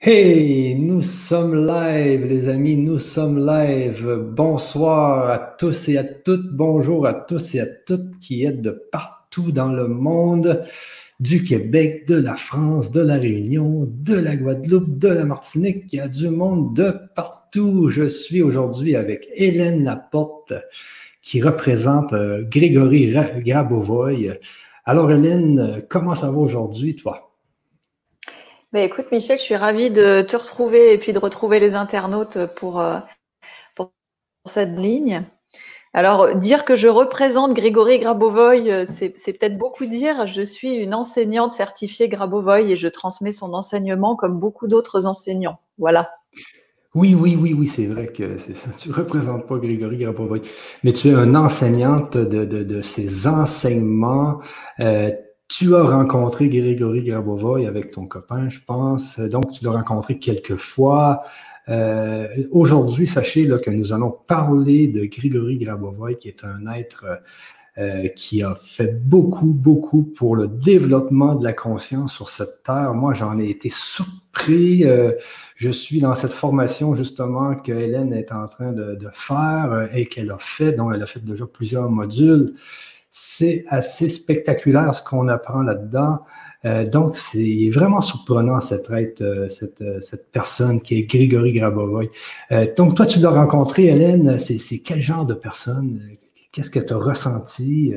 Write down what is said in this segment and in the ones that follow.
Hey, nous sommes live, les amis, nous sommes live. Bonsoir à tous et à toutes, bonjour à tous et à toutes qui êtes de partout dans le monde, du Québec, de la France, de la Réunion, de la Guadeloupe, de la Martinique, il y a du monde de partout. Je suis aujourd'hui avec Hélène Laporte qui représente euh, Grégory Grabovoy. Alors Hélène, comment ça va aujourd'hui, toi? Bah, écoute, Michel, je suis ravie de te retrouver et puis de retrouver les internautes pour, euh, pour cette ligne. Alors, dire que je représente Grégory Grabovoy, euh, c'est peut-être beaucoup dire. Je suis une enseignante certifiée Grabovoy et je transmets son enseignement comme beaucoup d'autres enseignants. Voilà. Oui, oui, oui, oui, c'est vrai que tu ne représentes pas Grégory Grabovoy, mais tu es une enseignante de, de, de ces enseignements. Euh, tu as rencontré Grégory Grabovoy avec ton copain, je pense. Donc, tu l'as rencontré quelques fois. Euh, aujourd'hui, sachez que nous allons parler de Grégory Grabovoy, qui est un être euh, qui a fait beaucoup, beaucoup pour le développement de la conscience sur cette terre. Moi, j'en ai été surpris. Euh, je suis dans cette formation justement que Hélène est en train de, de faire et qu'elle a fait, dont elle a fait déjà plusieurs modules c'est assez spectaculaire ce qu'on apprend là-dedans. Euh, donc, c'est vraiment surprenant cette, euh, cette, euh, cette, personne qui est Grégory Grabovoy. donc, toi, tu l'as rencontré, Hélène. C'est quel genre de personne? Qu'est-ce que tu as ressenti?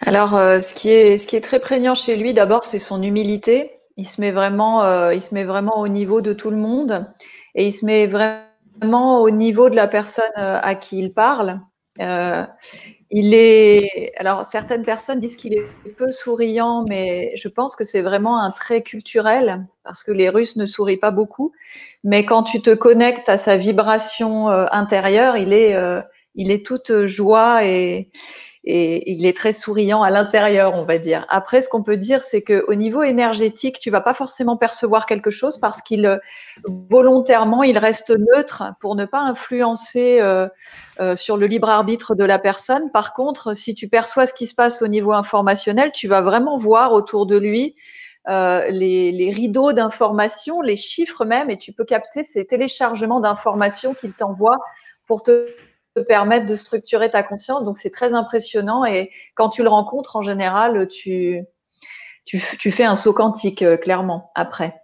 Alors, ce, qui est, ce qui est très prégnant chez lui, d'abord, c'est son humilité. Il se, met vraiment, il se met vraiment au niveau de tout le monde et il se met vraiment au niveau de la personne à qui il parle. Euh, il est. Alors, certaines personnes disent qu'il est peu souriant, mais je pense que c'est vraiment un trait culturel parce que les Russes ne sourient pas beaucoup. Mais quand tu te connectes à sa vibration euh, intérieure, il est, euh, il est toute joie et, et il est très souriant à l'intérieur, on va dire. Après, ce qu'on peut dire, c'est que au niveau énergétique, tu vas pas forcément percevoir quelque chose parce qu'il volontairement, il reste neutre pour ne pas influencer euh, euh, sur le libre arbitre de la personne. Par contre, si tu perçois ce qui se passe au niveau informationnel, tu vas vraiment voir autour de lui euh, les, les, rideaux d'informations, les chiffres même, et tu peux capter ces téléchargements d'informations qu'il t'envoie pour te te permettre de structurer ta conscience. Donc, c'est très impressionnant. Et quand tu le rencontres, en général, tu, tu, fais un saut quantique, euh, clairement, après.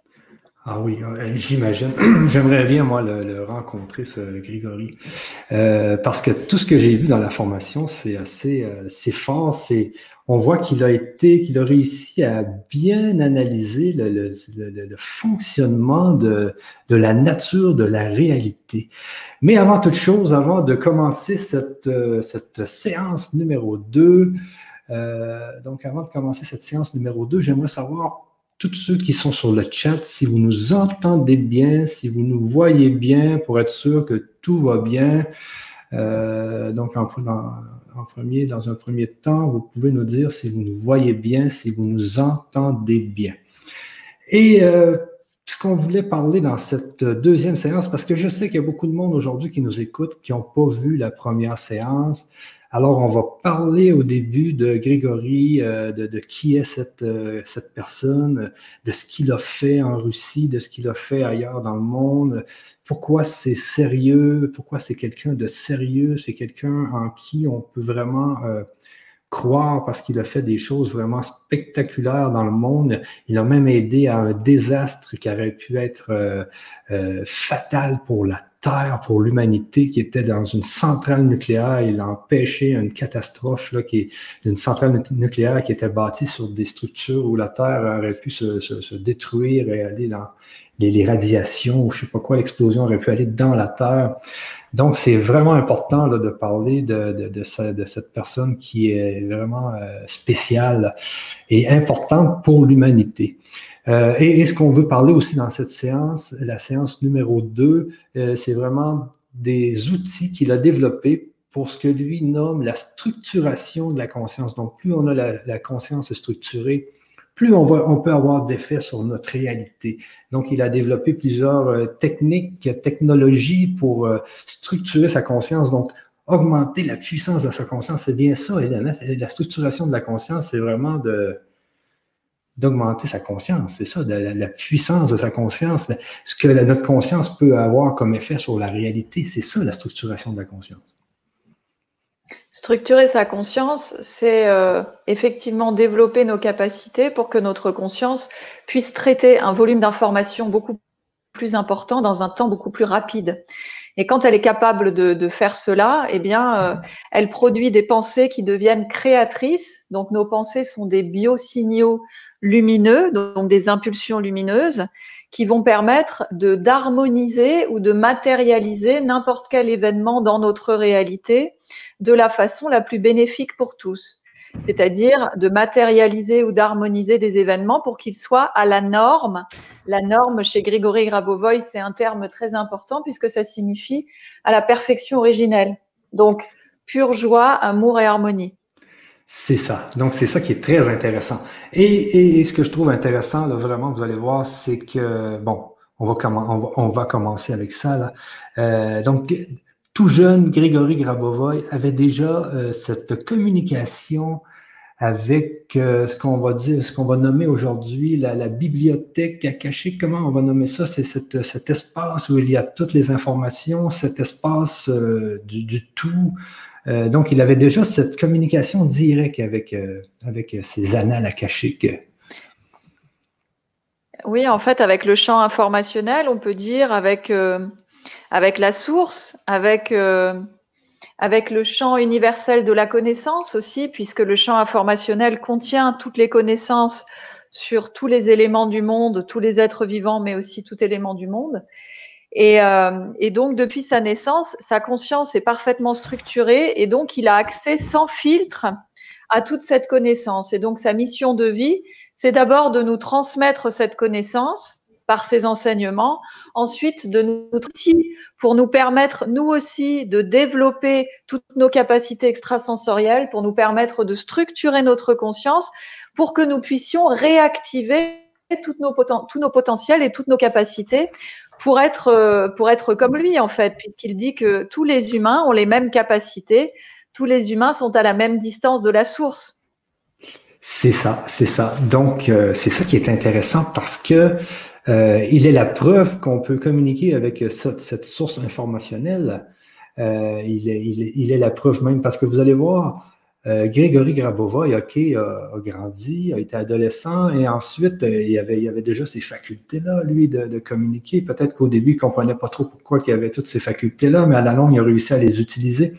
Ah oui, euh, j'imagine. J'aimerais bien, moi, le, rencontrer, ce Grégory. Euh, parce que tout ce que j'ai vu dans la formation, c'est assez, c'est fort. C'est, on voit qu'il a été, qu'il a réussi à bien analyser le, fonctionnement de, la nature de la réalité. Mais avant toute chose, avant de commencer cette, euh, cette séance numéro 2, euh, donc avant de commencer cette séance numéro 2, j'aimerais savoir tous ceux qui sont sur le chat, si vous nous entendez bien, si vous nous voyez bien, pour être sûr que tout va bien. Euh, donc, en, premier, dans un premier temps, vous pouvez nous dire si vous nous voyez bien, si vous nous entendez bien. Et euh, ce qu'on voulait parler dans cette deuxième séance, parce que je sais qu'il y a beaucoup de monde aujourd'hui qui nous écoute, qui n'ont pas vu la première séance. Alors, on va parler au début de Grégory, euh, de, qui est cette, euh, cette personne, de ce qu'il a fait en Russie, de ce qu'il a fait ailleurs dans le monde, pourquoi c'est sérieux, pourquoi c'est quelqu'un de sérieux, c'est quelqu'un en qui on peut vraiment euh, croire parce qu'il a fait des choses vraiment spectaculaires dans le monde. Il a même aidé à un désastre qui aurait pu être fatal pour la Terre pour l'humanité qui était dans une centrale nucléaire. Il a empêché une catastrophe là, qui est une centrale nucléaire qui était bâtie sur des structures où la Terre aurait pu se, se, détruire et aller dans les, radiations ou je sais pas quoi, l'explosion aurait pu aller dans la Terre. Donc, c'est vraiment important là, de parler de, de, de, de, cette personne qui est vraiment euh, spéciale et importante pour l'humanité. Euh, et, ce qu'on veut parler aussi dans cette séance, la séance numéro 2, euh, c'est vraiment des outils qu'il a développés pour ce que lui nomme la structuration de la conscience. Donc, plus on a la, conscience structurée, plus on, va, on peut avoir d'effets sur notre réalité. Donc, il a développé plusieurs euh, techniques, technologies pour structurer sa conscience. Donc, augmenter la puissance de sa conscience, c'est bien ça. Et la structuration de la conscience, c'est vraiment de d'augmenter sa conscience. C'est ça, la, puissance de sa conscience, ce que notre conscience peut avoir comme effet sur la réalité. C'est ça la structuration de la conscience. Structurer sa conscience, c'est euh, effectivement développer nos capacités pour que notre conscience puisse traiter un volume d'informations beaucoup plus important dans un temps beaucoup plus rapide. Et quand elle est capable de, faire cela, eh bien, euh, elle produit des pensées qui deviennent créatrices. Donc, nos pensées sont des biosignaux lumineux, donc des impulsions lumineuses, qui vont permettre de d'harmoniser ou de matérialiser n'importe quel événement dans notre réalité de la façon la plus bénéfique pour tous. C'est-à-dire de matérialiser ou d'harmoniser des événements pour qu'ils soient à la norme. La norme chez Grigory Grabovoy, c'est un terme très important puisque ça signifie à la perfection originelle. Donc, pure joie, amour et harmonie. C'est ça. Donc, c'est ça qui est très intéressant. Et, ce que je trouve intéressant, là, vraiment, vous allez voir, c'est que, bon, on va, on va, commencer avec ça. Là. Euh, donc, tout jeune, Grégory Grabovoy avait déjà euh, cette communication avec euh, ce qu'on va dire, ce qu'on va nommer aujourd'hui la, bibliothèque akashique. Comment on va nommer ça? C'est cet espace où il y a toutes les informations, cet espace du, tout, euh, donc, il avait déjà cette communication directe avec, euh, avec ses annales akashiques. Oui, en fait, avec le champ informationnel, on peut dire avec, euh, avec la source, avec, avec le champ universel de la connaissance aussi, puisque le champ informationnel contient toutes les connaissances sur tous les éléments du monde, tous les êtres vivants, mais aussi tout élément du monde. Euh, et, donc, depuis sa naissance, sa conscience est parfaitement structurée et donc il a accès sans filtre à toute cette connaissance. Et donc, sa mission de vie, c'est d'abord de nous transmettre cette connaissance par ses enseignements, ensuite de nous outils pour nous permettre, nous aussi, de développer toutes nos capacités extrasensorielles, pour nous permettre de structurer notre conscience, pour que nous puissions réactiver tous nos potentiels et toutes nos capacités pour être, euh, pour être comme lui, en fait, puisqu'il dit que tous les humains ont les mêmes capacités, tous les humains sont à la même distance de la source. C'est ça, c'est ça. Donc, euh, c'est ça qui est intéressant parce que euh, il est la preuve qu'on peut communiquer avec cette, source informationnelle. il, est, il, est, il, est, la preuve même parce que vous allez voir, euh, Grégory Grabova, OK, a, grandi, a été adolescent et ensuite, euh, il, avait, déjà ses facultés-là, lui, de, communiquer. Peut-être qu'au début, il ne comprenait pas trop pourquoi il avait toutes ces facultés-là, mais à la longue, il a réussi à les utiliser.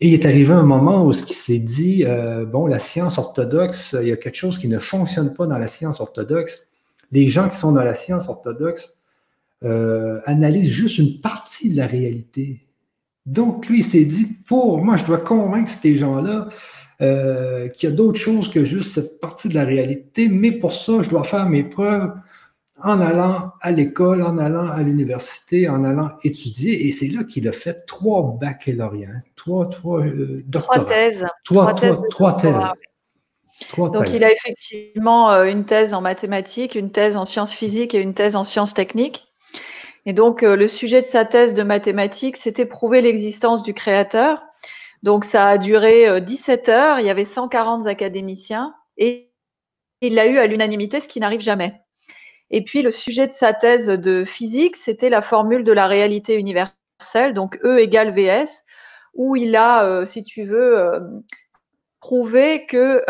Et il est arrivé un moment où ce s'est dit, euh, bon, la science orthodoxe, il y a quelque chose qui ne fonctionne pas dans la science orthodoxe. Les gens qui sont dans la science orthodoxe analysent juste une partie de la réalité donc, lui, il s'est dit, pour moi, je dois convaincre ces gens-là euh, qu'il y a d'autres choses que juste cette partie de la réalité, mais pour ça, je dois faire mes preuves en allant à l'école, en allant à l'université, en allant étudier. Et c'est là qu'il a fait trois baccalauréats, trois, trois euh, Trois thèses. Trois, thèses. Trois, thèses. Donc, il a effectivement euh, une thèse en mathématiques, une thèse en sciences physiques et une thèse en sciences techniques. Et donc, euh, le sujet de sa thèse de mathématiques, c'était prouver l'existence du créateur. Donc, ça a duré 17 euh, heures. Il y avait 140 académiciens et il l'a eu à l'unanimité, ce qui n'arrive jamais. Et puis, le sujet de sa thèse de physique, c'était la formule de la réalité universelle, donc E égale VS, où il a, euh, si tu veux, prouvé que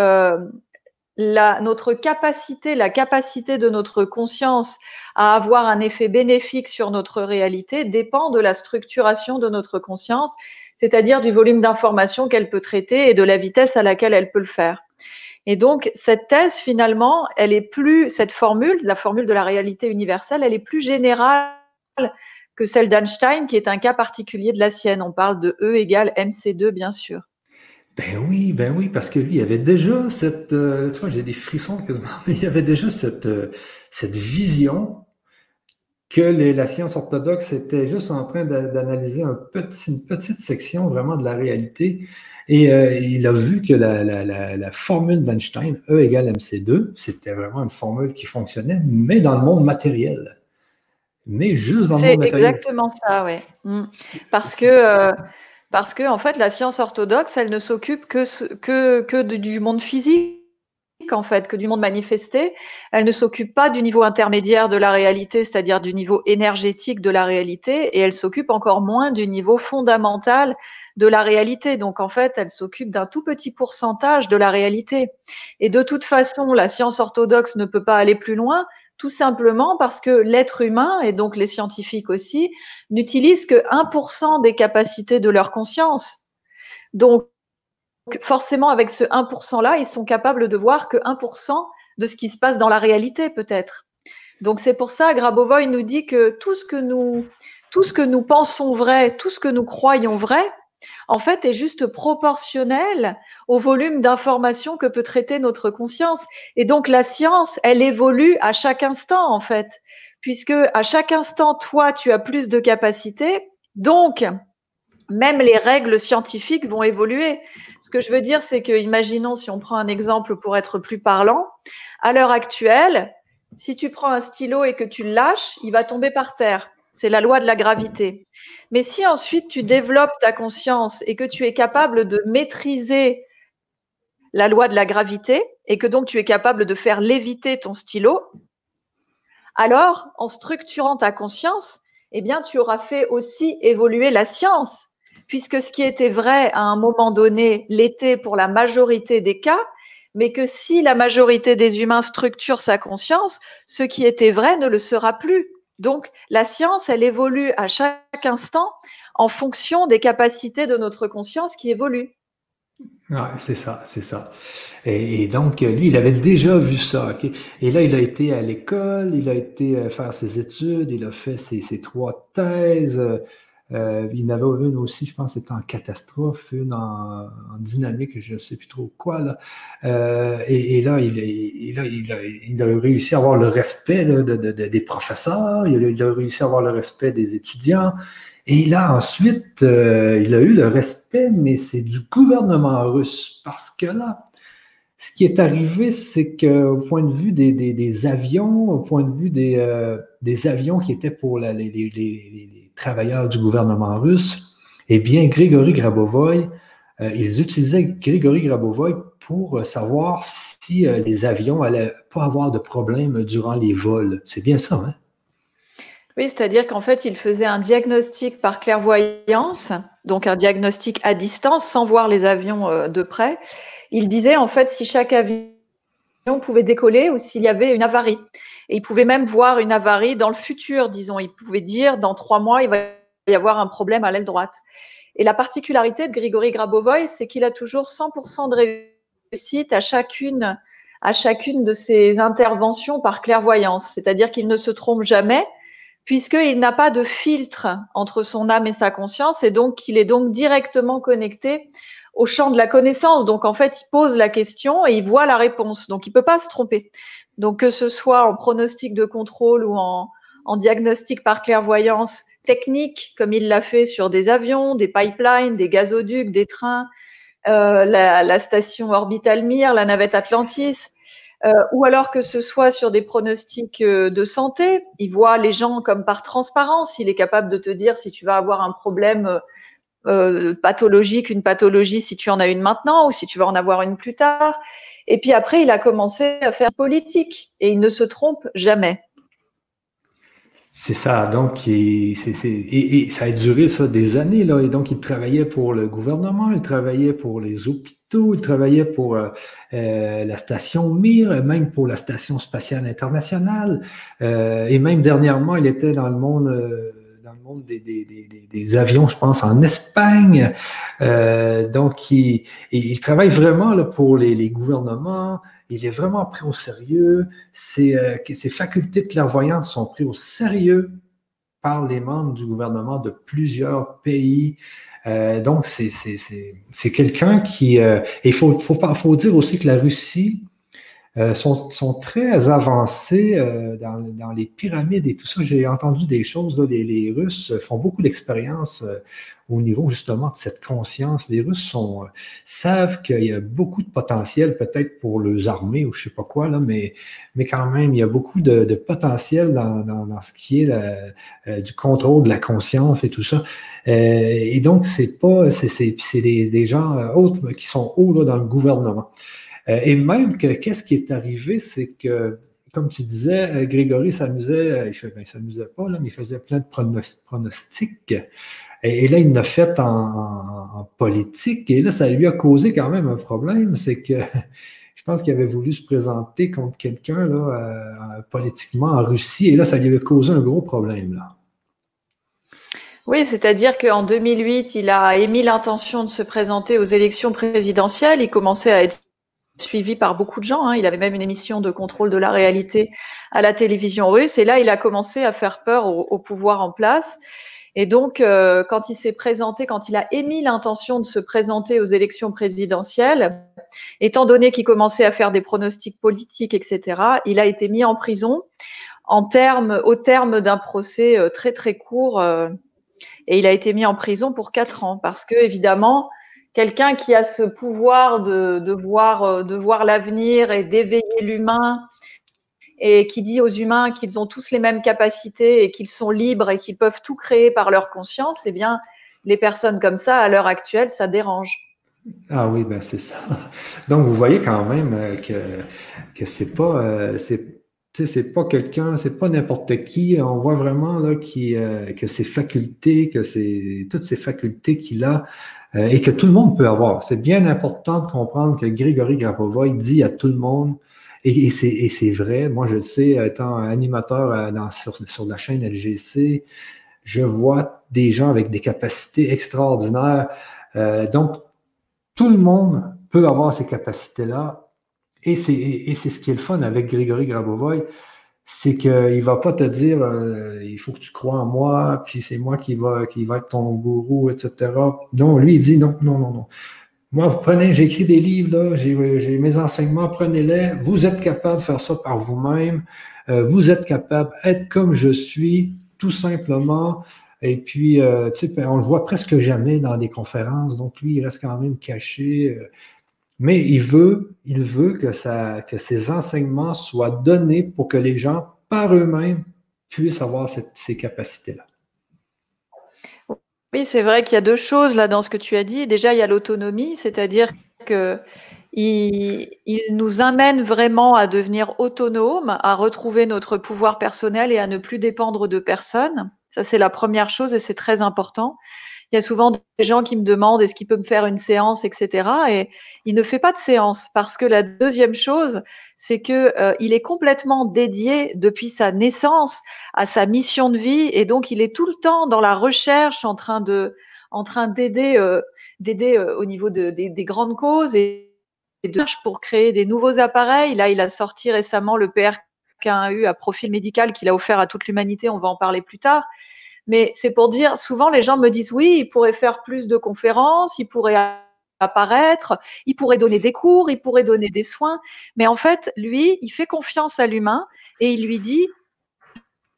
la, notre capacité, la capacité de notre conscience à avoir un effet bénéfique sur notre réalité dépend de la structuration de notre conscience, c'est-à-dire du volume d'informations qu'elle peut traiter et de la vitesse à laquelle elle peut le faire. Et donc, cette thèse, finalement, elle est plus, cette formule, la formule de la réalité universelle, elle est plus générale que celle d'Einstein, qui est un cas particulier de la sienne. On parle de E égale MC2, bien sûr. Ben oui, ben oui, parce que lui, il y avait déjà cette, euh, tu vois, j'ai des frissons quasiment, mais il y avait déjà cette, euh, cette vision que la science orthodoxe était juste en train d'analyser un petit, une petite section vraiment de la réalité. Et euh, il a vu que la, la, la, formule d'Einstein, E égale MC2, c'était vraiment une formule qui fonctionnait, mais dans le monde matériel. Mais juste dans le monde matériel. C'est exactement ça, oui. Mm. Parce que parce que en fait, la science orthodoxe, elle ne s'occupe que, que, du monde physique. en fait que du monde manifesté. Elle ne s'occupe pas du niveau intermédiaire de la réalité, c'est-à-dire du niveau énergétique de la réalité, et elle s'occupe encore moins du niveau fondamental de la réalité. Donc en fait, elle s'occupe d'un tout petit pourcentage de la réalité. Et de toute façon, la science orthodoxe ne peut pas aller plus loin, tout simplement parce que l'être humain, et donc les scientifiques aussi, n'utilisent que 1% des capacités de leur conscience. Donc, forcément, avec ce 1%-là, ils sont capables de voir que 1% de ce qui se passe dans la réalité, peut-être. Donc, c'est pour ça, Grabovoy nous dit que tout ce que nous, tout ce que nous pensons vrai, tout ce que nous croyons vrai, en fait, est juste proportionnel au volume d'informations que peut traiter notre conscience. Et donc, la science, elle évolue à chaque instant, en fait, puisque à chaque instant, toi, tu as plus de capacités. Donc, même les règles scientifiques vont évoluer. Ce que je veux dire, c'est que, imaginons, si on prend un exemple pour être plus parlant, à l'heure actuelle, si tu prends un stylo et que tu le lâches, il va tomber par terre. C'est la loi de la gravité. Mais si ensuite tu développes ta conscience et que tu es capable de maîtriser la loi de la gravité et que donc tu es capable de faire léviter ton stylo, alors en structurant ta conscience, eh bien tu auras fait aussi évoluer la science puisque ce qui était vrai à un moment donné l'était pour la majorité des cas, mais que si la majorité des humains structure sa conscience, ce qui était vrai ne le sera plus. Donc la science, elle évolue à chaque instant en fonction des capacités de notre conscience qui évoluent. c'est ça, c'est ça. Et, donc, lui, il avait déjà vu ça. Et là, il a été à l'école, il a été euh, faire ses études, il a fait ses, ses trois thèses. Euh, il y en avait une aussi, je pense, c'était en catastrophe, une en, dynamique, je ne sais plus trop quoi. Là. Euh, et, là, il, il, a, réussi à avoir le respect des professeurs, il a, réussi à avoir le respect des étudiants. Et là, ensuite, euh, il a eu le respect, mais c'est du gouvernement russe. Parce que là, ce qui est arrivé, c'est qu'au point de vue des, avions, au point de vue des, avions qui étaient pour les travailleurs du gouvernement russe, eh bien, Grégory Grabovoy, euh, ils utilisaient Grégory Grabovoy pour euh, savoir si euh, les avions allaient pas avoir de problème durant les vols. C'est bien ça, hein? Oui, c'est-à-dire qu'en fait, il faisait un diagnostic par clairvoyance, donc un diagnostic à distance, sans voir les avions de près. Il disait en fait si chaque avion pouvait décoller ou s'il y avait une avarie. Et il pouvait même voir une avarie dans le futur, disons. Il pouvait dire, dans trois mois, il va y avoir un problème à l'aile droite. Et la particularité de Grigory Grabovoy, c'est qu'il a toujours 100% de réussite à chacune, à chacune de ses interventions par clairvoyance. C'est-à-dire qu'il ne se trompe jamais, puisqu'il n'a pas de filtre entre son âme et sa conscience, et donc il est donc directement connecté au champ de la connaissance. Donc en fait, il pose la question et il voit la réponse. Donc il peut pas se tromper. Donc que ce soit en pronostic de contrôle ou en, diagnostic par clairvoyance technique, comme il l'a fait sur des avions, des pipelines, des gazoducs, des trains, euh, la, station orbitale Mir, la navette Atlantis, euh, ou alors que ce soit sur des pronostics euh, de santé, il voit les gens comme par transparence, il est capable de te dire si tu vas avoir un problème pathologique, une pathologie, si tu en as une maintenant ou si tu vas en avoir une plus tard. Et puis après, il a commencé à faire politique et il ne se trompe jamais. C'est ça, donc, et, ça a duré ça des années, là, et donc il travaillait pour le gouvernement, il travaillait pour les hôpitaux, il travaillait pour euh, euh, la station Mir, même pour la station spatiale internationale, euh, et même dernièrement, il était dans le monde des, avions, je pense, en Espagne. Euh, donc, il, travaille vraiment là, pour les, gouvernements. Il est vraiment pris au sérieux. Ses, euh, ses facultés de clairvoyance sont prises au sérieux par les membres du gouvernement de plusieurs pays. Euh, donc, c'est quelqu'un qui... il faut dire aussi que la Russie euh, sont, sont, très avancés euh, dans, dans, les pyramides et tout ça. J'ai entendu des choses, là, les, les, Russes font beaucoup d'expériences euh, au niveau justement de cette conscience. Les Russes sont, savent qu'il y a beaucoup de potentiel peut-être pour leurs armées ou je sais pas quoi, là, mais, mais quand même, il y a beaucoup de, de potentiel dans, dans, dans, ce qui est la, du contrôle de la conscience et tout ça. et donc, c'est pas, c'est des, des gens qui sont hauts là, dans le gouvernement. Et même que qu'est-ce qui est arrivé, c'est que, comme tu disais, Grégory s'amusait, il ne ben, s'amusait pas, là, mais il faisait plein de pronostics. Et, là, il l'a fait en, politique. Et là, ça lui a causé quand même un problème. C'est que je pense qu'il avait voulu se présenter contre quelqu'un politiquement en Russie. Et là, ça lui avait causé un gros problème. Là. Oui, c'est-à-dire qu'en 2008, il a émis l'intention de se présenter aux élections présidentielles. Il commençait à être suivi par beaucoup de gens. Hein. Il avait même une émission de contrôle de la réalité à la télévision russe. Et là, il a commencé à faire peur au, pouvoir en place. Et donc, euh, quand il s'est présenté, quand il a émis l'intention de se présenter aux élections présidentielles, étant donné qu'il commençait à faire des pronostics politiques, etc., il a été mis en prison en au terme d'un procès euh, très très court. Euh, et il a été mis en prison pour quatre ans parce que, évidemment, quelqu'un qui a ce pouvoir de, de voir, l'avenir et d'éveiller l'humain et qui dit aux humains qu'ils ont tous les mêmes capacités et qu'ils sont libres et qu'ils peuvent tout créer par leur conscience, eh bien, les personnes comme ça, à l'heure actuelle, ça dérange. Ah oui, ben c'est ça. Donc, vous voyez quand même euh, que, que c'est pas, euh, c'est, pas quelqu'un, c'est pas n'importe qui. On voit vraiment là, euh, que ses facultés, que toutes ces facultés qu'il a et que tout le monde peut avoir. C'est bien important de comprendre que Grégory Grapova, il dit à tout le monde, et, c'est vrai, moi je le sais, étant animateur euh, sur, la chaîne LGC, je vois des gens avec des capacités extraordinaires. Euh, donc, tout le monde peut avoir ces capacités-là. Et c'est ce qui est le fun avec Grégory Grabovoy, c'est qu'il ne va pas te dire euh, il faut que tu crois en moi, puis c'est moi qui va, qui va être ton gourou, etc. Non, lui, il dit non, non, non, non. Moi, vous prenez, j'écris des livres, j'ai mes enseignements, prenez-les. Vous êtes capable de faire ça par vous-même. Euh, vous êtes capable d'être comme je suis, tout simplement. Et puis, euh, on le voit presque jamais dans des conférences. Donc, lui, il reste quand même caché. Mais il veut, il veut que, ça, que ces enseignements soient donnés pour que les gens, par eux-mêmes, puissent avoir ces capacités-là. Oui, c'est vrai qu'il y a deux choses là dans ce que tu as dit. Déjà, il y a l'autonomie, c'est-à-dire que il, nous amène vraiment à devenir autonome, à retrouver notre pouvoir personnel et à ne plus dépendre de personne. Ça, c'est la première chose et c'est très important. Il y a souvent des gens qui me demandent est-ce qu'il peut me faire une séance, etc. Et il ne fait pas de séance parce que la deuxième chose, c'est que euh, il est complètement dédié depuis sa naissance à sa mission de vie et donc il est tout le temps dans la recherche, en train de, en train d'aider, euh, d'aider euh, au niveau de, des grandes causes et de pour créer des nouveaux appareils. Là, il a sorti récemment le PRK1U à profil médical qu'il a offert à toute l'humanité. On va en parler plus tard. Mais c'est pour dire, souvent les gens me disent oui, il pourrait faire plus de conférences, il pourrait apparaître, il pourrait donner des cours, il pourrait donner des soins. Mais en fait, lui, il fait confiance à l'humain et il lui dit,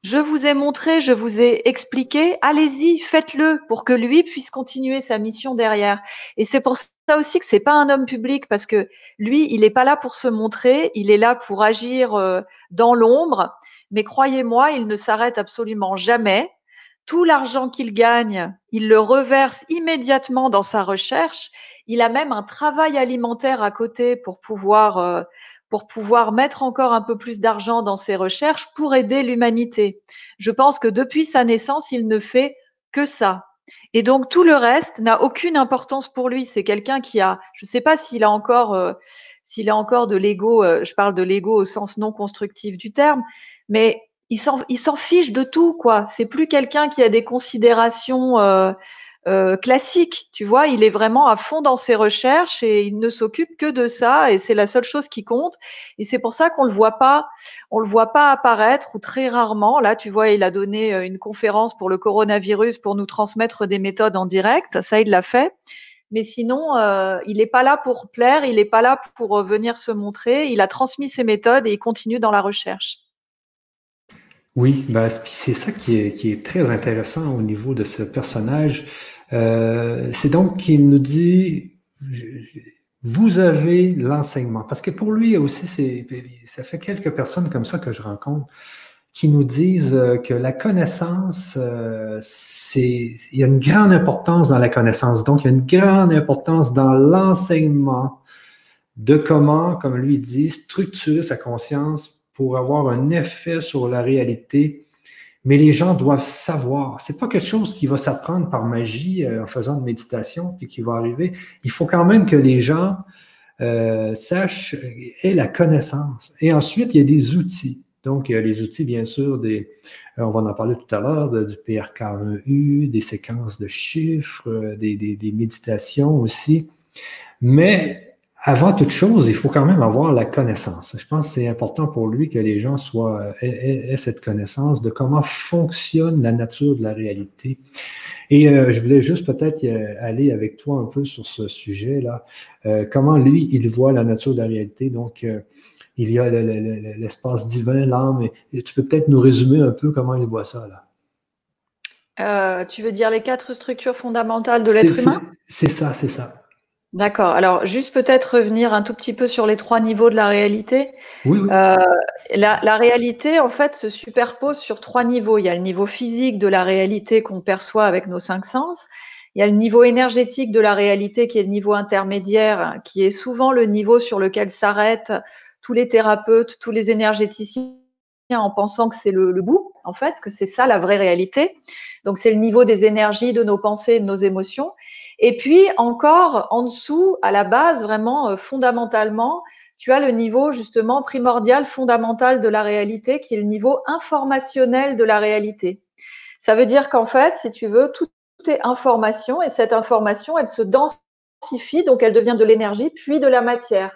je vous ai montré, je vous ai expliqué, allez-y, faites-le pour que lui puisse continuer sa mission derrière. Et c'est pour ça aussi que c'est pas un homme public parce que lui, il n'est pas là pour se montrer, il est là pour agir euh, dans l'ombre. Mais croyez-moi, il ne s'arrête absolument jamais tout l'argent qu'il gagne, il le reverse immédiatement dans sa recherche. Il a même un travail alimentaire à côté pour pouvoir, euh, pour pouvoir mettre encore un peu plus d'argent dans ses recherches pour aider l'humanité. Je pense que depuis sa naissance, il ne fait que ça. Et donc tout le reste n'a aucune importance pour lui. C'est quelqu'un qui a, je ne sais pas s'il a encore, euh, s'il a encore de l'ego. Euh, je parle de l'ego au sens non constructif du terme, mais il s'en fiche de tout, quoi. C'est plus quelqu'un qui a des considérations euh, euh, classiques, tu vois. Il est vraiment à fond dans ses recherches et il ne s'occupe que de ça et c'est la seule chose qui compte. Et c'est pour ça qu'on le voit pas, on le voit pas apparaître ou très rarement. Là, tu vois, il a donné euh, une conférence pour le coronavirus pour nous transmettre des méthodes en direct. Ça, il l'a fait. Mais sinon, il n'est pas là pour plaire, il n'est pas là pour venir se montrer. Il a transmis ses méthodes et il continue dans la recherche. Oui, ben, c'est ça qui est, qui est très intéressant au niveau de ce personnage. Euh, c'est donc qu'il nous dit, vous avez l'enseignement. Parce que pour lui aussi, ça fait quelques personnes comme ça que je rencontre qui nous disent euh, que la connaissance, euh, c'est, il y a une grande importance dans la connaissance. Donc, il y a une grande importance dans l'enseignement de comment, comme lui dit, structurer sa conscience pour avoir un effet sur la réalité. Mais les gens doivent savoir. C'est pas quelque chose qui va s'apprendre par magie euh, en faisant de méditation puis qui va arriver. Il faut quand même que les gens euh, sachent aient la connaissance. Et ensuite, il y a des outils. Donc, il y a les outils, bien sûr, des, euh, on va en parler tout à l'heure, du PRK1U, des séquences de chiffres, des, des méditations aussi. Mais avant toute chose, il faut quand même avoir la connaissance. Je pense que c'est important pour lui que les gens soient, aient, cette connaissance de comment fonctionne la nature de la réalité. Et euh, je voulais juste peut-être euh, aller avec toi un peu sur ce sujet-là. Euh, comment lui, il voit la nature de la réalité? Donc, il y a l'espace divin, l'âme. tu peux peut-être nous résumer un peu comment il voit ça là. tu veux dire les quatre structures fondamentales de l'être humain? C'est ça, c'est ça. D'accord. Alors, juste peut-être revenir un tout petit peu sur les trois niveaux de la réalité. Oui, euh, la, réalité, en fait, se superpose sur trois niveaux. Il y a le niveau physique de la réalité qu'on perçoit avec nos cinq sens. Il y a le niveau énergétique de la réalité qui est le niveau intermédiaire, qui est souvent le niveau sur lequel s'arrêtent tous les thérapeutes, tous les énergéticiens en pensant que c'est le, le, bout, en fait, que c'est ça la vraie réalité. Donc, c'est le niveau des énergies, de nos pensées, de nos émotions. Et puis encore en dessous, à la base, vraiment euh, fondamentalement, tu as le niveau justement primordial, fondamental de la réalité, qui est le niveau informationnel de la réalité. Ça veut dire qu'en fait, si tu veux, tout est information et cette information, elle se densifie, donc elle devient de l'énergie, puis de la matière.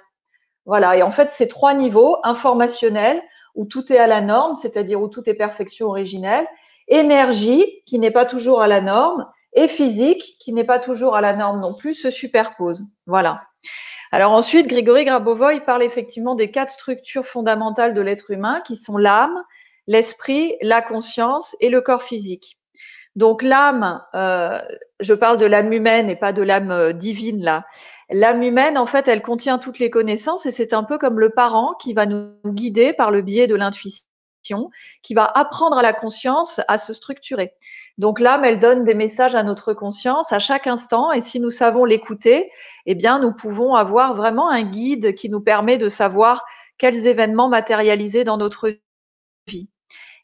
Voilà, et en fait, ces trois niveaux, informationnel, où tout est à la norme, c'est-à-dire où tout est perfection originelle, énergie, qui n'est pas toujours à la norme, et physique, qui n'est pas toujours à la norme non plus, se superposent. Voilà. Alors ensuite, Grégory Grabovoy parle effectivement des quatre structures fondamentales de l'être humain, qui sont l'âme, l'esprit, la conscience et le corps physique. Donc l'âme, euh, je parle de l'âme humaine et pas de l'âme euh, divine là. L'âme humaine, en fait, elle contient toutes les connaissances et c'est un peu comme le parent qui va nous guider par le biais de l'intuition, qui va apprendre à la conscience à se structurer. Donc l'âme, elle donne des messages à notre conscience à chaque instant et si nous savons l'écouter, eh bien nous pouvons avoir vraiment un guide qui nous permet de savoir quels événements matérialiser dans notre vie.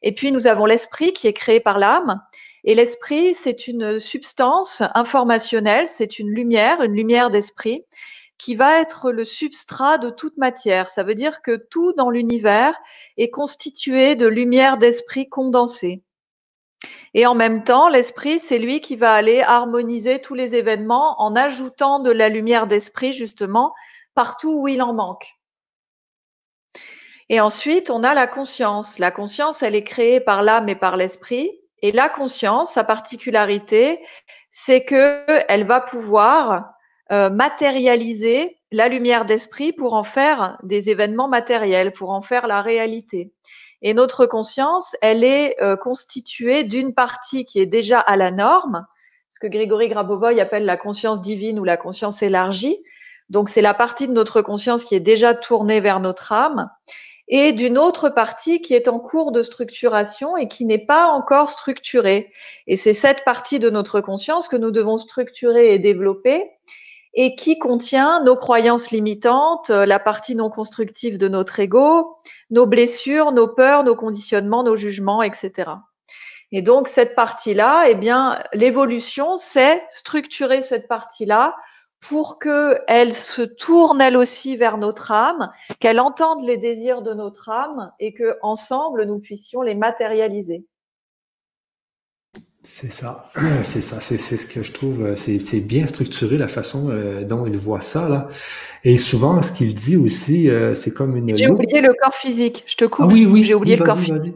Et puis nous avons l'esprit qui est créé par l'âme et l'esprit, c'est une substance informationnelle, c'est une lumière, une lumière d'esprit qui va être le substrat de toute matière. Ça veut dire que tout dans l'univers est constitué de lumière d'esprit condensée. Et en même temps, l'esprit, c'est lui qui va aller harmoniser tous les événements en ajoutant de la lumière d'esprit, justement, partout où il en manque. Et ensuite, on a la conscience. La conscience, elle est créée par l'âme et par l'esprit. Et la conscience, sa particularité, c'est qu'elle va pouvoir euh, matérialiser la lumière d'esprit pour en faire des événements matériels, pour en faire la réalité. Et notre conscience, elle est euh, constituée d'une partie qui est déjà à la norme, ce que Grégory Grabovoy appelle la conscience divine ou la conscience élargie. Donc c'est la partie de notre conscience qui est déjà tournée vers notre âme et d'une autre partie qui est en cours de structuration et qui n'est pas encore structurée. Et c'est cette partie de notre conscience que nous devons structurer et développer et qui contient nos croyances limitantes, euh, la partie non constructive de notre ego, nos blessures, nos peurs, nos conditionnements, nos jugements, etc. Et donc cette partie-là, eh bien, l'évolution, c'est structurer cette partie-là pour qu'elle se tourne elle aussi vers notre âme, qu'elle entende les désirs de notre âme et que ensemble nous puissions les matérialiser. C'est ça, c'est ça, c'est ce que je trouve, euh, c'est bien structuré la façon euh, dont il voit ça là. Et souvent, ce qu'il dit aussi, euh, c'est comme une. J'ai oublié le corps physique. Je te coupe. Ah oui, oui. J'ai oublié le corps physique.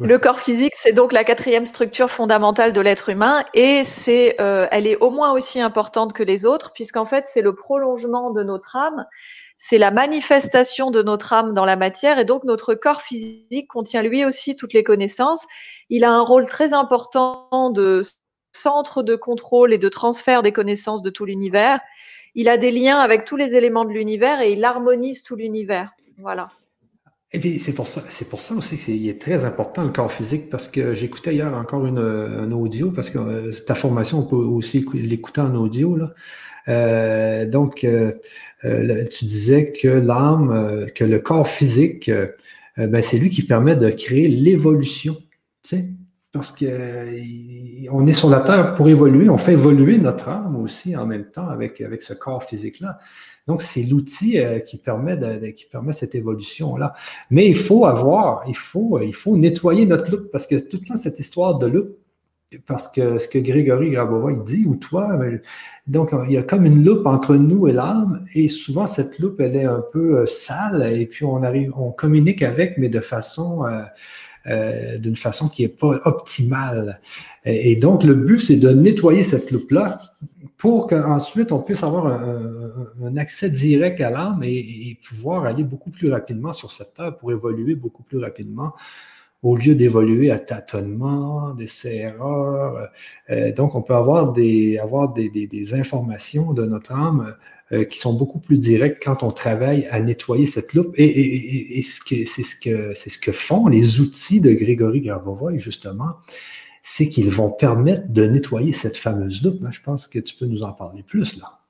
Le corps physique, c'est donc la quatrième structure fondamentale de l'être humain et c'est, elle est au moins aussi importante que les autres puisqu'en fait c'est le prolongement de notre âme c'est la manifestation de notre âme dans la matière et donc notre corps physique contient lui aussi toutes les connaissances. Il a un rôle très important de centre de contrôle et de transfert des connaissances de tout l'univers. Il a des liens avec tous les éléments de l'univers et il harmonise tout l'univers. Voilà. C'est pour ça, c'est pour ça aussi qu'il est très important le corps physique parce que j'écoutais hier encore une, un audio parce que euh, ta formation on peut aussi l'écouter en audio là. Euh, donc euh, tu disais que l'âme, que le corps physique, ben, c'est lui qui permet de créer l'évolution. Parce qu'on est sur la Terre pour évoluer, on fait évoluer notre âme aussi en même temps avec, avec ce corps physique-là. Donc, c'est l'outil euh, qui, permet qui permet cette évolution-là. Mais il faut avoir, il faut, il faut nettoyer notre loupe, parce que toute cette histoire de loupe, parce que ce que Grégory Grabova dit, ou toi, donc il y a comme une loupe entre nous et l'âme, et souvent cette loupe, elle est un peu euh, sale, et puis on arrive, on communique avec, mais de façon... Euh, euh, d'une façon qui n'est pas optimale. Et, donc, le but, c'est de nettoyer cette loupe-là pour qu'ensuite on puisse avoir un, accès direct à l'âme et, pouvoir aller beaucoup plus rapidement sur cette terre pour évoluer beaucoup plus rapidement au lieu d'évoluer à tâtonnement, des erreurs. Euh, donc, on peut avoir des, avoir des, des informations de notre âme euh, qui sont beaucoup plus directs quand on travaille à nettoyer cette loupe. Et, c'est ce, que, ce que font les outils de Grégory Garbovoy, justement, c'est qu'ils vont permettre de nettoyer cette fameuse loupe. Je pense que tu peux nous en parler plus là.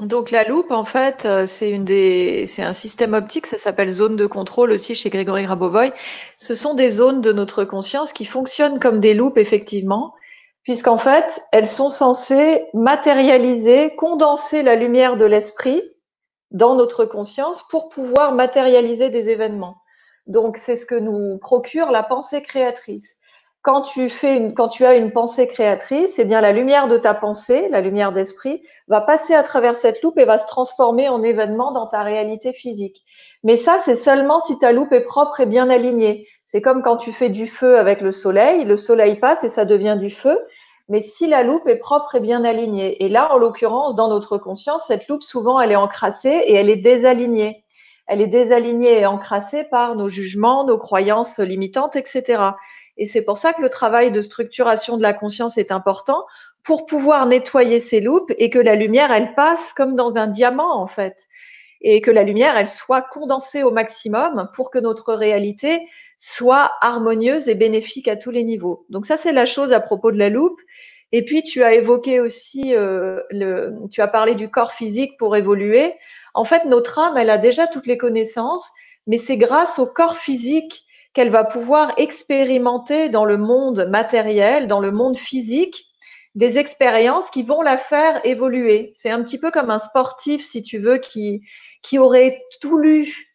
Donc la loupe, en fait, euh, c'est une des, c'est un système optique, ça s'appelle zone de contrôle aussi chez Grégory Grabovoy. Ce sont des zones de notre conscience qui fonctionnent comme des loupes effectivement, puisqu'en fait, elles sont censées matérialiser, condenser la lumière de l'esprit dans notre conscience pour pouvoir matérialiser des événements. Donc, c'est ce que nous procure la pensée créatrice. Quand tu, fais une, quand tu as une pensée créatrice, eh bien, la lumière de ta pensée, la lumière d'esprit, va passer à travers cette loupe et va se transformer en événement dans ta réalité physique. Mais ça, c'est seulement si ta loupe est propre et bien alignée. C'est comme quand tu fais du feu avec le soleil, le soleil passe et ça devient du feu. Mais si la loupe est propre et bien alignée, et là, en l'occurrence, dans notre conscience, cette loupe, souvent, elle est encrassée et elle est désalignée. Elle est désalignée et encrassée par nos jugements, nos croyances limitantes, etc. Et c'est pour ça que le travail de structuration de la conscience est important pour pouvoir nettoyer ces loupes et que la lumière, elle passe comme dans un diamant, en fait. Et que la lumière, elle soit condensée au maximum pour que notre réalité soit harmonieuse et bénéfique à tous les niveaux. Donc ça, c'est la chose à propos de la loupe. Et puis, tu as évoqué aussi, euh, tu as parlé du corps physique pour évoluer. En fait, notre âme, elle a déjà toutes les connaissances, mais c'est grâce au corps physique qu'elle va pouvoir expérimenter dans le monde matériel, dans le monde physique, des expériences qui vont la faire évoluer. C'est un petit peu comme un sportif, si tu veux, qui, aurait tout lu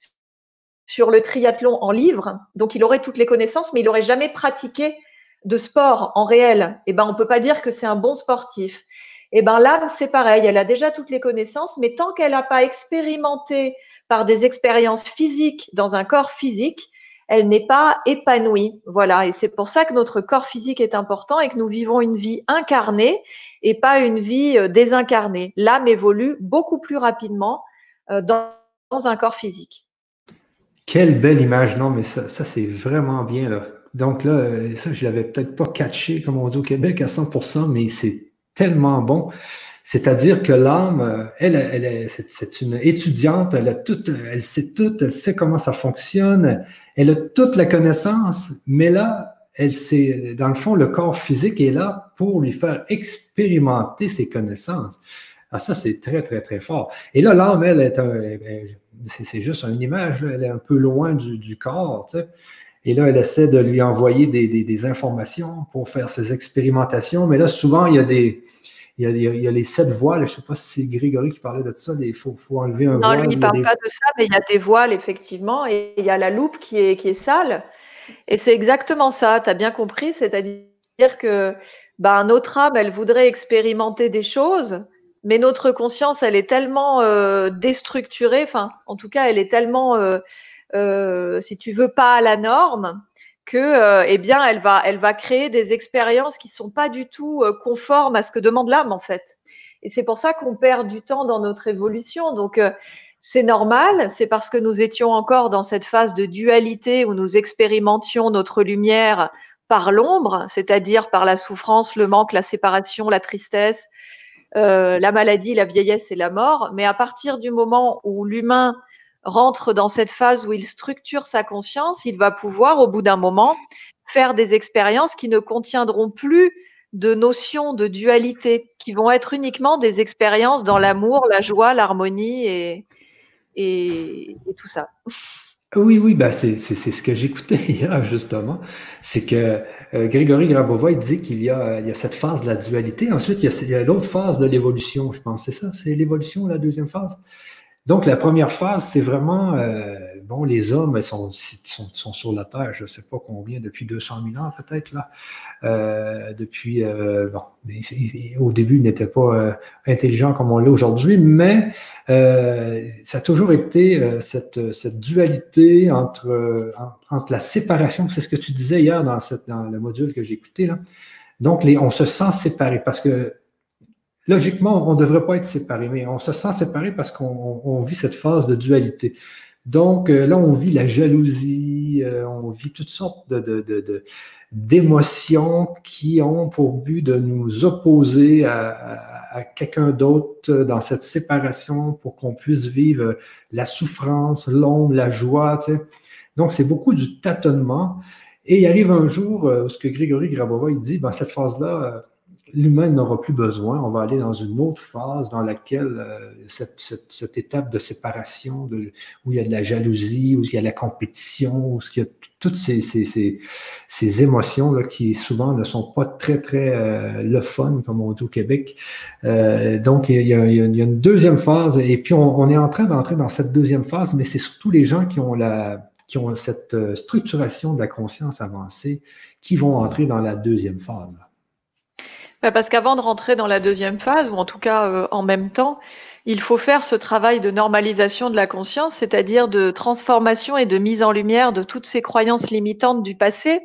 sur le triathlon en livre, donc il aurait toutes les connaissances, mais il n'aurait jamais pratiqué de sport en réel. Eh ben, on peut pas dire que c'est un bon sportif. Eh ben, l'âme, c'est pareil, elle a déjà toutes les connaissances, mais tant qu'elle n'a pas expérimenté par des expériences physiques dans un corps physique, elle n'est pas épanouie. Voilà. Et c'est pour ça que notre corps physique est important et que nous vivons une vie incarnée et pas une vie euh, désincarnée. L'âme évolue beaucoup plus rapidement euh, dans un corps physique. Quelle belle image, non, mais ça, c'est vraiment bien. Là. Donc là, euh, ça, je l'avais peut-être pas catché, comme on dit au Québec, à 100%, mais c'est tellement bon. C'est-à-dire que l'âme, elle, elle, c'est une étudiante, elle a tout, elle sait tout, elle sait comment ça fonctionne, elle a toute la connaissance, mais là, elle sait, dans le fond, le corps physique est là pour lui faire expérimenter ses connaissances. Ah, ça, c'est très, très, très fort. Et là, l'âme, elle, est c'est juste une image, elle est un peu loin du, corps. Et là, elle essaie de lui envoyer des, informations pour faire ses expérimentations. Mais là, souvent, il y a des. Il y a, les sept voiles. Je ne sais pas si c'est Grégory qui parlait de ça. Il faut, enlever un voile. Non, lui, il ne parle pas de ça, mais il y a des voiles, effectivement. Et il y a la loupe qui est, qui est sale. Et c'est exactement ça. Tu as bien compris. C'est-à-dire que ben, notre âme, elle voudrait expérimenter des choses mais notre conscience, elle est tellement euh, déstructurée, enfin, en tout cas, elle est tellement, euh, euh, si tu veux, pas à la norme, que, eh bien, elle va, elle va créer des expériences qui sont pas du tout conformes à ce que demande l'âme, en fait. Et c'est pour ça qu'on perd du temps dans notre évolution. Donc, c'est normal, c'est parce que nous étions encore dans cette phase de dualité où nous expérimentions notre lumière par l'ombre, c'est-à-dire par la souffrance, le manque, la séparation, la tristesse, euh, la maladie, la vieillesse et la mort. Mais à partir du moment où l'humain rentre dans cette phase où il structure sa conscience, il va pouvoir, au bout d'un moment, faire des expériences qui ne contiendront plus de notions de dualité, qui vont être uniquement des expériences dans l'amour, la joie, l'harmonie et, tout ça. Oui, oui, ben c'est ce que j'écoutais hier, justement. C'est que euh, Grégory Grabova, il dit qu'il y, a, il y a cette phase de la dualité. Ensuite, il y a, l'autre phase de l'évolution, je pense. C'est ça, c'est l'évolution, la deuxième phase? Donc, la première phase, c'est vraiment, euh, bon, les hommes sont, sont, sont, sur la Terre, je ne sais pas combien, depuis 200 000 ans peut-être, là. Euh, depuis, euh, bon, au début, ils n'étaient pas euh, intelligents comme on l'est aujourd'hui, mais euh, ça a toujours été cette, cette, dualité entre, entre la séparation, c'est ce que tu disais hier dans, cette, dans le module que j'ai écouté, là. Donc, les, on se sent séparé parce que Logiquement, on ne devrait pas être séparés, mais on se sent séparé parce qu'on vit cette phase de dualité. Donc euh, là, on vit la jalousie, euh, on vit toutes sortes d'émotions de, de, qui ont pour but de nous opposer à, quelqu'un d'autre dans cette séparation pour qu'on puisse vivre la souffrance, l'ombre, la joie. Donc, c'est beaucoup du tâtonnement. Et il arrive un jour euh, où ce que Grégory Grabova, il dit, ben, cette phase-là, l'humain n'aura plus besoin. On va aller dans une autre phase dans laquelle euh, cette, étape de séparation, de, où il y a de la jalousie, où il y a la compétition, où il y a toutes ces, émotions là, qui souvent ne sont pas très, très euh, le fun, comme on dit au Québec. Euh, donc, il y, a, une deuxième phase, et puis on, est en train d'entrer dans cette deuxième phase, mais c'est surtout les gens qui ont la qui ont cette structuration de la conscience avancée qui vont entrer dans la deuxième phase. Bah, parce qu'avant de rentrer dans la deuxième phase, ou en tout cas euh, en même temps, il faut faire ce travail de normalisation de la conscience, c'est-à-dire de transformation et de mise en lumière de toutes ces croyances limitantes du passé.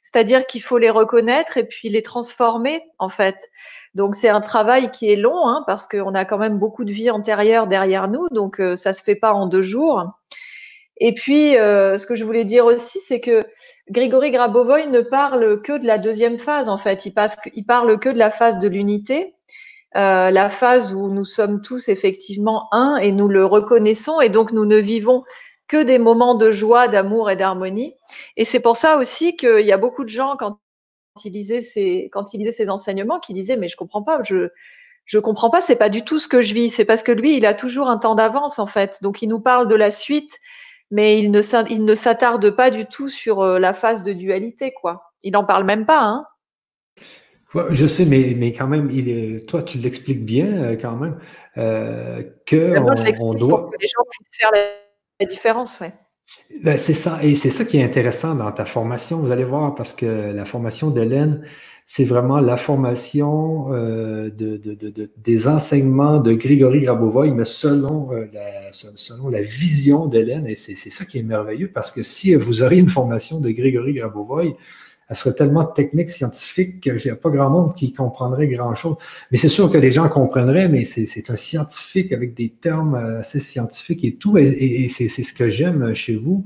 C'est-à-dire qu'il faut les reconnaître et puis les transformer, en fait. Donc c'est un travail qui est long, hein, parce qu'on a quand même beaucoup de vie antérieure derrière nous, donc euh, ça se fait pas en deux jours. Et puis, euh, ce que je voulais dire aussi, c'est que Grégory Grabovoy ne parle que de la deuxième phase, en fait. Il, parle que de la phase de l'unité, euh, la phase où nous sommes tous effectivement un et nous le reconnaissons, et donc nous ne vivons que des moments de joie, d'amour et d'harmonie. Et c'est pour ça aussi qu'il y a beaucoup de gens, quand ils lisaient ces, quand ces enseignements, qui disaient, mais je comprends pas, je, je comprends pas, c'est pas du tout ce que je vis. C'est parce que lui, il a toujours un temps d'avance, en fait. Donc, il nous parle de la suite mais il ne, s'attarde pas du tout sur euh, la phase de dualité, quoi. Il n'en parle même pas, hein. je sais, mais, mais quand même, il est, toi, tu l'expliques bien euh, quand même euh, que on, doit. Pour que les gens puissent faire la, différence, ouais. Ben, c'est ça, et c'est ça qui est intéressant dans ta formation. Vous allez voir, parce que la formation d'Hélène, c'est vraiment la formation euh, de, des enseignements de Grégory Grabovoy, mais selon, euh, la, selon la vision d'Hélène. Et c'est ça qui est merveilleux, parce que si vous auriez une formation de Grégory Grabovoy, elle serait tellement technique, scientifique, qu'il n'y a pas grand monde qui comprendrait grand-chose. Mais c'est sûr que les gens comprendraient, mais c'est un scientifique avec des termes assez scientifiques et tout. Et, c'est ce que j'aime chez vous.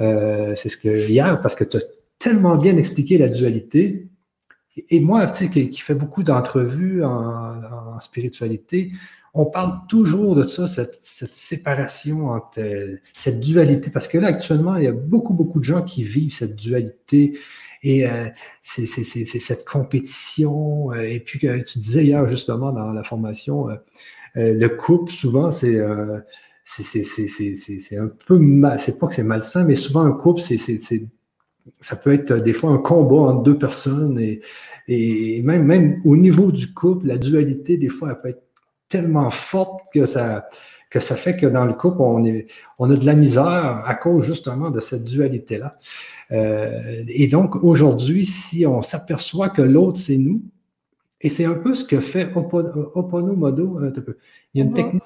Euh, c'est ce que hier, parce que tu as tellement bien expliqué la dualité, et moi, tu sais, qui, fait beaucoup d'entrevues en, spiritualité, on parle toujours de ça, cette, séparation entre cette dualité. Parce que là, actuellement, il y a beaucoup, beaucoup de gens qui vivent cette dualité et euh, cette compétition. Euh, et puis, tu disais hier, justement, dans la formation, euh, le couple, souvent, c'est c'est un peu mal, c'est pas que c'est malsain, mais souvent un couple, c'est ça peut être des fois un combat entre deux personnes et, et même, même au niveau du couple, la dualité, des fois, elle peut être tellement forte que ça, que ça fait que dans le couple, on, est, on a de la misère à cause justement de cette dualité-là. Euh, et donc, aujourd'hui, si on s'aperçoit que l'autre, c'est nous, et c'est un peu ce que fait Opono Modo, il y a une technique.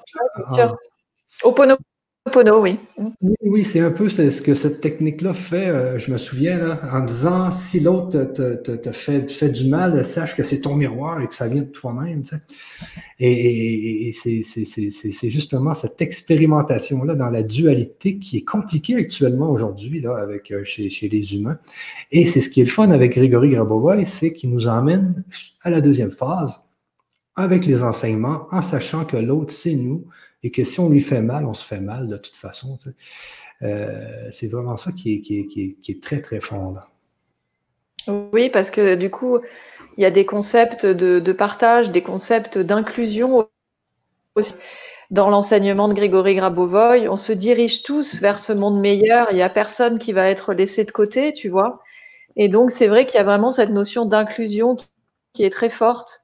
Opono Oui. Oui, c'est un peu ce que cette technique-là fait. Euh, je me souviens, là, en disant si l'autre te, fait, du mal, sache que c'est ton miroir et que ça vient de toi-même. Et, c'est justement cette expérimentation-là dans la dualité qui est compliquée actuellement aujourd'hui euh, chez, chez, les humains. Et c'est ce qui est le fun avec Grégory Grabovoy, c'est qu'il nous emmène à la deuxième phase avec les enseignements en sachant que l'autre, c'est nous et que si on lui fait mal, on se fait mal de toute façon. Euh, c'est vraiment ça qui est, qui, est, très, très fort. Oui, parce que du coup, il y a des concepts de, partage, des concepts d'inclusion aussi. Dans l'enseignement de Grégory Grabovoy, on se dirige tous vers ce monde meilleur. Il n'y a personne qui va être laissé de côté, tu vois. Et donc, c'est vrai qu'il y a vraiment cette notion d'inclusion qui est très forte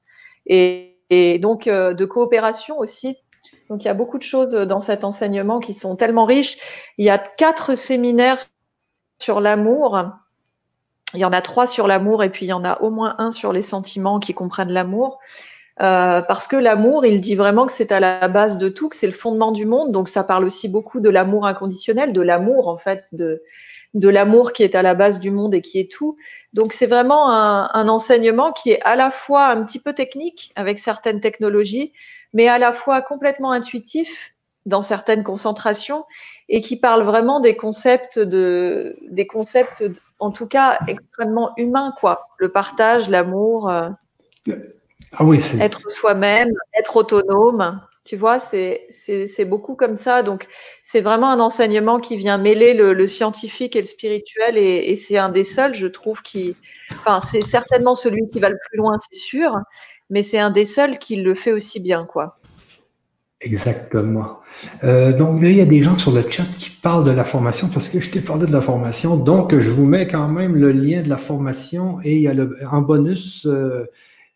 et, donc euh, de coopération aussi. Donc, il y a beaucoup de choses dans cet enseignement qui sont tellement riches. Il y a quatre séminaires sur l'amour. Il y en a trois sur l'amour et puis il y en a au moins un sur les sentiments qui comprennent l'amour. Euh, parce que l'amour, il dit vraiment que c'est à la base de tout, que c'est le fondement du monde. Donc ça parle aussi beaucoup de l'amour inconditionnel, de l'amour en fait, de, l'amour qui est à la base du monde et qui est tout. Donc c'est vraiment un, enseignement qui est à la fois un petit peu technique avec certaines technologies, mais à la fois complètement intuitif dans certaines concentrations et qui parle vraiment des concepts de, des concepts, en tout cas extrêmement humains, quoi. Le partage, l'amour, euh, ah oui, être soi-même, être autonome. Tu vois, c'est beaucoup comme ça. Donc, c'est vraiment un enseignement qui vient mêler le, scientifique et le spirituel. Et, et c'est un des seuls, je trouve, qui. Enfin, c'est certainement celui qui va le plus loin, c'est sûr mais c'est un des seuls qui le fait aussi bien, quoi. Exactement. Euh, donc là, il y a des gens sur le chat qui parlent de la formation parce que je t'ai parlé de la formation. Donc, je vous mets quand même le lien de la formation et il y a en bonus, euh,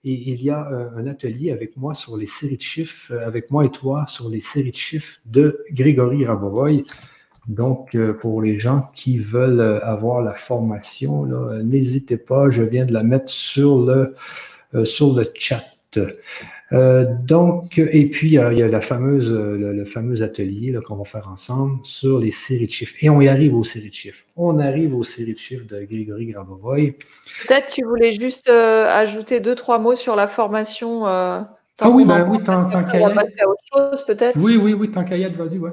il y a euh, un atelier avec moi sur les séries de chiffres, avec moi et toi sur les séries de chiffres de Grégory Rabovoy. Donc, pour les gens qui veulent avoir la formation, n'hésitez pas, je viens de la mettre sur le, sur le chat. Euh, donc, et puis il y a la fameuse, le, fameux atelier qu'on va faire ensemble sur les séries de chiffres. Et on y arrive aux séries de chiffres. On arrive aux séries de chiffres de Grégory Grabovoy. Peut-être tu voulais juste euh, ajouter deux, trois mots sur la formation. ah oui, ben oui, tant, qu'à y peut-être. Oui, oui, oui, tant qu'à vas-y, ouais.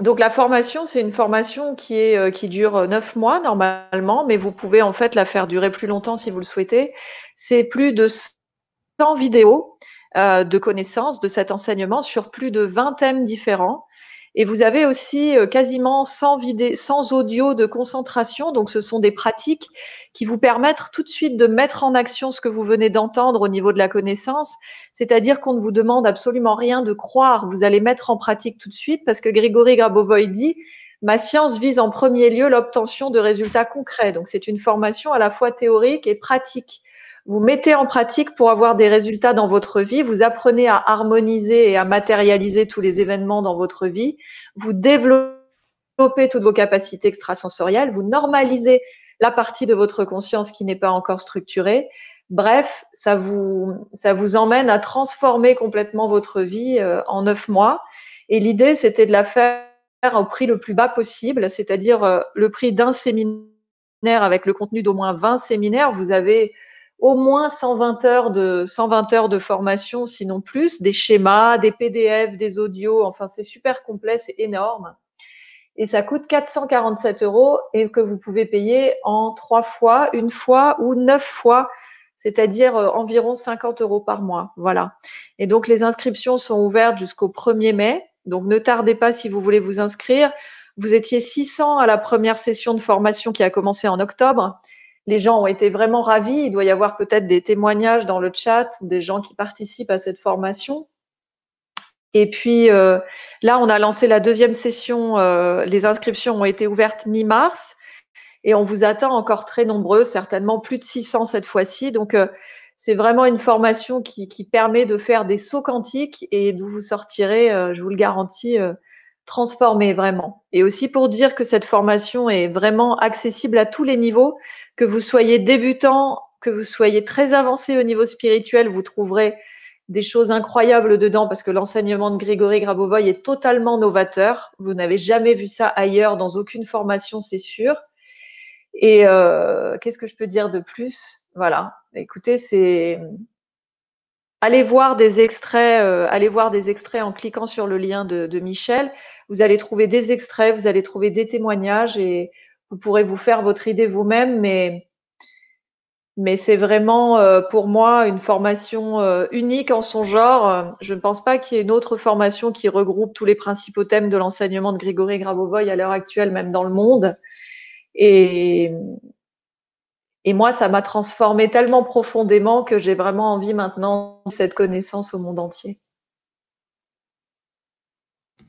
Donc la formation, c'est une formation qui, est, euh, qui dure neuf mois normalement, mais vous pouvez en fait la faire durer plus longtemps si vous le souhaitez. C'est plus de 100 vidéos euh, de connaissances de cet enseignement sur plus de 20 thèmes différents. Et vous avez aussi euh, quasiment 100, vidéos, 100 audios de concentration. Donc, ce sont des pratiques qui vous permettent tout de suite de mettre en action ce que vous venez d'entendre au niveau de la connaissance. C'est-à-dire qu'on ne vous demande absolument rien de croire. Vous allez mettre en pratique tout de suite parce que Grégory Grabovoy dit Ma science vise en premier lieu l'obtention de résultats concrets. Donc, c'est une formation à la fois théorique et pratique vous mettez en pratique pour avoir des résultats dans votre vie, vous apprenez à harmoniser et à matérialiser tous les événements dans votre vie, vous développez toutes vos capacités extrasensorielles, vous normalisez la partie de votre conscience qui n'est pas encore structurée. Bref, ça vous, ça vous emmène à transformer complètement votre vie euh, en neuf mois. Et l'idée, c'était de la faire au prix le plus bas possible, c'est-à-dire euh, le prix d'un séminaire avec le contenu d'au moins 20 séminaires. Vous avez au moins 120 heures de 120 heures de formation, sinon plus, des schémas, des PDF, des audios. Enfin, c'est super complet, c'est énorme. Et ça coûte 447 euros et que vous pouvez payer en trois fois, une fois ou neuf fois, c'est-à-dire euh, environ 50 euros par mois. Voilà. Et donc, les inscriptions sont ouvertes jusqu'au 1er mai. Donc, ne tardez pas si vous voulez vous inscrire. Vous étiez 600 à la première session de formation qui a commencé en octobre les gens ont été vraiment ravis. Il doit y avoir peut-être des témoignages dans le chat des gens qui participent à cette formation. Et puis euh, là, on a lancé la deuxième session. Euh, les inscriptions ont été ouvertes mi-mars et on vous attend encore très nombreux, certainement plus de 600 cette fois-ci. Donc euh, c'est vraiment une formation qui, qui, permet de faire des sauts quantiques et d'où vous sortirez, je vous le garantis, transformer vraiment. Et aussi pour dire que cette formation est vraiment accessible à tous les niveaux, que vous soyez débutant, que vous soyez très avancé au niveau spirituel, vous trouverez des choses incroyables dedans parce que l'enseignement de Grégory Grabovoy est totalement novateur. Vous n'avez jamais vu ça ailleurs dans aucune formation, c'est sûr. Et euh, qu'est-ce que je peux dire de plus? Voilà. Écoutez, c'est allez voir des extraits, euh, allez voir des extraits en cliquant sur le lien de, Michel. Vous allez trouver des extraits, vous allez trouver des témoignages et vous pourrez vous faire votre idée vous-même. Mais c'est vraiment euh, pour moi une formation euh, unique en son genre. Je ne pense pas qu'il y ait une autre formation qui regroupe tous les principaux thèmes de l'enseignement de Grégory Grabovoy à l'heure actuelle, même dans le monde. Et moi, ça m'a transformé tellement profondément que j'ai vraiment envie maintenant de cette connaissance au monde entier.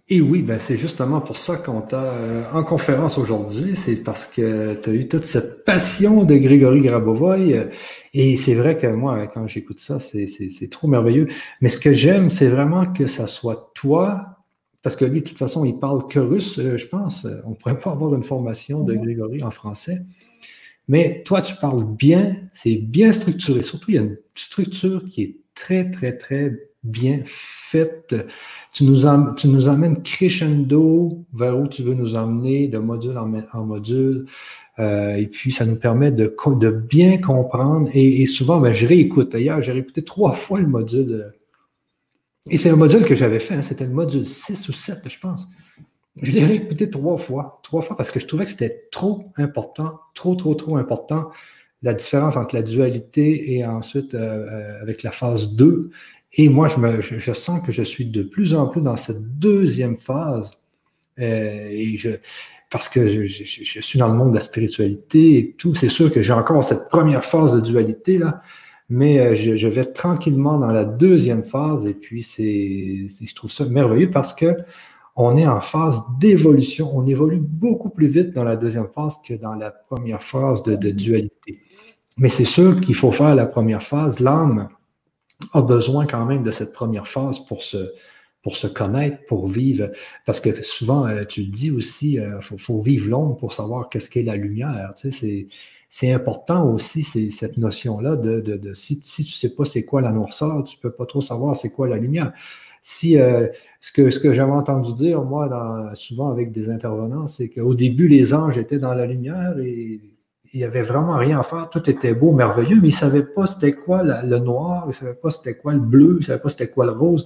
Et oui, ben c'est justement pour ça qu'on t'a euh, en conférence aujourd'hui, c'est parce que tu as eu toute cette passion de Grégory Grabovoy. Euh, et c'est vrai que moi, quand j'écoute ça, c'est trop merveilleux. Mais ce que j'aime, c'est vraiment que ça soit toi, parce que lui, de toute façon, il parle que russe, euh, je pense. On ne pourrait pas avoir une formation de Grégory en français. Mais toi, tu parles bien, c'est bien structuré. Surtout, il y a une structure qui est très, très, très bien faite. Tu nous, tu nous amènes crescendo vers où tu veux nous emmener, de module en, module. Euh, et puis, ça nous permet de, bien comprendre. Et, souvent, ben, je réécoute. D'ailleurs, j'ai réécouté trois fois le module. et c'est un module que j'avais fait. Hein. C'était le module 6 ou 7, je pense. Je l'ai réécouté trois fois. Trois fois parce que je trouvais que c'était trop important, trop, trop, trop important. La différence entre la dualité et ensuite euh, euh, avec la phase 2 et moi, je, me, je, sens que je suis de plus en plus dans cette deuxième phase. Euh, et parce que je, suis dans le monde de la spiritualité et tout. C'est sûr que j'ai encore cette première phase de dualité, là, mais je, vais tranquillement dans la deuxième phase. Et puis, c'est, je trouve ça merveilleux parce que on est en phase d'évolution. On évolue beaucoup plus vite dans la deuxième phase que dans la première phase de, dualité. Mais c'est sûr qu'il faut faire la première phase. L'âme, a besoin quand même de cette première phase pour se, connaître, pour vivre. Parce que souvent, euh, tu le dis aussi, il euh, faut, vivre l'ombre pour savoir qu'est-ce qu'est la lumière. C'est important aussi cette notion-là de, de, si, si, tu ne sais pas c'est quoi la noirceur, tu ne peux pas trop savoir c'est quoi la lumière. Si euh, ce que, ce que j'avais entendu dire, moi, dans, souvent avec des intervenants, c'est qu'au début, les anges étaient dans la lumière et il n'y avait vraiment rien à faire. Tout était beau, merveilleux, mais ils ne savaient pas c'était quoi le noir, ils ne savaient pas c'était quoi le bleu, ils ne savaient pas c'était quoi le rose.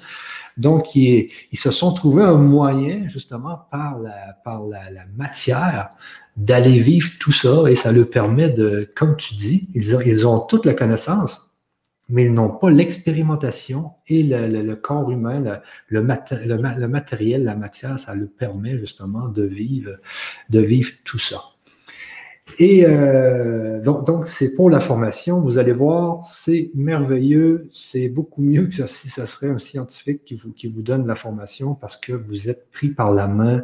Donc, ils, se sont trouvés un moyen, justement, par la, par la, matière, d'aller vivre tout ça et ça leur permet de, comme tu dis, ils ils ont toute la connaissance, mais ils n'ont pas l'expérimentation et le, corps humain, le, le, matériel, la matière, ça leur permet justement de vivre, de vivre tout ça. Et euh, donc, c'est pour la formation. Vous allez voir, c'est merveilleux. C'est beaucoup mieux que si ça serait un scientifique qui vous, qui vous donne la formation parce que vous êtes pris par la main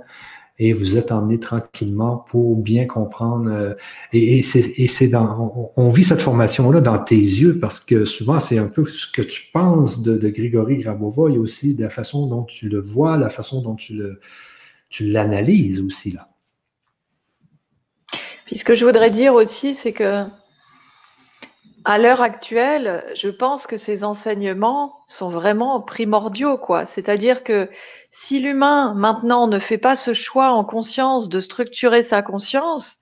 et vous êtes emmené tranquillement pour bien comprendre. Euh, et, c'est dans, on, vit cette formation-là dans tes yeux parce que souvent, c'est un peu ce que tu penses de, de Grigory Grabova et aussi de la façon dont tu le vois, la façon dont tu le, tu l'analyses aussi là ce que je voudrais dire aussi, c'est que à l'heure actuelle, je pense que ces enseignements sont vraiment primordiaux, quoi. C'est-à-dire que si l'humain maintenant ne fait pas ce choix en conscience de structurer sa conscience,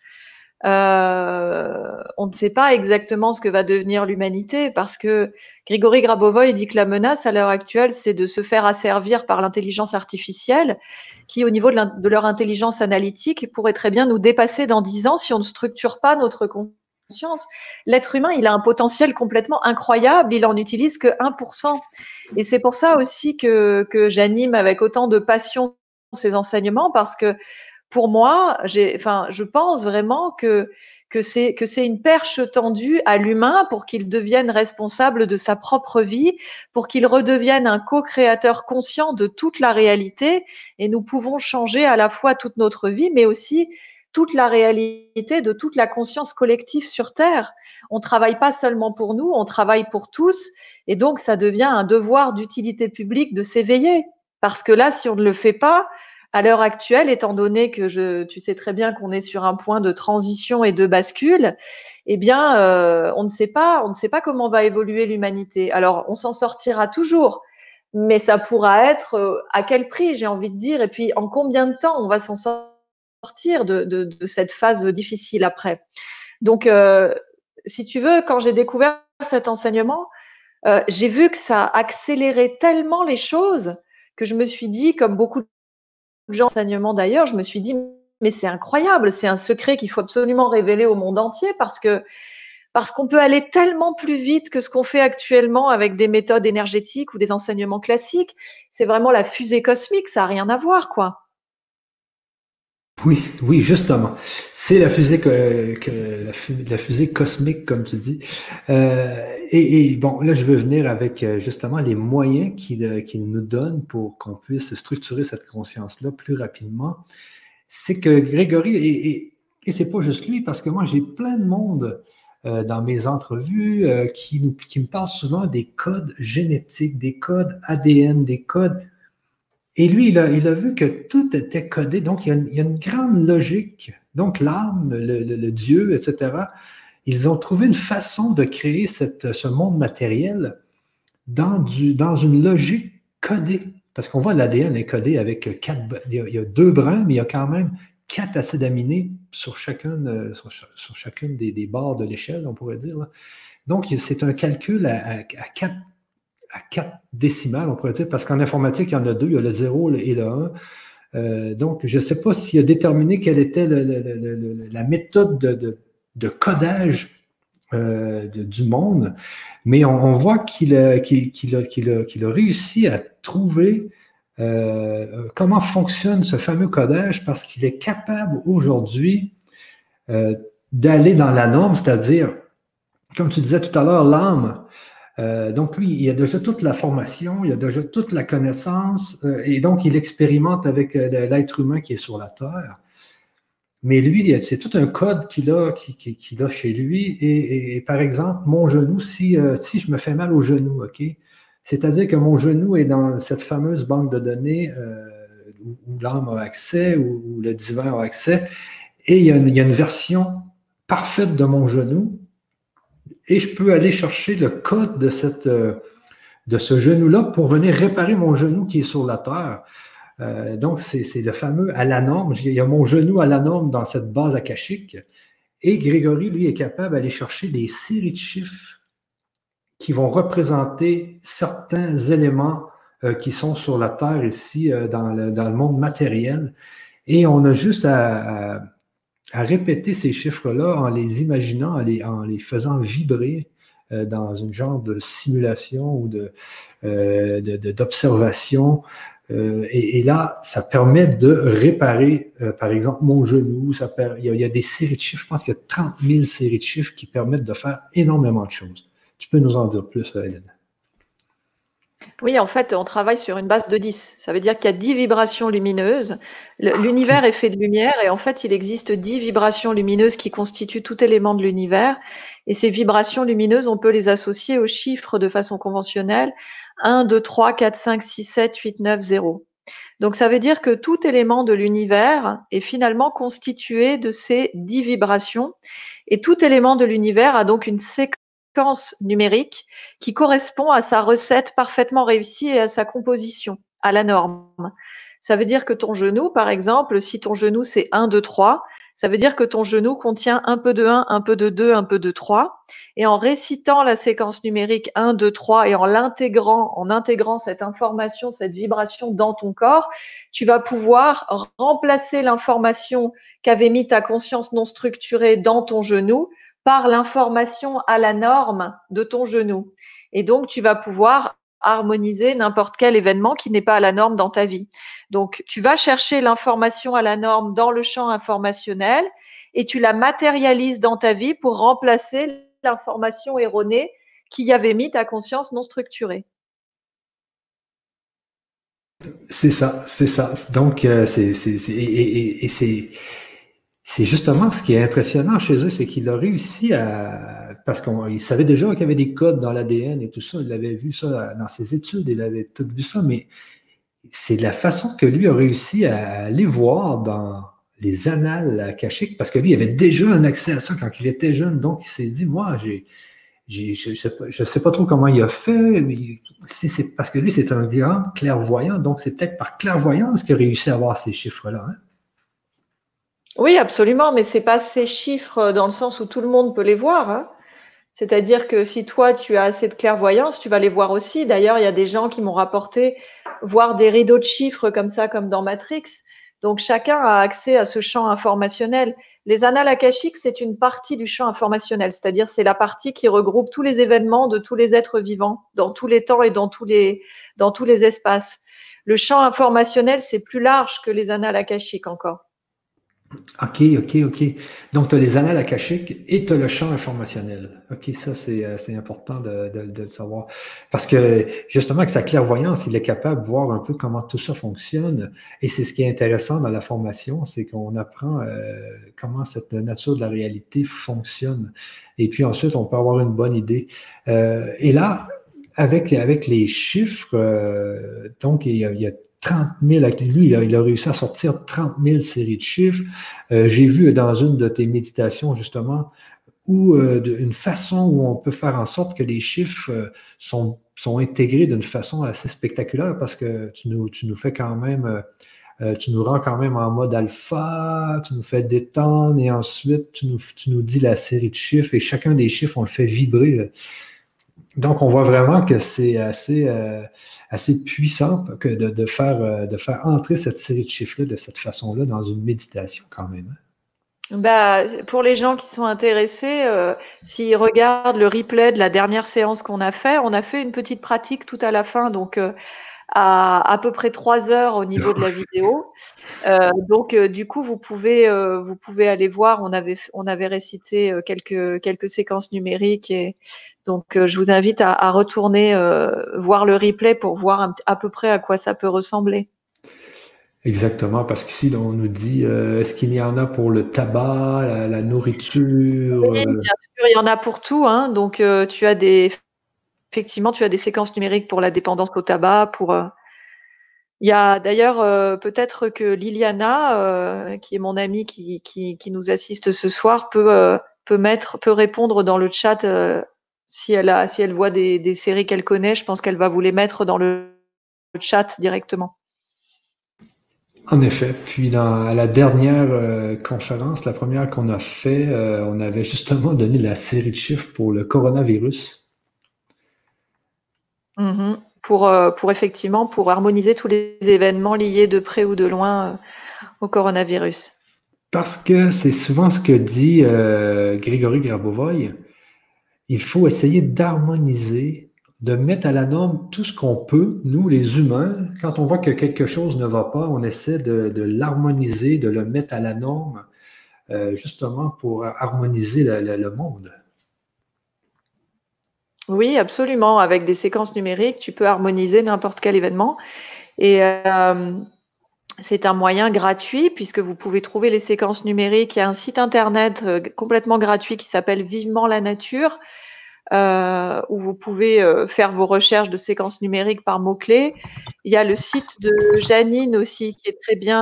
euh, on ne sait pas exactement ce que va devenir l'humanité parce que Grigory Grabovoy dit que la menace à l'heure actuelle, c'est de se faire asservir par l'intelligence artificielle qui, au niveau de, leur intelligence analytique, pourrait très bien nous dépasser dans dix ans si on ne structure pas notre conscience. L'être humain, il a un potentiel complètement incroyable, il en utilise que 1%. Et c'est pour ça aussi que, j'anime avec autant de passion ces enseignements parce que pour moi, enfin, je pense vraiment que c'est que c'est une perche tendue à l'humain pour qu'il devienne responsable de sa propre vie, pour qu'il redevienne un co-créateur conscient de toute la réalité. Et nous pouvons changer à la fois toute notre vie, mais aussi toute la réalité de toute la conscience collective sur Terre. On travaille pas seulement pour nous, on travaille pour tous. Et donc, ça devient un devoir d'utilité publique de s'éveiller. Parce que là, si on ne le fait pas, à l'heure actuelle, étant donné que je, tu sais très bien qu'on est sur un point de transition et de bascule, eh bien, euh, on ne sait pas, on ne sait pas comment va évoluer l'humanité. Alors, on s'en sortira toujours, mais ça pourra être euh, à quel prix, j'ai envie de dire, et puis en combien de temps on va s'en sortir? De, de, cette phase difficile après. Donc, euh, si tu veux, quand j'ai découvert cet enseignement, euh, j'ai vu que ça accélérait tellement les choses que je me suis dit, comme beaucoup de enseignement d'ailleurs, je me suis dit, mais c'est incroyable, c'est un secret qu'il faut absolument révéler au monde entier parce que parce qu'on peut aller tellement plus vite que ce qu'on fait actuellement avec des méthodes énergétiques ou des enseignements classiques. C'est vraiment la fusée cosmique, ça n'a rien à voir, quoi. Oui, oui, justement. C'est la fusée que, la, cosmique, comme tu dis. Euh, et, bon, là, je veux venir avec euh, justement les moyens qu'il euh, nous donne pour qu'on puisse structurer cette conscience-là plus rapidement. C'est que Grégory, et, et, et c'est pas juste lui, parce que moi, j'ai plein de monde dans mes entrevues qui, qui me parlent souvent des codes génétiques, des codes ADN, des codes et lui, il a, vu que tout était codé. Donc, il y a une, grande logique. Donc, l'âme, le, Dieu, etc., ils ont trouvé une façon de créer ce monde matériel dans, une logique codée. Parce qu'on voit l'ADN est codé avec quatre. Il y, a, deux brins, mais il y a quand même quatre acides aminés sur chacune, chacune des, barres de l'échelle, on pourrait dire. Donc, c'est un calcul à quatre à quatre décimales, on pourrait dire, parce qu'en informatique, il y en a deux, il y a le 0 et le 1. Euh, donc, je ne sais pas s'il a déterminé quelle était la méthode de, codage euh, du monde, mais on, voit qu'il a, réussi à trouver euh, comment fonctionne ce fameux codage parce qu'il est capable aujourd'hui d'aller dans la norme, c'est-à-dire, comme tu disais tout à l'heure, l'âme. Euh, donc, lui, il a déjà toute la formation, il a déjà toute la connaissance, euh, et donc il expérimente avec euh, l'être humain qui est sur la Terre. Mais lui, c'est tout un code qu'il a, a chez lui. Et, par exemple, mon genou, si, je me fais mal au genou, OK? C'est-à-dire que mon genou est dans cette fameuse banque de données où, l'âme a accès, où, le divin a accès, et il y a une version parfaite de mon genou et je peux aller chercher le code de, cette, euh, de ce genou-là pour venir réparer mon genou qui est sur la terre. Euh, donc, c'est le fameux à la norme. Il y a mon genou à la norme dans cette base akashique. Et Grégory, lui, est capable d'aller chercher des séries de chiffres qui vont représenter certains éléments euh, qui sont sur la Terre ici, dans, le, dans, le, monde matériel. Et on a juste à, à répéter ces chiffres-là en les imaginant, en les, faisant vibrer euh, dans une genre de simulation ou euh, d'observation. Euh, et, là, ça permet de réparer, par exemple, mon genou. Ça il, y a, des séries de chiffres, je pense qu'il y a 30 000 séries de chiffres qui permettent de faire énormément de choses. Tu peux nous en dire plus, Hélène? Oui, en fait, on travaille sur une base de 10. Ça veut dire qu'il y a 10 vibrations lumineuses. Ah, l'univers est fait de lumière et en fait, il existe 10 vibrations lumineuses qui constituent tout élément de l'univers. Et ces vibrations lumineuses, on peut les associer aux chiffres de façon conventionnelle. 1, 2, 3, 4, 5, 6, 7, 8, 9, 0. Donc ça veut dire que tout élément de l'univers est finalement constitué de ces 10 vibrations. Et tout élément de l'univers a donc une séquence numérique qui correspond à sa recette parfaitement réussie et à sa composition, à la norme. Ça veut dire que ton genou, par exemple, si ton genou c'est 1, 2, 3, ça veut dire que ton genou contient un peu de 1, un peu de 2, un peu de 3. Et en récitant la séquence numérique 1, 2, 3 et en l'intégrant, en intégrant cette information, cette vibration dans ton corps, tu vas pouvoir remplacer l'information qu'avait mis ta conscience non structurée dans ton genou par l'information à la norme de ton genou. Et donc, tu vas pouvoir harmoniser n'importe quel événement qui n'est pas à la norme dans ta vie. Donc, tu vas chercher l'information à la norme dans le champ informationnel et tu la matérialises dans ta vie pour remplacer l'information erronée qui y avait mis ta conscience non structurée. C'est ça, c'est ça. Donc, euh, c'est, et c'est c'est justement ce qui est impressionnant chez eux, c'est qu'il a réussi à. Parce qu'il savait déjà qu'il y avait des codes dans l'ADN et tout ça, il avait vu ça dans ses études, il avait tout vu ça, mais c'est la façon que lui a réussi à aller voir dans les annales akashiques, parce que lui, il avait déjà un accès à ça quand il était jeune, donc il s'est dit, moi, j'ai. je ne sais, pas trop comment il a fait, mais si c'est parce que lui, c'est un grand clairvoyant, donc c'est peut-être par clairvoyance qu'il a réussi à avoir ces chiffres-là. Hein. Oui, absolument, mais c'est pas ces chiffres dans le sens où tout le monde peut les voir. Hein. C'est-à-dire que si toi, tu as assez de clairvoyance, tu vas les voir aussi. D'ailleurs, il y a des gens qui m'ont rapporté voir des rideaux de chiffres comme ça, comme dans Matrix. Donc chacun a accès à ce champ informationnel. Les annales akashiques, c'est une partie du champ informationnel, c'est-à-dire c'est la partie qui regroupe tous les événements de tous les êtres vivants, dans tous les temps et dans tous les, dans tous les espaces. Le champ informationnel, c'est plus large que les annales akashiques encore. OK, OK, OK. Donc, tu as les annales akashiques et tu as le champ informationnel. OK, ça, c'est euh, important de, le savoir. Parce que, justement, avec sa clairvoyance, il est capable de voir un peu comment tout ça fonctionne. Et c'est ce qui est intéressant dans la formation, c'est qu'on apprend euh, comment cette nature de la réalité fonctionne. Et puis ensuite, on peut avoir une bonne idée. Euh, et là, avec, avec les chiffres, donc, il y a, il y a 30 000, lui, il a, réussi à sortir 30 000 séries de chiffres. Euh, j'ai vu dans une de tes méditations, justement, où euh, une façon où on peut faire en sorte que les chiffres euh, sont, sont intégrés d'une façon assez spectaculaire parce que tu nous, tu nous fais quand même, tu nous rends quand même en mode alpha, tu nous fais détendre et ensuite tu nous, tu nous dis la série de chiffres et chacun des chiffres, on le fait vibrer. Donc, on voit vraiment que c'est assez, euh, assez puissant que de, faire, euh, de faire entrer cette série de chiffres-là de cette façon-là dans une méditation quand même. Hein. Bah, pour les gens qui sont intéressés, euh, s'ils regardent le replay de la dernière séance qu'on a fait, on a fait une petite pratique tout à la fin. Donc, à à peu près trois heures au niveau de la vidéo. Euh, donc, euh, du coup, vous pouvez, euh, vous pouvez aller voir. On avait, on avait récité quelques, quelques séquences numériques et donc je vous invite à, à retourner voir le replay pour voir à peu près à quoi ça peut ressembler. Exactement, parce qu'ici, on nous dit, est-ce qu'il y en a pour le tabac, la, nourriture Oui, bien sûr, il y en a pour tout. Hein. Donc, tu as des effectivement, tu as des séquences numériques pour la dépendance au tabac, pour euh, il y a d'ailleurs euh, peut-être que Liliana, euh, qui est mon amie qui, nous assiste ce soir, peut, mettre, peut répondre dans le chat si, elle voit des, séries qu'elle connaît. Je pense qu'elle va vous les mettre dans le chat directement. En effet. Puis dans la dernière conférence, la première qu'on a fait, on avait justement donné la série de chiffres pour le coronavirus. Mmh pour, euh, pour effectivement, pour harmoniser tous les événements liés de près ou de loin euh, au coronavirus. Parce que c'est souvent ce que dit euh, Grégory Grabovoy. Il faut essayer d'harmoniser, de mettre à la norme tout ce qu'on peut, nous les humains. Quand on voit que quelque chose ne va pas, on essaie de, l'harmoniser, de le mettre à la norme, justement pour harmoniser le monde. Oui, absolument. Avec des séquences numériques, tu peux harmoniser n'importe quel événement. Et euh, c'est un moyen gratuit puisque vous pouvez trouver les séquences numériques. Il y a un site internet euh, complètement gratuit qui s'appelle Vivement la Nature. Euh, où vous pouvez faire vos recherches de séquences numériques par mots-clés. Il y a le site de Janine aussi qui est très bien,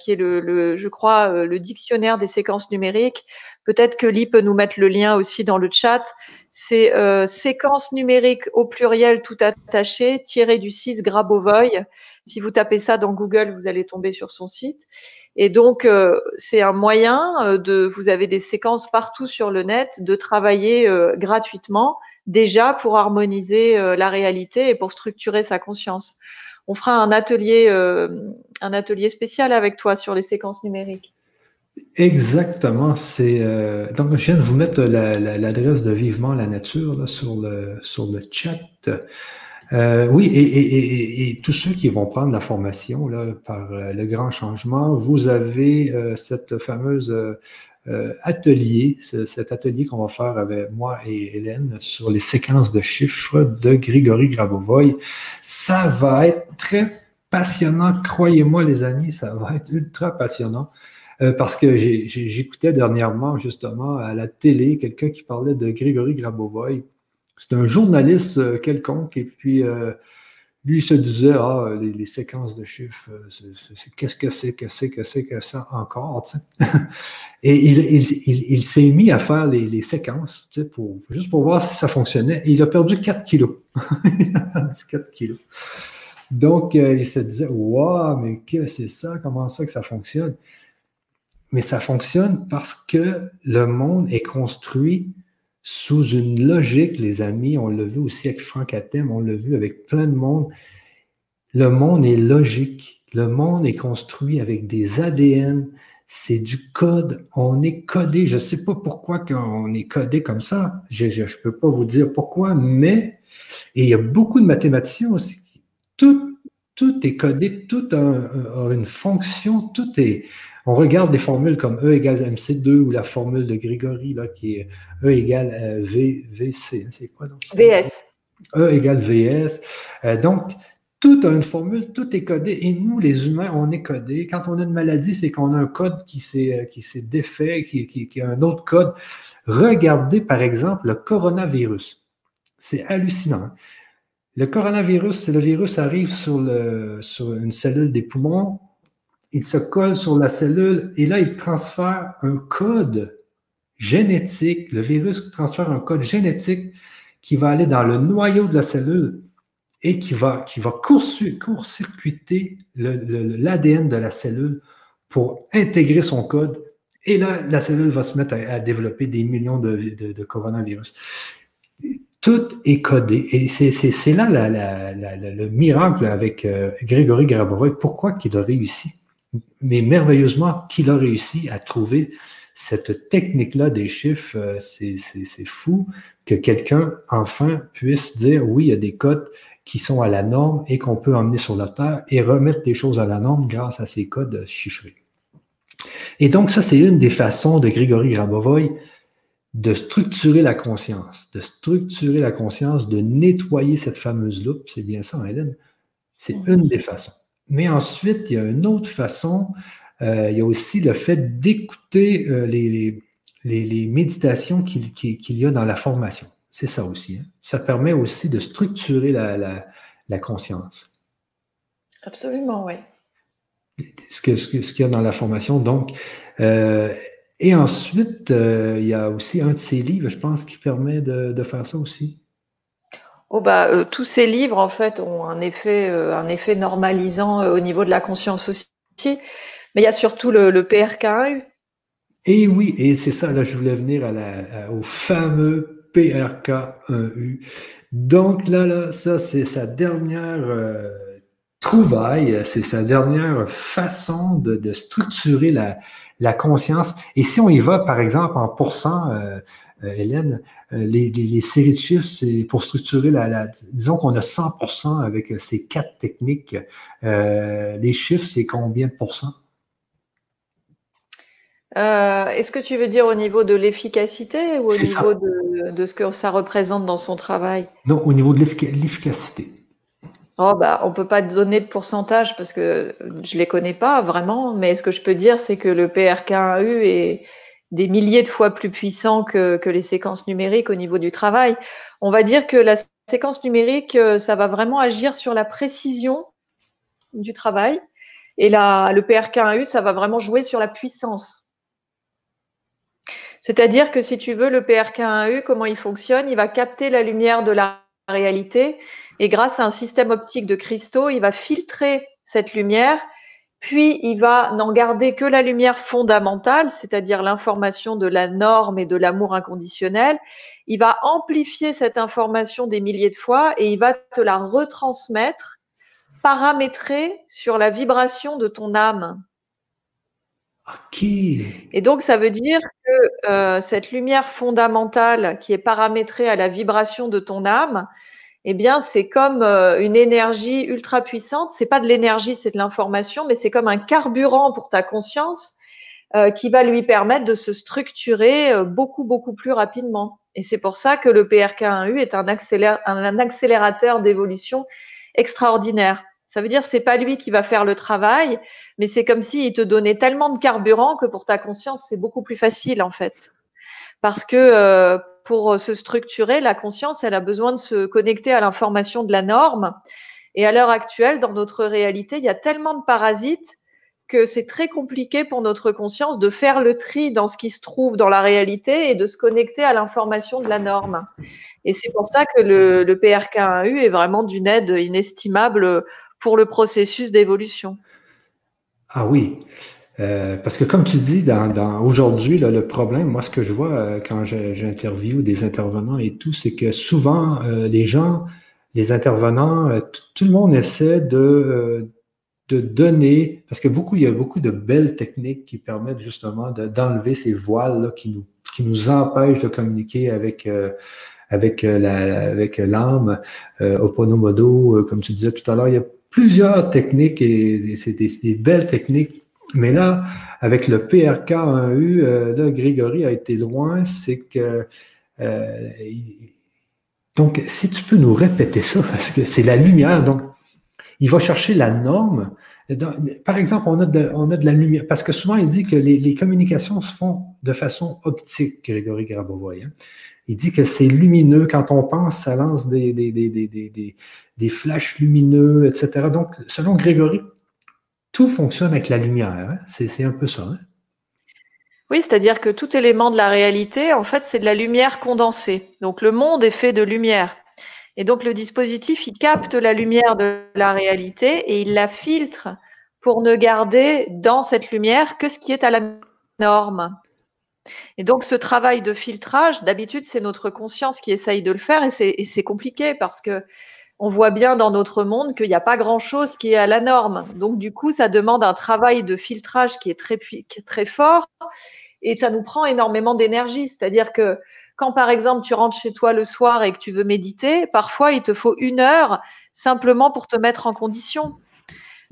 qui est le, je crois, le dictionnaire des séquences numériques. Peut-être que Lee peut nous mettre le lien aussi dans le chat. C'est euh, séquence numérique au pluriel tout attaché, tiré du 6 Grabovoy. Si vous tapez ça dans Google, vous allez tomber sur son site. Et donc, euh, c'est un moyen euh, de, vous avez des séquences partout sur le net, de travailler gratuitement déjà pour harmoniser la réalité et pour structurer sa conscience. On fera un atelier, un atelier spécial avec toi sur les séquences numériques. Exactement. C'est euh, donc je viens de vous mettre l'adresse de Vivement la Nature sur le sur le chat. Euh, oui, et, tous ceux qui vont prendre la formation là, par euh, le grand changement, vous avez cette fameuse atelier, cet atelier qu'on va faire avec moi et Hélène sur les séquences de chiffres de Grigory Grabovoy. Ça va être très passionnant, croyez-moi les amis, ça va être ultra passionnant. Euh, parce que j'écoutais dernièrement, justement, à la télé, quelqu'un qui parlait de Grégory Grabovoy. C'est un journaliste euh, quelconque, et puis euh, lui se disait Ah, les, séquences de chiffres, qu'est-ce que c'est, que c'est, que c'est, que ça encore, Et il, s'est mis à faire les, séquences, pour, juste pour voir si ça fonctionnait. il a perdu 4 kilos. il a perdu 4 kilos. Donc, il se disait, waouh, mais que c'est ça? Comment ça que ça fonctionne? Mais ça fonctionne parce que le monde est construit sous une logique, les amis. On l'a vu aussi avec Franck Atem, on l'a vu avec plein de monde. Le monde est logique. Le monde est construit avec des ADN, c'est du code. On est codé. Je ne sais pas pourquoi on est codé comme ça. Je ne peux pas vous dire pourquoi, mais il y a beaucoup de mathématiciens aussi. Tout, tout est codé, tout a, une fonction, tout est. On regarde des formules comme E égale MC2 ou la formule de Grégory là, qui est E égale euh, v, VC. C'est quoi donc? VS. E égale VS. Euh, donc, tout a une formule, tout est codé. Et nous, les humains, on est codés. Quand on a une maladie, c'est qu'on a un code qui s'est, euh, qui défait, qui, qui, a un autre code. Regardez, par exemple, le coronavirus. C'est hallucinant. Hein. Le coronavirus, le virus arrive sur, le, sur une cellule des poumons, il se colle sur la cellule et là, il transfère un code génétique. Le virus transfère un code génétique qui va aller dans le noyau de la cellule et qui va, qui court-circuiter l'ADN de la cellule pour intégrer son code. Et là, la cellule va se mettre à, développer des millions de, coronavirus. Tout est codé. Et c'est là le miracle avec euh, Grégory Grabovoi. Pourquoi qu'il a réussi, mais merveilleusement qu'il a réussi à trouver cette technique-là des chiffres. Euh, c'est fou que quelqu'un, enfin, puisse dire oui, il y a des codes qui sont à la norme et qu'on peut emmener sur la Terre et remettre des choses à la norme grâce à ces codes chiffrés. Et donc, ça, c'est une des façons de Grégory Grabovoy de structurer la conscience, de structurer la conscience, de nettoyer cette fameuse loupe. C'est bien ça, Hélène? C'est une des façons. Mais ensuite, il y a une autre façon. Euh, il y a aussi le fait d'écouter euh, les, les, méditations qu'il y a dans la formation. C'est ça aussi. Hein. Ça permet aussi de structurer la, conscience. Absolument, oui. Ce qu'il ce, ce y a dans la formation. Donc, euh, et ensuite, il y a aussi un de ces livres, je pense, qui permet de, faire ça aussi. Oh bah, euh, tous ces livres, en fait, ont un effet, un effet normalisant au niveau de la conscience aussi. Mais il y a surtout le, le PRK1U. Et oui, et c'est ça, là, je voulais venir au fameux PRK1U. Donc là, là ça, c'est sa dernière euh, trouvaille, c'est sa dernière façon de, structurer la, conscience. Et si on y va, par exemple, en pourcent, euh, euh, Hélène, les, séries de chiffres, c'est pour structurer la, disons qu'on a 100% avec ces quatre techniques. les chiffres, c'est combien de pourcents? Euh, est-ce que tu veux dire au niveau de l'efficacité ou au niveau de, ce que ça représente dans son travail? Non, au niveau de l'efficacité. Oh bah, on peut pas donner de pourcentage parce que je les connais pas vraiment, mais ce que je peux dire, c'est que le PRK1U est des milliers de fois plus puissant que, les séquences numériques au niveau du travail. On va dire que la séquence numérique, euh, ça va vraiment agir sur la précision du travail. Et là, le PRK1U, ça va vraiment jouer sur la puissance. C'est-à-dire que si tu veux, le PRK1U, comment il fonctionne Il va capter la lumière de la réalité et grâce à un système optique de cristaux, il va filtrer cette lumière, puis il va n'en garder que la lumière fondamentale, c'est-à-dire l'information de la norme et de l'amour inconditionnel. Il va amplifier cette information des milliers de fois et il va te la retransmettre paramétrée sur la vibration de ton âme. Et donc, ça veut dire que euh, cette lumière fondamentale qui est paramétrée à la vibration de ton âme, eh bien, c'est comme euh, une énergie ultra puissante. C'est pas de l'énergie, c'est de l'information, mais c'est comme un carburant pour ta conscience euh, qui va lui permettre de se structurer beaucoup, beaucoup plus rapidement. Et c'est pour ça que le PRK1U est un, accélérateur d'évolution extraordinaire. Ça veut dire c'est pas lui qui va faire le travail, mais c'est comme s'il te donnait tellement de carburant que pour ta conscience, c'est beaucoup plus facile en fait. Parce que euh, pour se structurer, la conscience, elle a besoin de se connecter à l'information de la norme. Et à l'heure actuelle, dans notre réalité, il y a tellement de parasites que c'est très compliqué pour notre conscience de faire le tri dans ce qui se trouve dans la réalité et de se connecter à l'information de la norme. Et c'est pour ça que le, le PRK1U est vraiment d'une aide inestimable pour le processus d'évolution. Ah oui, euh, parce que comme tu dis, dans, aujourd'hui, le problème, moi, ce que je vois euh, quand j'interviewe des intervenants et tout, c'est que souvent, euh, les gens, les intervenants, tout le monde essaie de, de donner, parce que beaucoup, il y a beaucoup de belles techniques qui permettent justement d'enlever ces voiles qui, nous, qui nous empêchent de communiquer avec, euh, avec, euh, la, avec l'âme, euh, Oponomodo, euh, comme tu disais tout à l'heure. Il y a plusieurs techniques et, c'est des, belles techniques. Mais là, avec le PRK1U, là, Grégory a été loin, c'est que donc, si tu peux nous répéter ça, parce que c'est la lumière. Donc, il va chercher la norme. Par exemple, on a, de, on a de la lumière, parce que souvent il dit que les, communications se font de façon optique, Grégory Grabovoy. Hein. Il dit que c'est lumineux. Quand on pense, ça lance des, des, des, des, flashs lumineux, etc. Donc, selon Grégory, tout fonctionne avec la lumière. Hein. C'est un peu ça. Hein. Oui, c'est-à-dire que tout élément de la réalité, en fait, c'est de la lumière condensée. Donc, le monde est fait de lumière. Et donc le dispositif, il capte la lumière de la réalité et il la filtre pour ne garder dans cette lumière que ce qui est à la norme. Et donc ce travail de filtrage, d'habitude, c'est notre conscience qui essaye de le faire et c'est compliqué parce que on voit bien dans notre monde qu'il n'y a pas grand-chose qui est à la norme. Donc du coup, ça demande un travail de filtrage qui est très, très fort et ça nous prend énormément d'énergie. C'est-à-dire que quand par exemple tu rentres chez toi le soir et que tu veux méditer, parfois il te faut une heure simplement pour te mettre en condition.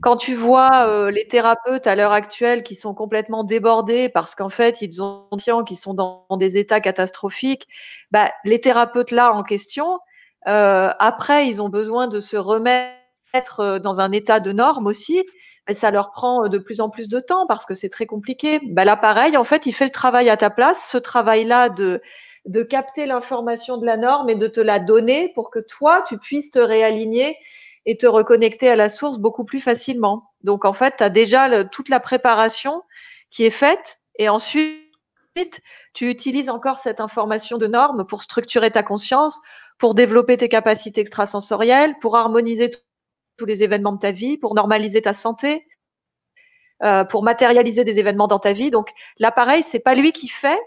Quand tu vois euh, les thérapeutes à l'heure actuelle qui sont complètement débordés parce qu'en fait ils ont des qui sont dans, des états catastrophiques, bah, les thérapeutes là en question, après ils ont besoin de se remettre euh, dans un état de norme aussi. Mais ça leur prend de plus en plus de temps parce que c'est très compliqué. Bah, là, pareil, en fait, il fait le travail à ta place. Ce travail-là de de capter l'information de la norme et de te la donner pour que toi, tu puisses te réaligner et te reconnecter à la source beaucoup plus facilement. Donc, en fait, tu as déjà toute la préparation qui est faite et ensuite, tu utilises encore cette information de norme pour structurer ta conscience, pour développer tes capacités extrasensorielles, pour harmoniser tous les événements de ta vie, pour normaliser ta santé, euh, pour matérialiser des événements dans ta vie. Donc, l'appareil, c'est pas lui qui fait,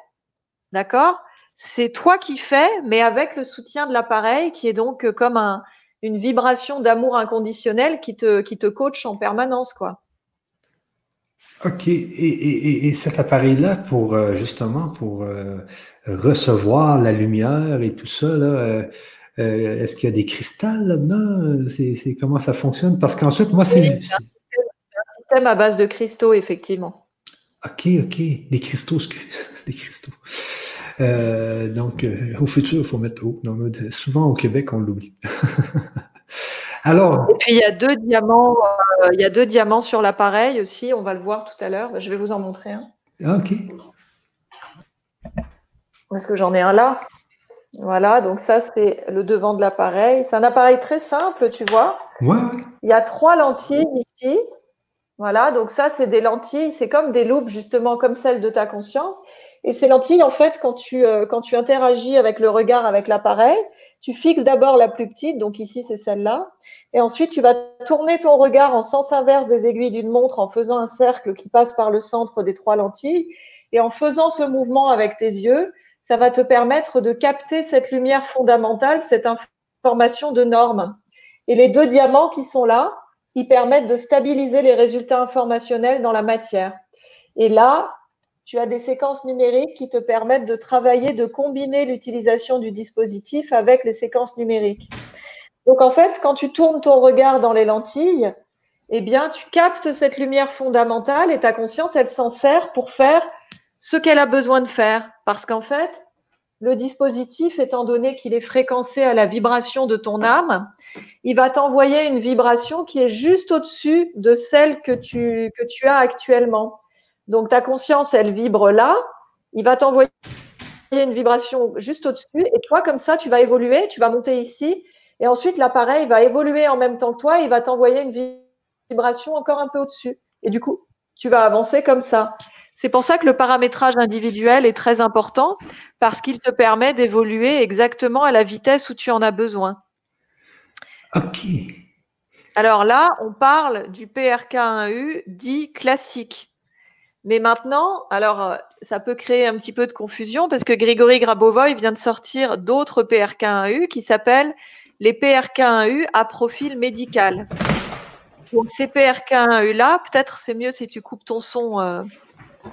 d'accord? C'est toi qui fais, mais avec le soutien de l'appareil qui est donc euh, comme un, une vibration d'amour inconditionnel qui te, qui te coach en permanence, quoi. OK. Et, cet appareil-là, pour euh, justement pour euh, recevoir la lumière et tout ça, est-ce qu'il y a des cristals là-dedans? C'est, comment ça fonctionne? Parce qu'ensuite, moi, c'est. un système à base de cristaux, effectivement. OK, OK. Des cristaux, excuse. Des cristaux. Euh, donc, euh, au futur, il faut mettre haut. souvent au Québec, on l'oublie. Alors. Et puis il y a deux diamants, euh, il y a deux diamants sur l'appareil aussi. On va le voir tout à l'heure. Je vais vous en montrer un. Ah, ok. Parce que j'en ai un là. Voilà, donc ça c'est le devant de l'appareil. C'est un appareil très simple, tu vois. Ouais. Il y a trois lentilles ici. Voilà, donc ça c'est des lentilles, c'est comme des loupes justement comme celles de ta conscience. Et ces lentilles, en fait, quand tu, euh, quand tu interagis avec le regard, avec l'appareil, tu fixes d'abord la plus petite, donc ici c'est celle-là, et ensuite tu vas tourner ton regard en sens inverse des aiguilles d'une montre en faisant un cercle qui passe par le centre des trois lentilles, et en faisant ce mouvement avec tes yeux, ça va te permettre de capter cette lumière fondamentale, cette information de norme. Et les deux diamants qui sont là, ils permettent de stabiliser les résultats informationnels dans la matière. Et là, tu as des séquences numériques qui te permettent de travailler, de combiner l'utilisation du dispositif avec les séquences numériques. Donc en fait, quand tu tournes ton regard dans les lentilles, eh bien, tu captes cette lumière fondamentale et ta conscience, elle s'en sert pour faire ce qu'elle a besoin de faire. Parce qu'en fait, le dispositif, étant donné qu'il est fréquencé à la vibration de ton âme, il va t'envoyer une vibration qui est juste au-dessus de celle que tu, que tu as actuellement. Donc ta conscience, elle vibre là, il va t'envoyer une vibration juste au-dessus, et toi, comme ça, tu vas évoluer, tu vas monter ici, et ensuite l'appareil va évoluer en même temps que toi, il va t'envoyer une vibration encore un peu au-dessus. Et du coup, tu vas avancer comme ça. C'est pour ça que le paramétrage individuel est très important, parce qu'il te permet d'évoluer exactement à la vitesse où tu en as besoin. OK. Alors là, on parle du PRK1U dit classique. Mais maintenant, alors euh, ça peut créer un petit peu de confusion parce que Grégory Grabovoy vient de sortir d'autres PRK1U qui s'appellent les PRK1U à profil médical. Donc ces PRK1U là, peut-être c'est mieux si tu coupes ton son. Euh,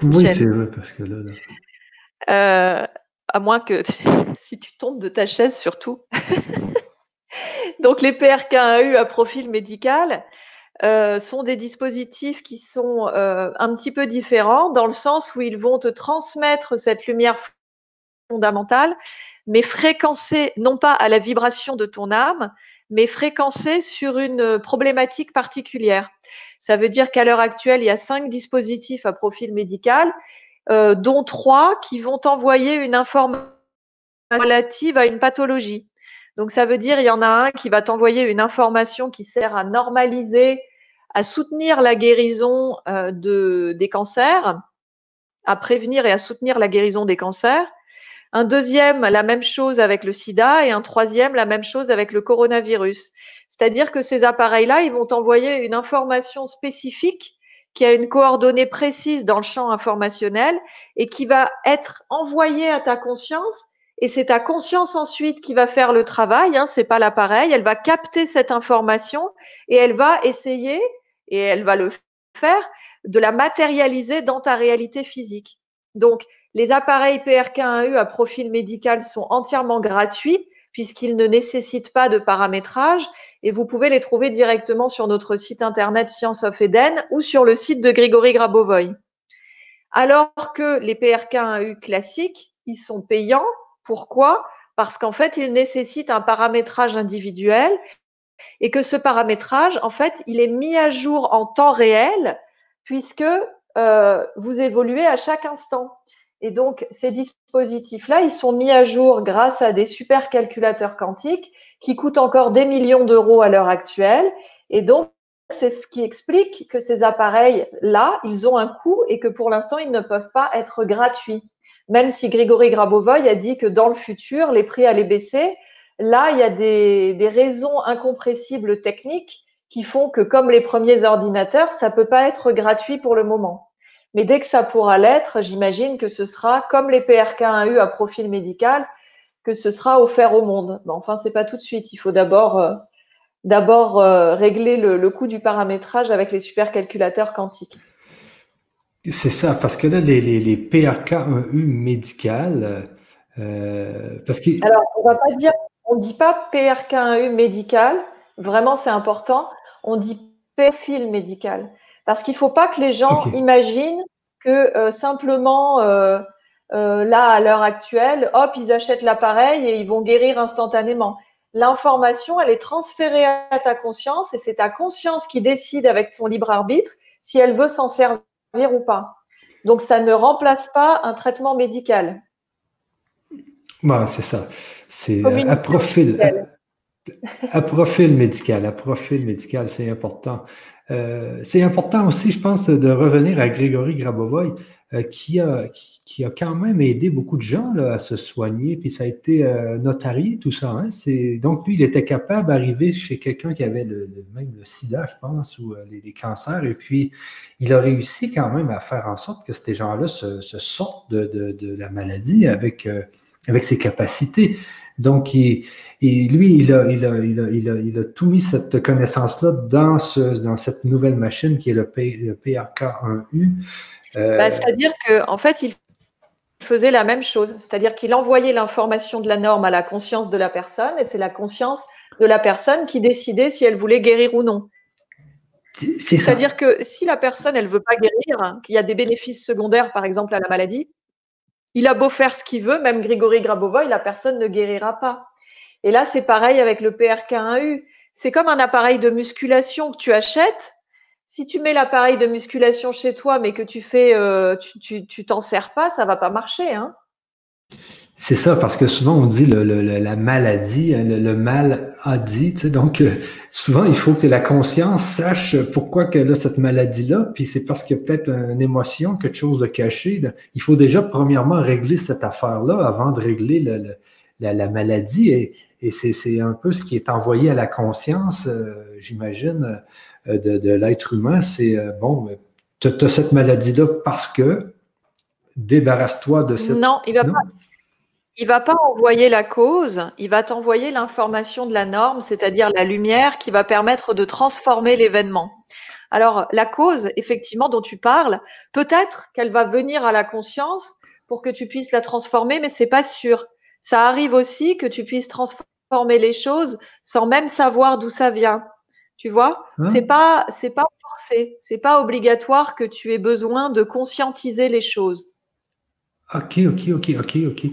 oui, c'est vrai, parce que là. Euh, à moins que si tu tombes de ta chaise surtout. Donc les PRK1U à profil médical euh, sont des dispositifs qui sont un petit peu différents dans le sens où ils vont te transmettre cette lumière fondamentale, mais fréquencée non pas à la vibration de ton âme, mais fréquencée sur une problématique particulière. Ça veut dire qu'à l'heure actuelle, il y a cinq dispositifs à profil médical, euh, dont trois qui vont envoyer une information relative à une pathologie. Donc ça veut dire il y en a un qui va t'envoyer une information qui sert à normaliser, à soutenir la guérison euh, de, des cancers, à prévenir et à soutenir la guérison des cancers un deuxième, la même chose avec le sida, et un troisième, la même chose avec le coronavirus. C'est-à-dire que ces appareils-là, ils vont envoyer une information spécifique qui a une coordonnée précise dans le champ informationnel et qui va être envoyée à ta conscience. Et c'est ta conscience ensuite qui va faire le travail. Hein, c'est pas l'appareil. Elle va capter cette information et elle va essayer et elle va le faire de la matérialiser dans ta réalité physique. Donc, les appareils PRK1U à profil médical sont entièrement gratuits puisqu'ils ne nécessitent pas de paramétrage et vous pouvez les trouver directement sur notre site internet Science of Eden ou sur le site de Grigory Grabovoy. Alors que les PRK1U classiques, ils sont payants. Pourquoi? Parce qu'en fait, ils nécessitent un paramétrage individuel et que ce paramétrage, en fait, il est mis à jour en temps réel puisque euh, vous évoluez à chaque instant. Et donc, ces dispositifs-là, ils sont mis à jour grâce à des supercalculateurs quantiques qui coûtent encore des millions d'euros à l'heure actuelle. Et donc, c'est ce qui explique que ces appareils-là, ils ont un coût et que pour l'instant, ils ne peuvent pas être gratuits. Même si Grigory Grabovoy a dit que dans le futur, les prix allaient baisser, là, il y a des, raisons incompressibles techniques qui font que, comme les premiers ordinateurs, ça peut pas être gratuit pour le moment. Mais dès que ça pourra l'être, j'imagine que ce sera comme les PRK1U à profil médical, que ce sera offert au monde. Mais enfin, c'est pas tout de suite. Il faut d'abord euh, d'abord euh, régler le, coût du paramétrage avec les supercalculateurs quantiques. C'est ça, parce que là, les, les, PRK1U médical, euh, parce que... Alors, on va pas dire, on dit pas PRK1U médical, vraiment c'est important, on dit profil médical. Parce qu'il ne faut pas que les gens imaginent que euh, simplement, euh, euh, là, à l'heure actuelle, hop, ils achètent l'appareil et ils vont guérir instantanément. L'information, elle est transférée à ta conscience et c'est ta conscience qui décide avec son libre arbitre si elle veut s'en servir ou pas. Donc, ça ne remplace pas un traitement médical. Bah, c'est ça. C'est à profil, à, profil médical. À profil médical, c'est important. Euh, c'est important aussi, je pense, de revenir à Grégory Grabovoy, euh, qui, a, qui, a quand même aidé beaucoup de gens là, à se soigner, puis ça a été euh, notarié, tout ça. Hein? Donc, lui, il était capable d'arriver chez quelqu'un qui avait le, même le sida, je pense, ou les, cancers, et puis il a réussi quand même à faire en sorte que ces gens-là se, sortent de, de, la maladie avec, avec ses capacités. Donc, il, lui, il a, il, a, il, a, tout mis cette connaissance-là dans, ce, dans cette nouvelle machine qui est le, PRK1U. Euh, bah, c'est-à-dire qu'en fait, il faisait la même chose. C'est-à-dire qu'il envoyait l'information de la norme à la conscience de la personne et c'est la conscience de la personne qui décidait si elle voulait guérir ou non. C'est-à-dire que si la personne, elle veut pas guérir, hein, qu'il y a des bénéfices secondaires, par exemple, à la maladie, il a beau faire ce qu'il veut, même Grigory Grabovoy, la personne ne guérira pas. Et là, c'est pareil avec le PRK1U. C'est comme un appareil de musculation que tu achètes. Si tu mets l'appareil de musculation chez toi, mais que tu fais, euh, tu t'en sers pas, ça va pas marcher. Hein c'est ça, parce que souvent on dit la maladie, hein, le, mal a dit, donc euh, souvent il faut que la conscience sache pourquoi qu'elle a cette maladie-là, puis c'est parce qu'il y a peut-être une émotion, quelque chose de caché. Il faut déjà premièrement régler cette affaire-là avant de régler la, maladie, et, c'est un peu ce qui est envoyé à la conscience, euh, j'imagine, euh, de, l'être humain, c'est, bon, tu as, cette maladie-là parce que débarrasse-toi de cette... Non, il va pas il va pas envoyer la cause, il va t'envoyer l'information de la norme, c'est-à-dire la lumière qui va permettre de transformer l'événement. Alors, la cause, effectivement, dont tu parles, peut-être qu'elle va venir à la conscience pour que tu puisses la transformer, mais c'est pas sûr. Ça arrive aussi que tu puisses transformer les choses sans même savoir d'où ça vient. Tu vois, hein c'est pas c'est pas forcé, c'est pas obligatoire que tu aies besoin de conscientiser les choses. Ok, ok, ok, ok, ok.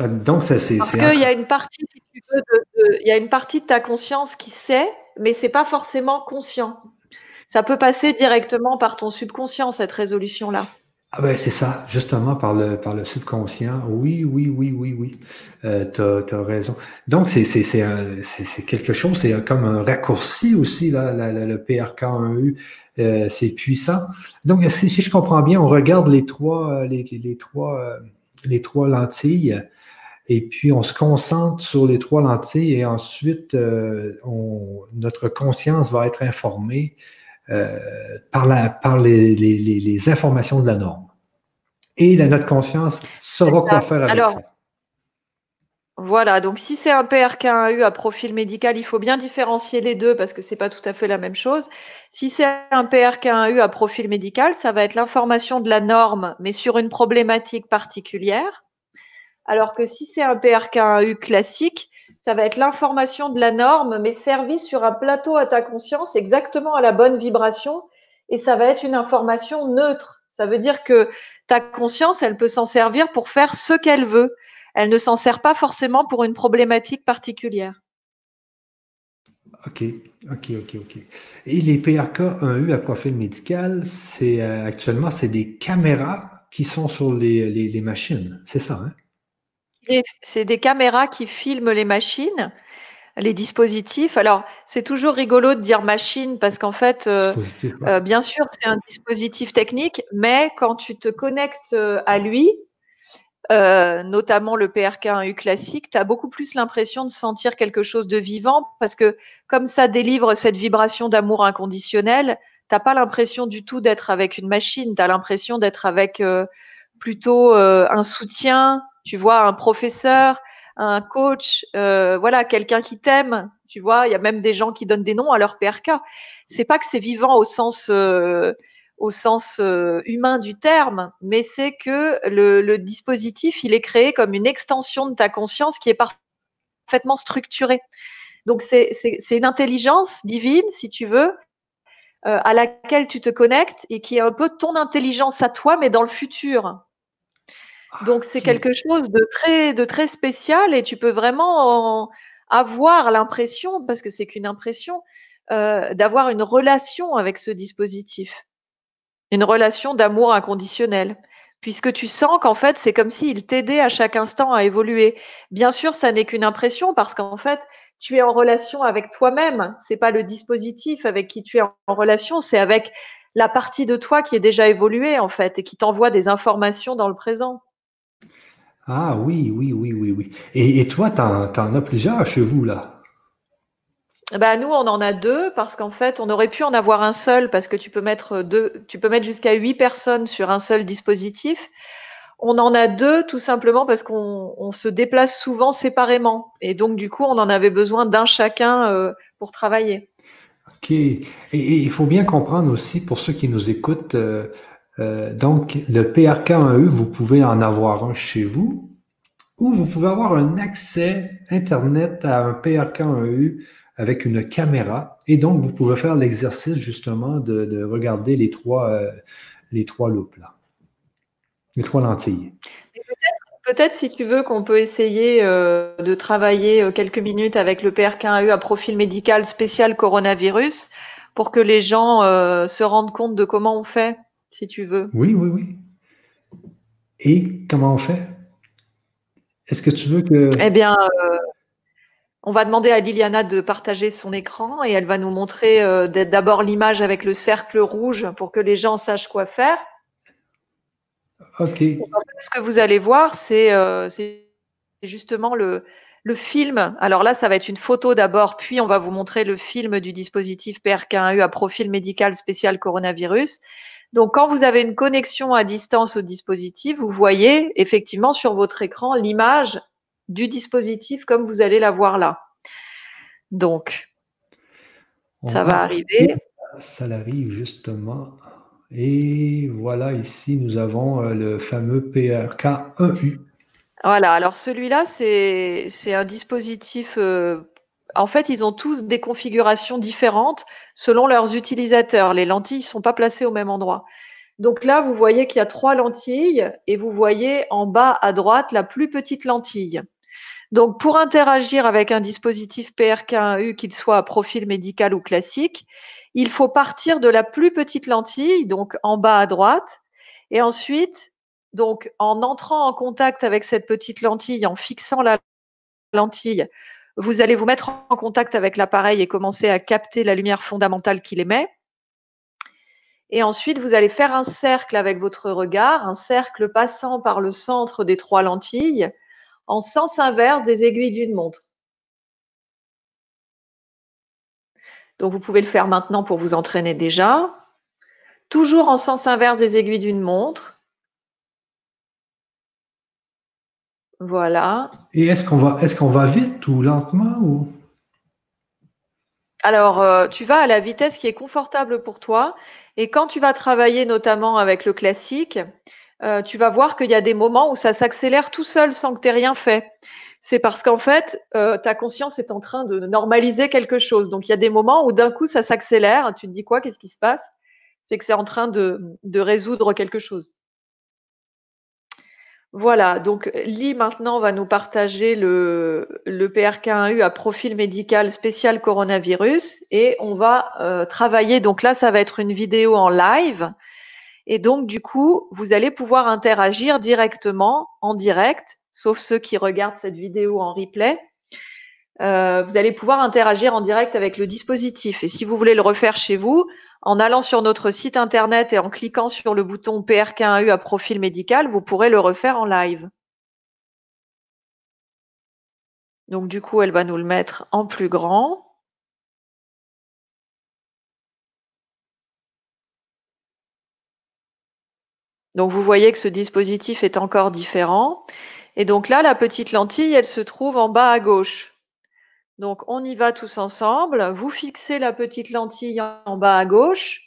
Euh, donc ça c'est. Parce qu'il y a une partie, si tu veux, il y a une partie de ta conscience qui sait, mais c'est pas forcément conscient. Ça peut passer directement par ton subconscient cette résolution là. Ah ben c'est ça, justement par le par le subconscient. Oui, oui, oui, oui, oui. Euh, tu as, raison. Donc c'est quelque chose, c'est comme un raccourci aussi là, le PRK1U, euh, c'est puissant. Donc si, si, je comprends bien, on regarde les trois les, les trois euh, les trois lentilles et puis on se concentre sur les trois lentilles et ensuite euh, on, notre conscience va être informée euh, par, la, par les, les, les, informations de la norme. Et la, notre conscience saura quoi faire avec ça. Voilà, donc si c'est un PRK1U à profil médical, il faut bien différencier les deux parce que c'est pas tout à fait la même chose. Si c'est un PRK1U à profil médical, ça va être l'information de la norme, mais sur une problématique particulière. Alors que si c'est un PRK1U classique, ça va être l'information de la norme, mais servie sur un plateau à ta conscience, exactement à la bonne vibration, et ça va être une information neutre. Ça veut dire que ta conscience, elle peut s'en servir pour faire ce qu'elle veut. Elle ne s'en sert pas forcément pour une problématique particulière. OK, OK, OK, OK. Et les PRK 1U à profil médical, c'est euh, actuellement, c'est des caméras qui sont sur les, les machines. C'est ça, hein? C'est des caméras qui filment les machines, les dispositifs. Alors, c'est toujours rigolo de dire machine parce qu'en fait, euh, euh, bien sûr, c'est un dispositif technique, mais quand tu te connectes euh, à lui, notamment le PRK1U classique, tu as beaucoup plus l'impression de sentir quelque chose de vivant parce que comme ça délivre cette vibration d'amour inconditionnel, tu n'as pas l'impression du tout d'être avec une machine, tu as l'impression d'être avec plutôt un soutien, tu vois, un professeur, un coach, euh, voilà, quelqu'un qui t'aime, tu vois, il y a même des gens qui donnent des noms à leur PRK. C'est pas que c'est vivant au sens euh, euh, humain du terme, mais c'est que le, dispositif, il est créé comme une extension de ta conscience qui est parfaitement structurée. Donc c'est une intelligence divine, si tu veux, à laquelle tu te connectes et qui est un peu ton intelligence à toi, mais dans le futur. Donc c'est quelque chose de très, de très spécial et tu peux vraiment avoir l'impression, parce que c'est qu'une impression, euh, d'avoir une relation avec ce dispositif, une relation d'amour inconditionnel, puisque tu sens qu'en fait c'est comme s'il t'aidait à chaque instant à évoluer. Bien sûr, ça n'est qu'une impression parce qu'en fait tu es en relation avec toi-même. C'est pas le dispositif avec qui tu es en relation, c'est avec la partie de toi qui est déjà évoluée en fait et qui t'envoie des informations dans le présent. Ah oui, oui, oui, oui, oui. Et, toi, tu en, as plusieurs chez vous, là? Bah, nous, on en a deux parce qu'en fait, on aurait pu en avoir un seul parce que tu peux mettre deux, tu peux mettre jusqu'à huit personnes sur un seul dispositif. On en a deux tout simplement parce qu'on se déplace souvent séparément. Et donc, du coup, on en avait besoin d'un chacun euh, pour travailler. OK. Et, il faut bien comprendre aussi, pour ceux qui nous écoutent, euh, euh, donc, le PRK1E, vous pouvez en avoir un chez vous ou vous pouvez avoir un accès Internet à un PRK1E avec une caméra. Et donc, vous pouvez faire l'exercice justement de, regarder les trois, euh, les trois loupes là, les trois lentilles. Peut-être, si tu veux, qu'on peut essayer euh, de travailler quelques minutes avec le PRK1E à profil médical spécial coronavirus pour que les gens se rendent compte de comment on fait si tu veux. Oui, oui, oui. Et comment on fait? Est-ce que tu veux que... Eh bien, euh, on va demander à Liliana de partager son écran et elle va nous montrer euh, d'abord l'image avec le cercle rouge pour que les gens sachent quoi faire. Ok. ce que vous allez voir, c'est euh, justement le, le film. Alors là, ça va être une photo d'abord, puis on va vous montrer le film du dispositif PRK1U à profil médical spécial coronavirus. Donc, quand vous avez une connexion à distance au dispositif, vous voyez effectivement sur votre écran l'image du dispositif comme vous allez la voir là. Donc, ça va arriver. Ça arrive justement. Et voilà, ici, nous avons euh, le fameux PRK1U. Voilà, alors celui-là, c'est un dispositif. Euh, en fait, ils ont tous des configurations différentes selon leurs utilisateurs. Les lentilles ne sont pas placées au même endroit. Donc là, vous voyez qu'il y a trois lentilles et vous voyez en bas à droite la plus petite lentille. Donc, pour interagir avec un dispositif PRK1U, qu'il soit à profil médical ou classique, il faut partir de la plus petite lentille, donc en bas à droite, et ensuite, donc en entrant en contact avec cette petite lentille, en fixant la lentille, vous allez vous mettre en contact avec l'appareil et commencer à capter la lumière fondamentale qu'il émet. Et ensuite, vous allez faire un cercle avec votre regard, un cercle passant par le centre des trois lentilles en sens inverse des aiguilles d'une montre. Donc vous pouvez le faire maintenant pour vous entraîner déjà. Toujours en sens inverse des aiguilles d'une montre. Voilà. Et est-ce qu'on va, est qu'on va vite ou lentement ou... Alors, euh, tu vas à la vitesse qui est confortable pour toi. Et quand tu vas travailler notamment avec le classique, euh, tu vas voir qu'il y a des moments où ça s'accélère tout seul sans que tu aies rien fait. C'est parce qu'en fait, euh, ta conscience est en train de normaliser quelque chose. Donc, il y a des moments où d'un coup, ça s'accélère. Tu te dis quoi? Qu'est-ce qui se passe? C'est que c'est en train de, de, résoudre quelque chose. Voilà, donc Lee maintenant va nous partager le, le PRK1U à profil médical spécial coronavirus et on va euh, travailler. Donc là, ça va être une vidéo en live et donc, du coup, vous allez pouvoir interagir directement, en direct, sauf ceux qui regardent cette vidéo en replay. Euh, vous allez pouvoir interagir en direct avec le dispositif. Et si vous voulez le refaire chez vous, en allant sur notre site internet et en cliquant sur le bouton PRK1U à profil médical, vous pourrez le refaire en live. Donc du coup, elle va nous le mettre en plus grand. Donc vous voyez que ce dispositif est encore différent. Et donc là, la petite lentille, elle se trouve en bas à gauche. Donc on y va tous ensemble. Vous fixez la petite lentille en bas à gauche.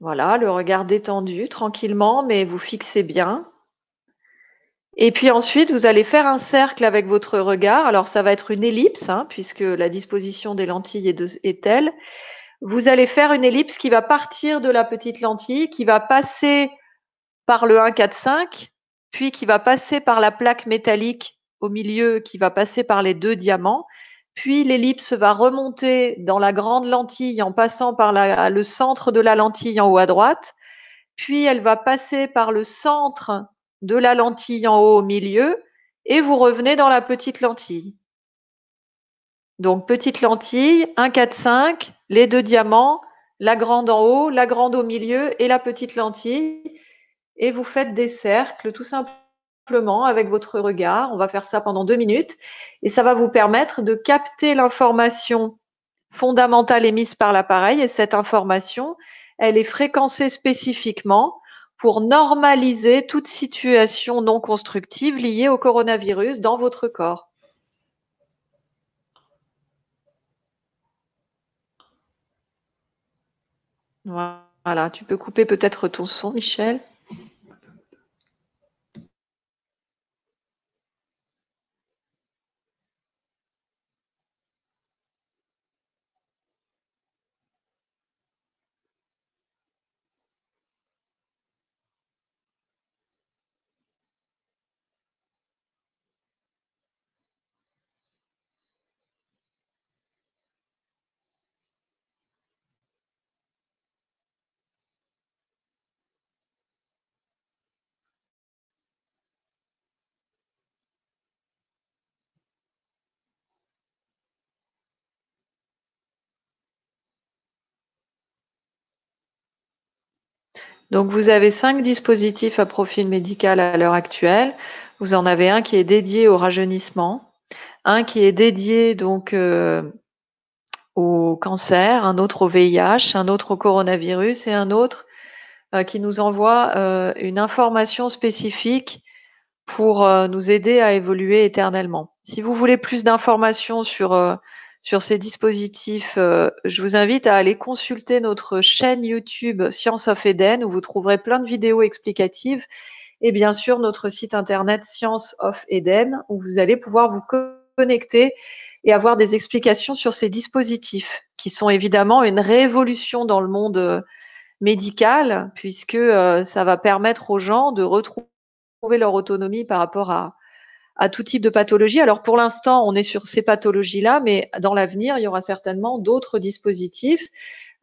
Voilà, le regard détendu, tranquillement, mais vous fixez bien. Et puis ensuite, vous allez faire un cercle avec votre regard. Alors ça va être une ellipse, hein, puisque la disposition des lentilles est, est telle vous allez faire une ellipse qui va partir de la petite lentille, qui va passer par le 1, 4, 5, puis qui va passer par la plaque métallique au milieu, qui va passer par les deux diamants. Puis l'ellipse va remonter dans la grande lentille en passant par le centre de la lentille en haut à droite. Puis elle va passer par le centre de la lentille en haut au milieu et vous revenez dans la petite lentille. Donc petite lentille, 1, 4, 5, les deux diamants, la grande en haut, la grande au milieu et la petite lentille. Et vous faites des cercles tout simplement avec votre regard. On va faire ça pendant deux minutes et ça va vous permettre de capter l'information fondamentale émise par l'appareil. Et cette information, elle est fréquencée spécifiquement pour normaliser toute situation non constructive liée au coronavirus dans votre corps. Voilà, tu peux couper peut-être ton son, Michel. Donc vous avez cinq dispositifs à profil médical à l'heure actuelle. Vous en avez un qui est dédié au rajeunissement, un qui est dédié donc euh, au cancer, un autre au VIH, un autre au coronavirus et un autre euh, qui nous envoie euh, une information spécifique pour nous aider à évoluer éternellement. Si vous voulez plus d'informations sur, sur ces dispositifs, euh, je vous invite à aller consulter notre chaîne YouTube Science of Eden où vous trouverez plein de vidéos explicatives et bien sûr notre site internet Science of Eden où vous allez pouvoir vous connecter et avoir des explications sur ces dispositifs qui sont évidemment une révolution dans le monde médical puisque ça va permettre aux gens de retrouver leur autonomie par rapport à, à tout type de pathologie. Alors pour l'instant, on est sur ces pathologies-là, mais dans l'avenir, il y aura certainement d'autres dispositifs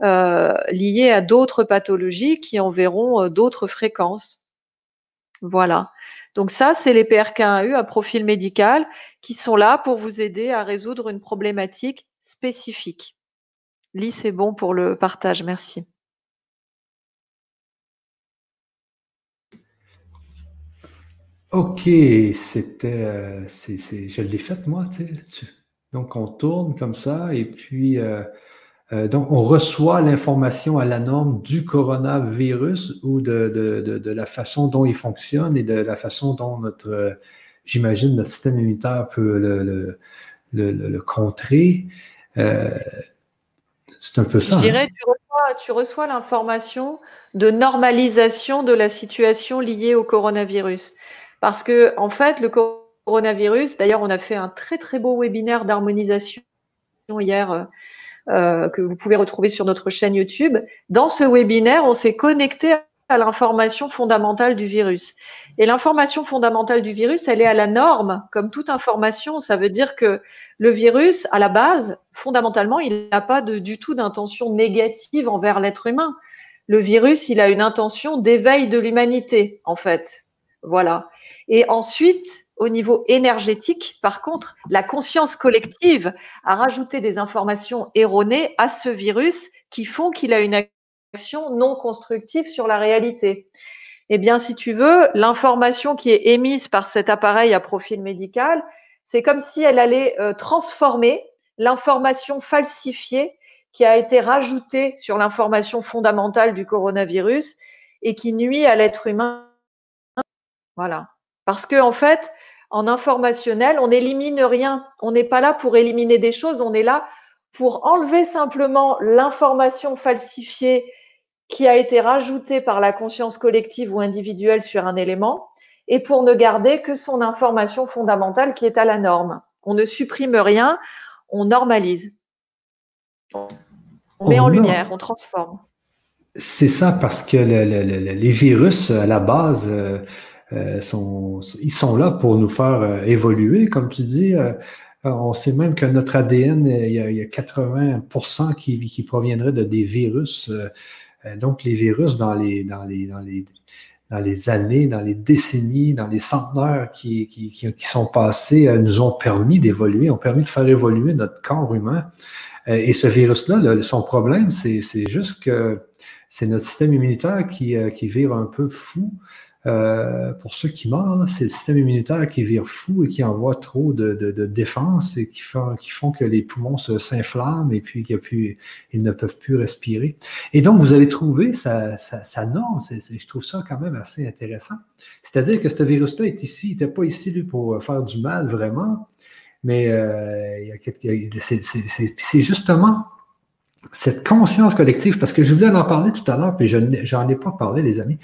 euh, liés à d'autres pathologies qui enverront euh, d'autres fréquences. Voilà. Donc ça, c'est les PRK1U à profil médical qui sont là pour vous aider à résoudre une problématique spécifique. Lise, c'est bon pour le partage. Merci. Ok, c'était, euh, c'est, je l'ai fait moi, tu sais. Donc on tourne comme ça et puis euh, euh, donc on reçoit l'information à la norme du coronavirus ou de, la façon dont il fonctionne et de la façon dont notre, j'imagine, notre système immunitaire peut le, le, contrer. c'est un peu ça. Je dirais, hein. tu reçois l'information de normalisation de la situation liée au coronavirus. Parce que, en fait, le coronavirus, d'ailleurs, on a fait un très, très beau webinaire d'harmonisation hier euh, euh, que vous pouvez retrouver sur notre chaîne YouTube. Dans ce webinaire, on s'est connecté à l'information fondamentale du virus. Et l'information fondamentale du virus, elle est à la norme, comme toute information. Ça veut dire que le virus, à la base, fondamentalement, il n'a pas de, du tout d'intention négative envers l'être humain. Le virus, il a une intention d'éveil de l'humanité, en fait. Voilà. Et ensuite, au niveau énergétique, par contre, la conscience collective a rajouté des informations erronées à ce virus qui font qu'il a une action non constructive sur la réalité. Eh bien, si tu veux, l'information qui est émise par cet appareil à profil médical, c'est comme si elle allait euh, transformer l'information falsifiée qui a été rajoutée sur l'information fondamentale du coronavirus et qui nuit à l'être humain. Voilà. Parce que en fait, en informationnel, on n'élimine rien. On n'est pas là pour éliminer des choses, on est là pour enlever simplement l'information falsifiée qui a été rajoutée par la conscience collective ou individuelle sur un élément et pour ne garder que son information fondamentale qui est à la norme. On ne supprime rien, on normalise. On met en lumière, on transforme. C'est ça parce que les virus, à la base, euh, euh, sont, ils sont là pour nous faire euh, évoluer, comme tu dis. Euh, on sait même que notre ADN, il y a, il y a 80% qui, qui proviendrait de des virus. donc, les virus, dans les, dans les, dans les, dans les années, dans les décennies, dans les centenaires qui, qui, qui, sont passés, nous ont permis d'évoluer, ont permis de faire évoluer notre corps humain. Et ce virus-là, son problème, c'est juste que c'est notre système immunitaire qui, qui vire un peu fou. Euh, pour ceux qui meurent, c'est le système immunitaire qui vire fou et qui envoie trop de, de, défense et qui font, qui font que les poumons s'inflamment et puis qu'ils ils ne peuvent plus respirer. Et donc, vous allez trouver sa, sa, norme. je trouve ça quand même assez intéressant. C'est-à-dire que ce virus-là est ici, il n'était pas ici lui, pour faire du mal vraiment, mais euh, c'est justement cette conscience collective, parce que je voulais en parler tout à l'heure, puis je n'en ai pas parlé, les amis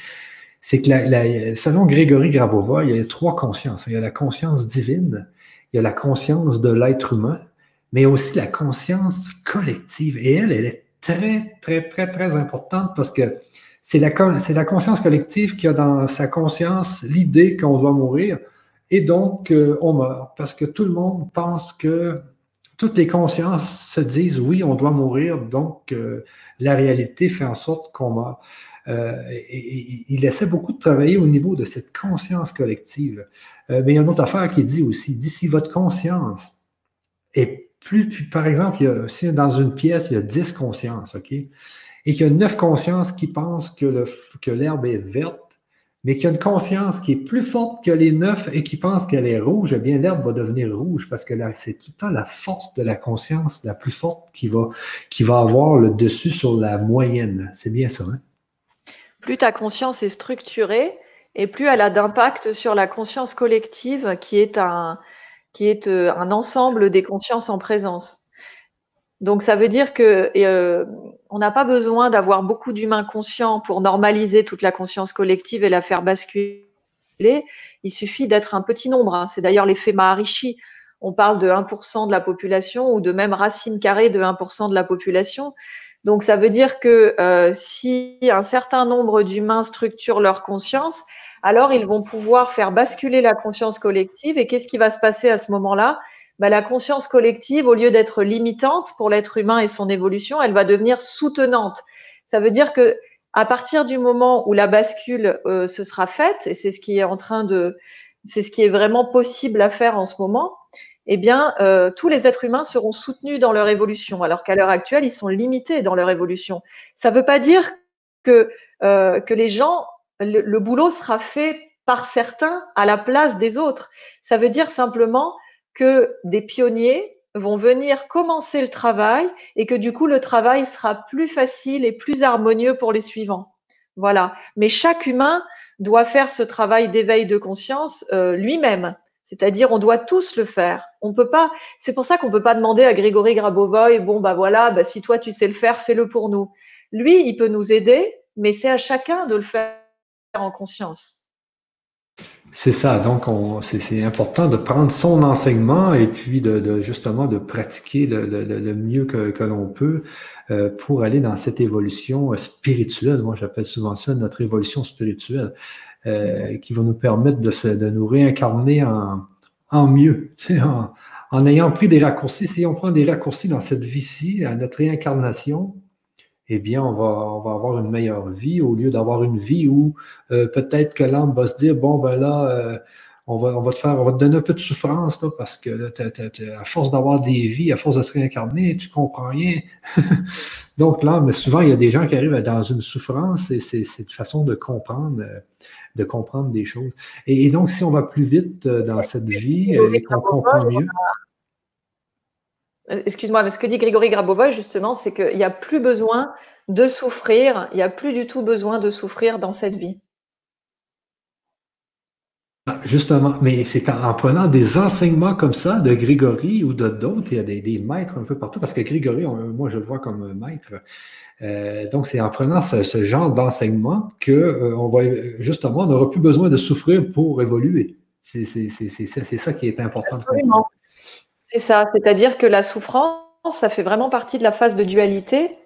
c'est que selon Grégory Grabova, il y a trois consciences. Il y a la conscience divine, il y a la conscience de l'être humain, mais aussi la conscience collective. Et elle, elle est très, très, très, très importante parce que c'est la, la conscience collective qui a dans sa conscience l'idée qu'on doit mourir et donc euh, on meurt parce que tout le monde pense que toutes les consciences se disent oui, on doit mourir, donc euh, la réalité fait en sorte qu'on meurt. Euh, il essaie beaucoup de travailler au niveau de cette conscience collective. Euh, mais il y a une autre affaire qui dit aussi, dit si votre conscience est plus, par exemple, si dans une pièce, il y a 10 consciences, OK? Et qu'il y a 9 consciences qui pensent que, l'herbe est verte, mais qu'il y a une conscience qui est plus forte que les neuf et qui pense qu'elle est rouge, eh bien l'herbe va devenir rouge parce que c'est tout le temps la force de la conscience la plus forte qui va, qui va avoir le dessus sur la moyenne. C'est bien ça, hein? Plus ta conscience est structurée et plus elle a d'impact sur la conscience collective qui est un, qui est euh, un ensemble des consciences en présence. Donc ça veut dire que euh, on n'a pas besoin d'avoir beaucoup d'humains conscients pour normaliser toute la conscience collective et la faire basculer. Il suffit d'être un petit nombre. Hein. C'est d'ailleurs l'effet Maharishi. On parle de 1% de la population ou de même racine carrée de 1% de la population. Donc ça veut dire que euh, si un certain nombre d'humains structurent leur conscience, alors ils vont pouvoir faire basculer la conscience collective. Et qu'est-ce qui va se passer à ce moment-là? Bah, La conscience collective, au lieu d'être limitante pour l'être humain et son évolution, elle va devenir soutenante. Ça veut dire que à partir du moment où la bascule euh, se sera faite, et c'est ce qui est en train de, c'est ce qui est vraiment possible à faire en ce moment, eh bien, euh, tous les êtres humains seront soutenus dans leur évolution, alors qu'à l'heure actuelle, ils sont limités dans leur évolution. Ça ne veut pas dire que, euh, les gens le, boulot sera fait par certains à la place des autres. Ça veut dire simplement que des pionniers vont venir commencer le travail et que du coup le travail sera plus facile et plus harmonieux pour les suivants. Voilà. Mais chaque humain doit faire ce travail d'éveil de conscience euh, lui-même. C'est-à-dire, on doit tous le faire. On peut pas. C'est pour ça qu'on peut pas demander à Grégory Grabovoy, bon bah voilà, bah, si toi tu sais le faire, fais-le pour nous. Lui, il peut nous aider, mais c'est à chacun de le faire en conscience. C'est ça, donc c'est important de prendre son enseignement et puis de, justement de pratiquer le, mieux que, l'on peut euh, pour aller dans cette évolution spirituelle. Moi, j'appelle souvent ça notre évolution spirituelle, euh, qui va nous permettre de, de nous réincarner en, en mieux, en, en ayant pris des raccourcis. Si on prend des raccourcis dans cette vie-ci, à notre réincarnation, eh bien, on va, on va avoir une meilleure vie au lieu d'avoir une vie où euh, peut-être que l'âme va se dire, bon, ben là, euh, on, va, on va te faire, on va te donner un peu de souffrance, là, parce que là, à force d'avoir des vies, à force de se réincarner, tu comprends rien. Donc là, mais souvent, il y a des gens qui arrivent dans une souffrance et c'est une façon de comprendre, euh, de comprendre des choses. Et, donc, si on va plus vite dans cette vie et qu'on comprend mieux. Euh, excuse-moi, mais ce que dit Grégory Grabova, justement, c'est qu'il n'y a plus besoin de souffrir, il n'y a plus du tout besoin de souffrir dans cette vie. Ah, justement, mais c'est en, prenant des enseignements comme ça de Grégory ou de d'autres, il y a des, maîtres un peu partout, parce que Grégory, moi je le vois comme maître. Euh, donc c'est en prenant ce, genre d'enseignement que euh, on va justement, on n'aura plus besoin de souffrir pour évoluer. C'est ça qui est important. C'est ça, c'est-à-dire que la souffrance, ça fait vraiment partie de la phase de dualité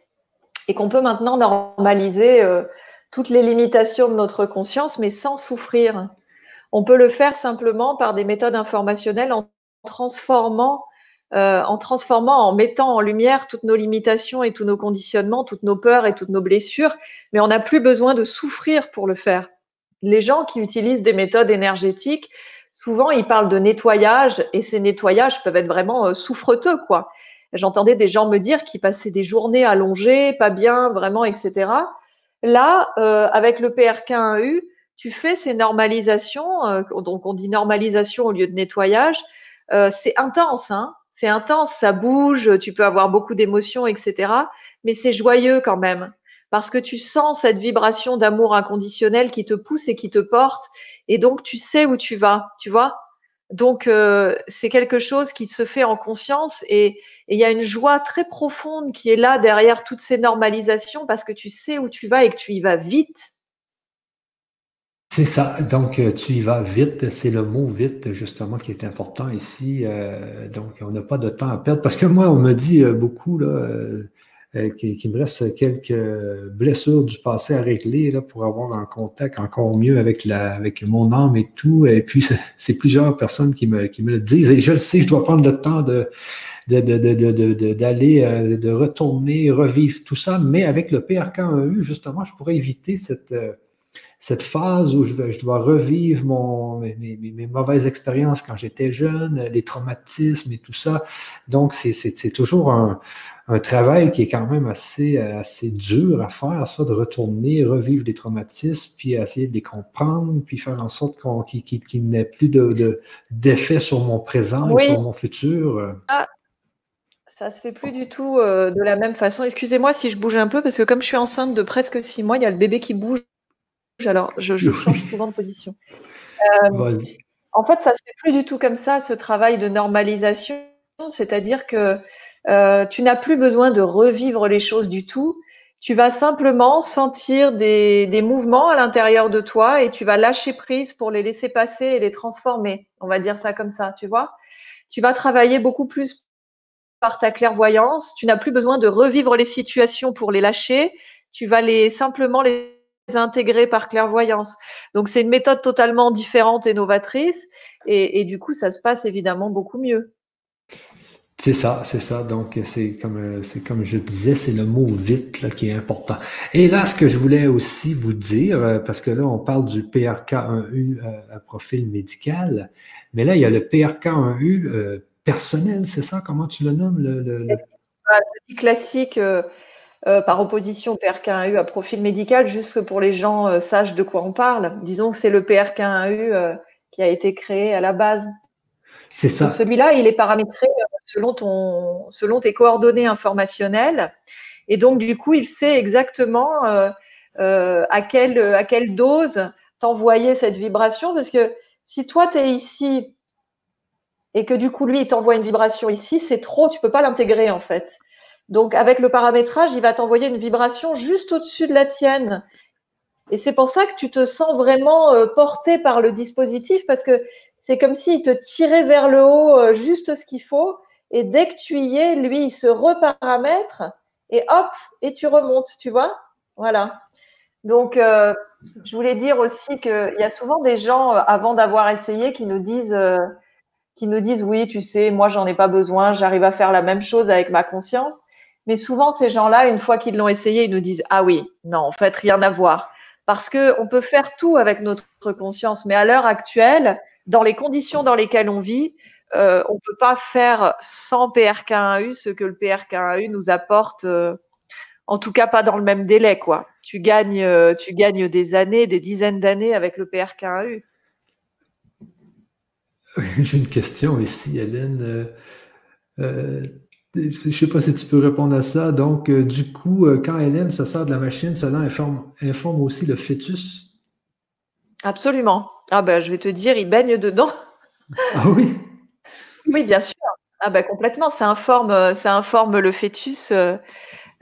et qu'on peut maintenant normaliser euh, toutes les limitations de notre conscience, mais sans souffrir. On peut le faire simplement par des méthodes informationnelles en transformant, euh, en transformant, en mettant en lumière toutes nos limitations et tous nos conditionnements, toutes nos peurs et toutes nos blessures, mais on n'a plus besoin de souffrir pour le faire. Les gens qui utilisent des méthodes énergétiques, souvent ils parlent de nettoyage et ces nettoyages peuvent être vraiment euh, souffreteux, quoi. J'entendais des gens me dire qu'ils passaient des journées allongées, pas bien, vraiment, etc. Là, euh, avec le PRK1U, tu fais ces normalisations, euh, donc on dit normalisation au lieu de nettoyage. c'est intense, hein c'est intense, ça bouge, tu peux avoir beaucoup d'émotions, etc. Mais c'est joyeux quand même parce que tu sens cette vibration d'amour inconditionnel qui te pousse et qui te porte, et donc tu sais où tu vas, tu vois. Donc euh, c'est quelque chose qui se fait en conscience et il y a une joie très profonde qui est là derrière toutes ces normalisations parce que tu sais où tu vas et que tu y vas vite. C'est ça. Donc, euh, tu y vas vite. C'est le mot vite, justement, qui est important ici. Euh, donc, on n'a pas de temps à perdre. Parce que moi, on me dit beaucoup, là, euh, qu'il me reste quelques blessures du passé à régler là, pour avoir un contact encore mieux avec, la, avec mon âme et tout. Et puis, c'est plusieurs personnes qui me, qui me le disent. Et je le sais, je dois prendre le temps de, d'aller, euh, de, retourner, revivre tout ça. Mais avec le PRK1U, justement, je pourrais éviter cette, euh, cette phase où je, je dois revivre mon, mes, mes, mauvaises expériences quand j'étais jeune, les traumatismes et tout ça. Donc, c'est toujours un, un, travail qui est quand même assez, assez dur à faire, ça, de retourner, revivre les traumatismes, puis essayer de les comprendre, puis faire en sorte qu'il qu n'ait plus d'effet de, sur mon présent et sur mon futur. Ah. Ça se fait plus du tout euh, de la même façon. Excusez-moi si je bouge un peu, parce que comme je suis enceinte de presque six mois, il y a le bébé qui bouge alors je, change souvent de position. Euh, en fait, ça ne se fait plus du tout comme ça, ce travail de normalisation. C'est-à-dire que euh, tu n'as plus besoin de revivre les choses du tout. Tu vas simplement sentir des, des mouvements à l'intérieur de toi et tu vas lâcher prise pour les laisser passer et les transformer. On va dire ça comme ça, tu vois. Tu vas travailler beaucoup plus par ta clairvoyance. Tu n'as plus besoin de revivre les situations pour les lâcher. Tu vas les simplement les intégrer par clairvoyance. Donc c'est une méthode totalement différente et novatrice et, du coup ça se passe évidemment beaucoup mieux. C'est ça, c'est ça. Donc c'est comme c'est comme je disais, c'est le mot vite qui est important. Et là, ce que je voulais aussi vous dire, euh, parce que là on parle du PRK1U euh, à profil médical, mais là il y a le PRK1U euh, personnel, c'est ça? Comment tu le nommes le, le, classique euh, par opposition au PRK1U à profil médical, juste pour les gens euh, sachent de quoi on parle. Disons que c'est le PRK1U euh, qui a été créé à la base. C'est ça. Celui-là, il est paramétré selon, ton, selon tes coordonnées informationnelles. Et donc, du coup, il sait exactement à, quelle, à quelle dose t'envoyer cette vibration. Parce que si toi, tu es ici et que du coup, lui, il t'envoie une vibration ici, c'est trop, tu peux pas l'intégrer en fait. Donc, avec le paramétrage, il va t'envoyer une vibration juste au-dessus de la tienne. Et c'est pour ça que tu te sens vraiment euh, porté par le dispositif parce que c'est comme s'il te tirait vers le haut euh, juste ce qu'il faut. Et dès que tu y es, lui, il se reparamètre et hop, et tu remontes, tu vois? Voilà. Donc, euh, je voulais dire aussi qu'il y a souvent des gens, avant d'avoir essayé, qui nous disent, qui nous disent, oui, tu sais, moi, j'en ai pas besoin, j'arrive à faire la même chose avec ma conscience. Mais souvent, ces gens-là, une fois qu'ils l'ont essayé, ils nous disent Ah oui, non, en fait, rien à voir. Parce qu'on peut faire tout avec notre conscience, mais à l'heure actuelle, dans les conditions dans lesquelles on vit, euh, on ne peut pas faire sans PRK1U ce que le PRK1U nous apporte, euh, en tout cas pas dans le même délai. Quoi. Tu, gagnes, euh, tu gagnes des années, des dizaines d'années avec le PRK1U. J'ai une question ici, Hélène. Je ne sais pas si tu peux répondre à ça. Donc, euh, du coup, euh, quand Hélène se sort de la machine, cela informe, informe aussi le fœtus? Absolument. Ah ben, je vais te dire, il baigne dedans. Ah oui? Oui, bien sûr. Ah ben, complètement. Ça informe, euh, ça informe le fœtus,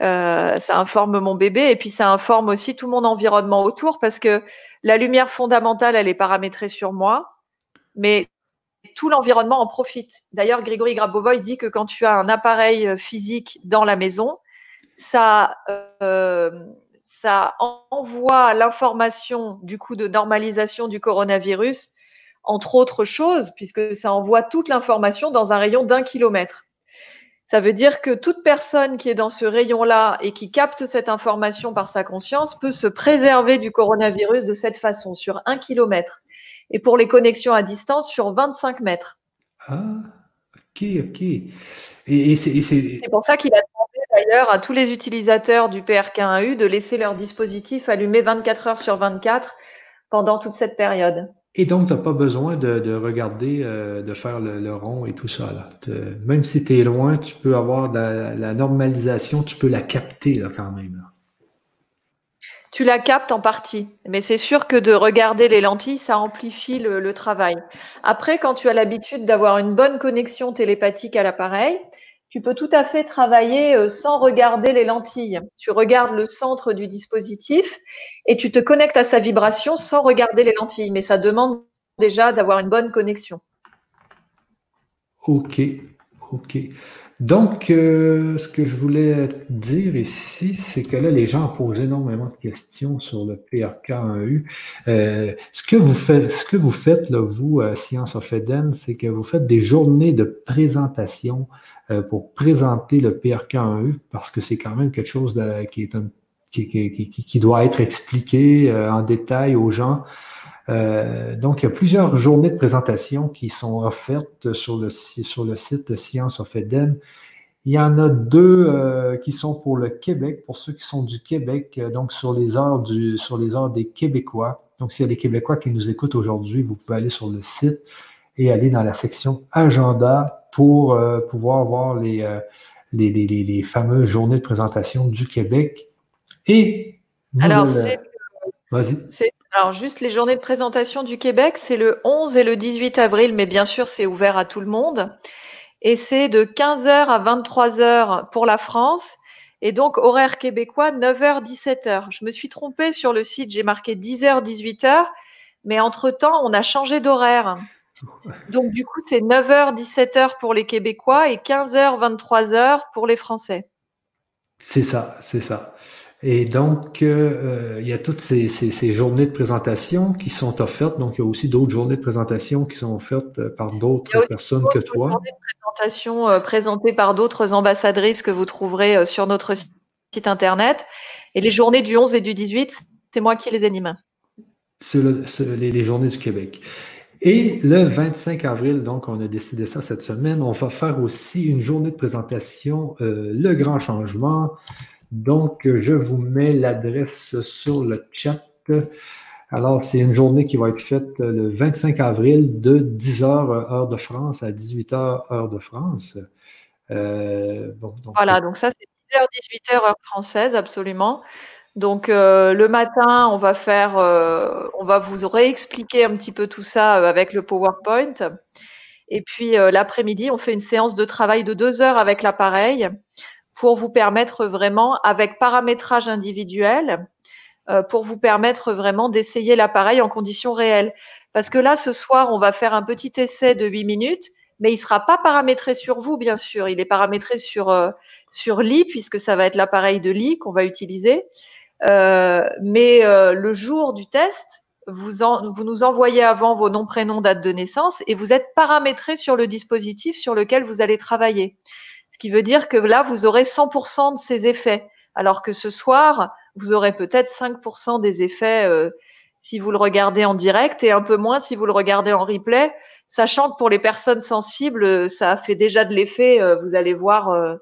ça informe mon bébé et puis ça informe aussi tout mon environnement autour parce que la lumière fondamentale, elle est paramétrée sur moi, mais tout l'environnement en profite. D'ailleurs, Grégory Grabovoy dit que quand tu as un appareil euh, physique dans la maison, ça, euh, ça envoie l'information du coup de normalisation du coronavirus, entre autres choses, puisque ça envoie toute l'information dans un rayon d'un kilomètre. Ça veut dire que toute personne qui est dans ce rayon-là et qui capte cette information par sa conscience peut se préserver du coronavirus de cette façon, sur un kilomètre et pour les connexions à distance sur 25 mètres. Ah, ok, ok. Et, c'est pour ça qu'il a demandé d'ailleurs à tous les utilisateurs du PRK1U de laisser leur dispositif allumé 24 heures sur 24 pendant toute cette période. Et donc, tu n'as pas besoin de, regarder, euh, de faire le, rond et tout ça. Là. Même si tu es loin, tu peux avoir la, normalisation, tu peux la capter là, quand même. Là tu la captes en partie. Mais c'est sûr que de regarder les lentilles, ça amplifie le, travail. Après, quand tu as l'habitude d'avoir une bonne connexion télépathique à l'appareil, tu peux tout à fait travailler euh, sans regarder les lentilles. Tu regardes le centre du dispositif et tu te connectes à sa vibration sans regarder les lentilles. Mais ça demande déjà d'avoir une bonne connexion. Ok, ok. Donc, euh, ce que je voulais dire ici, c'est que là, les gens posent énormément de questions sur le PRK1U. Euh, ce, que vous faites, ce que vous faites, là, vous, à Science of Eden, c'est que vous faites des journées de présentation euh, pour présenter le PRK1U parce que c'est quand même quelque chose qui, est qui, qui, qui, doit être expliqué en détail aux gens. Euh, donc, il y a plusieurs journées de présentation qui sont offertes sur le, sur le site de Science of Eden. Il y en a deux euh, qui sont pour le Québec, pour ceux qui sont du Québec, euh, donc sur les heures du, sur les heures des Québécois. Donc, s'il y a des Québécois qui nous écoutent aujourd'hui, vous pouvez aller sur le site et aller dans la section agenda pour pouvoir voir les, les, les, les, fameuses journées de présentation du Québec. Et alors, c'est Alors, juste les journées de présentation du Québec, c'est le 11 et le 18 avril, mais bien sûr, c'est ouvert à tout le monde. Et c'est de 15h à 23h pour la France. Et donc, horaire québécois, 9h, 17h. Je me suis trompée sur le site, j'ai marqué 10h, 18h, mais entre-temps, on a changé d'horaire. Donc, du coup, c'est 9h, 17h pour les Québécois et 15h, 23h pour les Français. C'est ça, c'est ça. Et donc, euh, il y a toutes ces, journées de présentation qui sont offertes. Donc, il y a aussi d'autres journées de présentation qui sont offertes euh, par d'autres personnes que toi. Journées de présentation euh, présentées par d'autres ambassadrices que vous trouverez sur notre site internet. Et les journées du 11 et du 18, c'est moi qui les anime. C'est les, journées du Québec. Et le 25 avril, donc, on a décidé ça cette semaine, on va faire aussi une journée de présentation, Le Grand Changement. Donc, je vous mets l'adresse sur le chat. Alors, c'est une journée qui va être faite le 25 avril de 10h heure de France à 18h heure de France. Euh, voilà, donc ça, c'est 10h, 18h heure française, absolument. Donc, euh, le matin, on va faire, euh, on va vous réexpliquer un petit peu tout ça avec le PowerPoint. Et puis, l'après-midi, on fait une séance de travail de deux heures avec l'appareil pour vous permettre vraiment, avec paramétrage individuel, euh, pour vous permettre vraiment d'essayer l'appareil en conditions réelles. Parce que là, ce soir, on va faire un petit essai de 8 minutes, mais il ne sera pas paramétré sur vous, bien sûr. Il est paramétré sur, euh, puisque ça va être l'appareil de lit qu'on va utiliser. Euh, mais le jour du test, vous, vous nous envoyez avant vos noms, prénoms, date de naissance, et vous êtes paramétré sur le dispositif sur lequel vous allez travailler. Ce qui veut dire que là, vous aurez 100% de ces effets, alors que ce soir, vous aurez peut-être 5% des effets euh, si vous le regardez en direct et un peu moins si vous le regardez en replay, sachant que pour les personnes sensibles, ça fait déjà de l'effet, euh, vous allez voir, euh,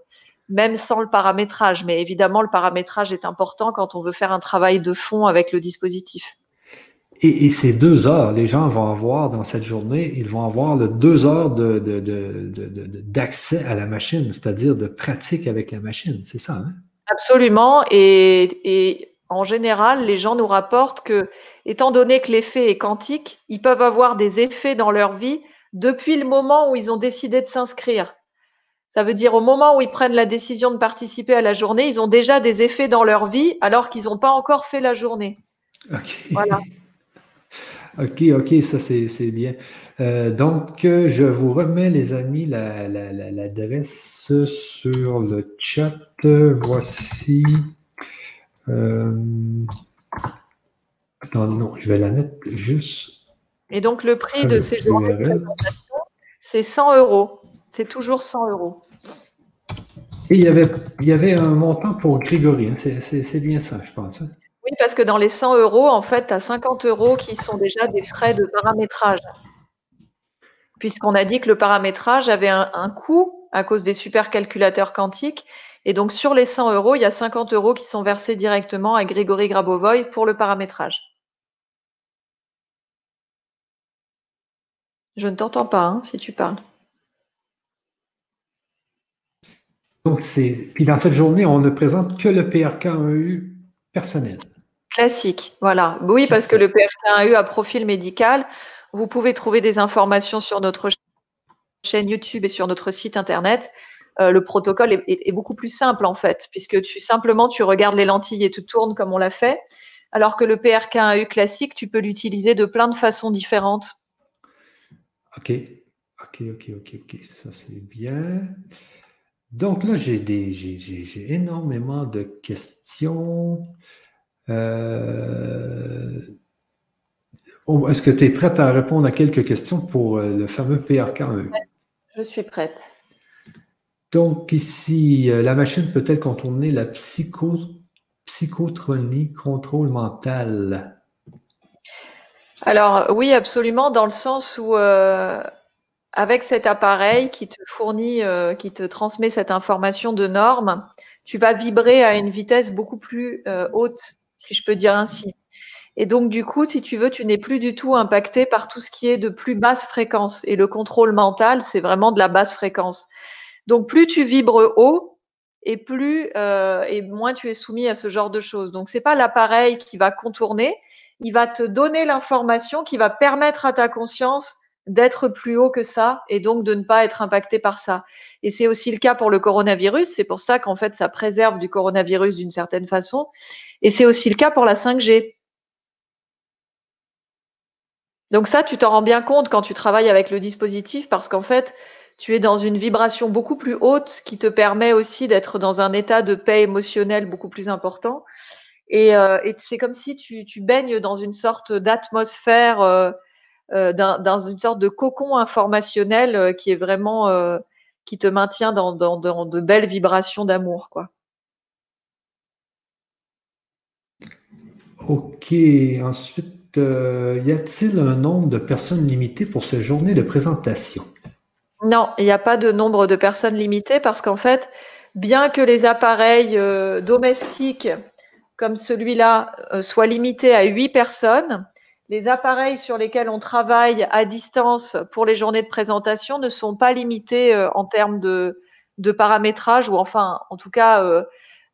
même sans le paramétrage. Mais évidemment, le paramétrage est important quand on veut faire un travail de fond avec le dispositif. Et, ces deux heures, les gens vont avoir dans cette journée, ils vont avoir le deux heures d'accès à la machine, c'est-à-dire de pratique avec la machine. C'est ça, hein? Absolument. Et, en général, les gens nous rapportent que, étant donné que l'effet est quantique, ils peuvent avoir des effets dans leur vie depuis le moment où ils ont décidé de s'inscrire. Ça veut dire au moment où ils prennent la décision de participer à la journée, ils ont déjà des effets dans leur vie alors qu'ils n'ont pas encore fait la journée. Voilà. OK, OK, ça c'est bien. Euh, donc, euh, je vous remets, les amis, l'adresse sur le chat. Voici. Euh, attends, non, je vais la mettre juste. Et donc, le prix de ces présentation, c'est 100 euros. C'est toujours 100 euros. Et il y avait, il y avait un montant pour Grégory. Hein. C'est bien ça, je pense. Hein. Oui, parce que dans les 100 euros, en fait, tu as 50 euros qui sont déjà des frais de paramétrage. Puisqu'on a dit que le paramétrage avait un, coût à cause des supercalculateurs quantiques. Et donc, sur les 100 euros, il y a 50 euros qui sont versés directement à Grégory Grabovoy pour le paramétrage. Je ne t'entends pas hein, si tu parles. Donc, c'est. Puis dans cette journée, on ne présente que le PRK1U personnel. Classique, voilà. Oui, parce que le PRK1U a profil médical. Vous pouvez trouver des informations sur notre chaîne YouTube et sur notre site internet. Euh, le protocole est, beaucoup plus simple en fait, puisque tu simplement tu regardes les lentilles et tu tournes comme on l'a fait, alors que le PRK1U classique, tu peux l'utiliser de plein de façons différentes. Ok, ok, ok, ok, ok, ça c'est bien. Donc là, j'ai énormément de questions. Euh, oh, est-ce que tu es prête à répondre à quelques questions pour euh, le fameux PRK1E? Je suis prête. Donc ici, euh, la machine peut-elle contourner la psycho, psychotronie, contrôle mental? Alors oui, absolument, dans le sens où avec cet appareil qui te fournit, qui te transmet cette information de normes, tu vas vibrer à une vitesse beaucoup plus haute si je peux dire ainsi. Et donc, du coup, si tu veux, tu n'es plus du tout impacté par tout ce qui est de plus basse fréquence. Et le contrôle mental, c'est vraiment de la basse fréquence. Donc, plus tu vibres haut, et plus euh, et moins tu es soumis à ce genre de choses. Donc, c'est pas l'appareil qui va contourner, il va te donner l'information qui va permettre à ta conscience d'être plus haut que ça et donc de ne pas être impacté par ça. Et c'est aussi le cas pour le coronavirus. C'est pour ça qu'en fait, ça préserve du coronavirus d'une certaine façon. Et c'est aussi le cas pour la 5G. Donc ça, tu t'en rends bien compte quand tu travailles avec le dispositif parce qu'en fait, tu es dans une vibration beaucoup plus haute qui te permet aussi d'être dans un état de paix émotionnelle beaucoup plus important. Et, euh, c'est comme si tu, baignes dans une sorte d'atmosphère, euh, euh, dans, une sorte de cocon informationnel qui est vraiment, qui te maintient dans, dans de belles vibrations d'amour, quoi. Ok, ensuite. Euh, y a-t-il un nombre de personnes limitées pour ces journées de présentation? Non, il n'y a pas de nombre de personnes limitées parce qu'en fait, bien que les appareils euh, domestiques comme celui-là euh, soient limités à 8 personnes, les appareils sur lesquels on travaille à distance pour les journées de présentation ne sont pas limités en termes de, de, paramétrage ou enfin, en tout cas,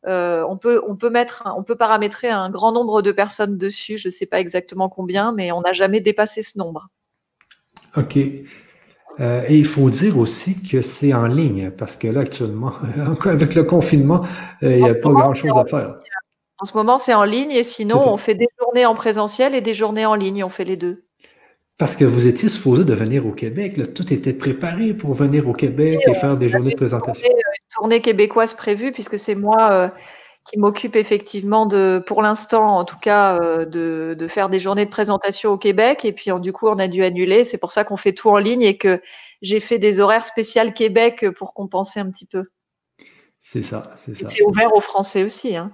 euh, on, peut, on, peut mettre, on peut paramétrer un grand nombre de personnes dessus. Je ne sais pas exactement combien, mais on n'a jamais dépassé ce nombre. OK. Euh, et il faut dire aussi que c'est en ligne, parce que là, actuellement, avec le confinement, euh, il n'y a pas grand-chose à faire. En ce moment, c'est en ligne, et sinon, on fait des journées en présentiel et des journées en ligne. On fait les deux. Parce que vous étiez supposé de venir au Québec. tout était préparé pour venir au Québec et, faire des journées de présentation. Une tournée, québécoise prévue, puisque c'est moi euh, qui m'occupe effectivement de, pour l'instant en tout cas, euh, de, faire des journées de présentation au Québec. Et puis du coup, on a dû annuler. C'est pour ça qu'on fait tout en ligne et que j'ai fait des horaires spéciales Québec pour compenser un petit peu. C'est ça, c'est ça. C'est ouvert aux Français aussi. Hein.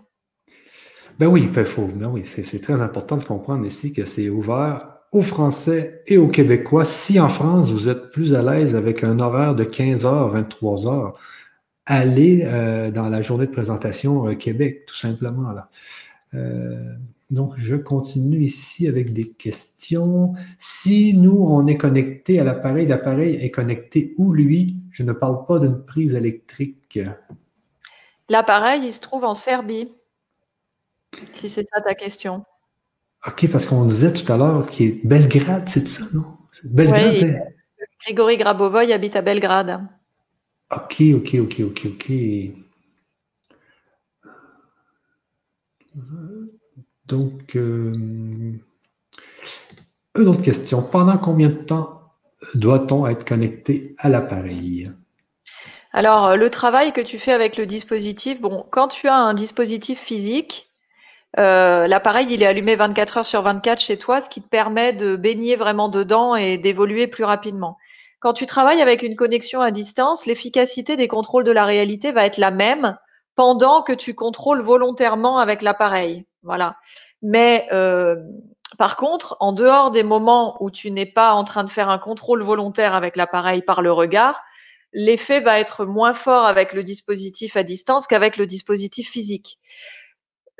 Ben oui, ben faut, ben c'est très important de comprendre ici que c'est ouvert aux Français et aux Québécois. Si en France, vous êtes plus à l'aise avec un horaire de 15h, 23h, allez euh, dans la journée de présentation euh, Québec, tout simplement. Là. Euh, donc, je continue ici avec des questions. Si nous, on est connecté à l'appareil, l'appareil est connecté où, lui? Je ne parle pas d'une prise électrique. L'appareil, il se trouve en Serbie, si c'est ça ta question. OK, parce qu'on disait tout à l'heure qu'il est Belgrade, c'est ça, non? Belgrade. Oui, Grigory Grabovoy habite à Belgrade. OK, OK, OK, OK, OK. Donc, euh, une autre question. Pendant combien de temps doit-on être connecté à l'appareil? Alors, le travail que tu fais avec le dispositif, bon, quand tu as un dispositif physique, euh, l'appareil, il est allumé 24 heures sur 24 chez toi, ce qui te permet de baigner vraiment dedans et d'évoluer plus rapidement. Quand tu travailles avec une connexion à distance, l'efficacité des contrôles de la réalité va être la même pendant que tu contrôles volontairement avec l'appareil. Voilà. Mais euh, par contre, en dehors des moments où tu n'es pas en train de faire un contrôle volontaire avec l'appareil par le regard, l'effet va être moins fort avec le dispositif à distance qu'avec le dispositif physique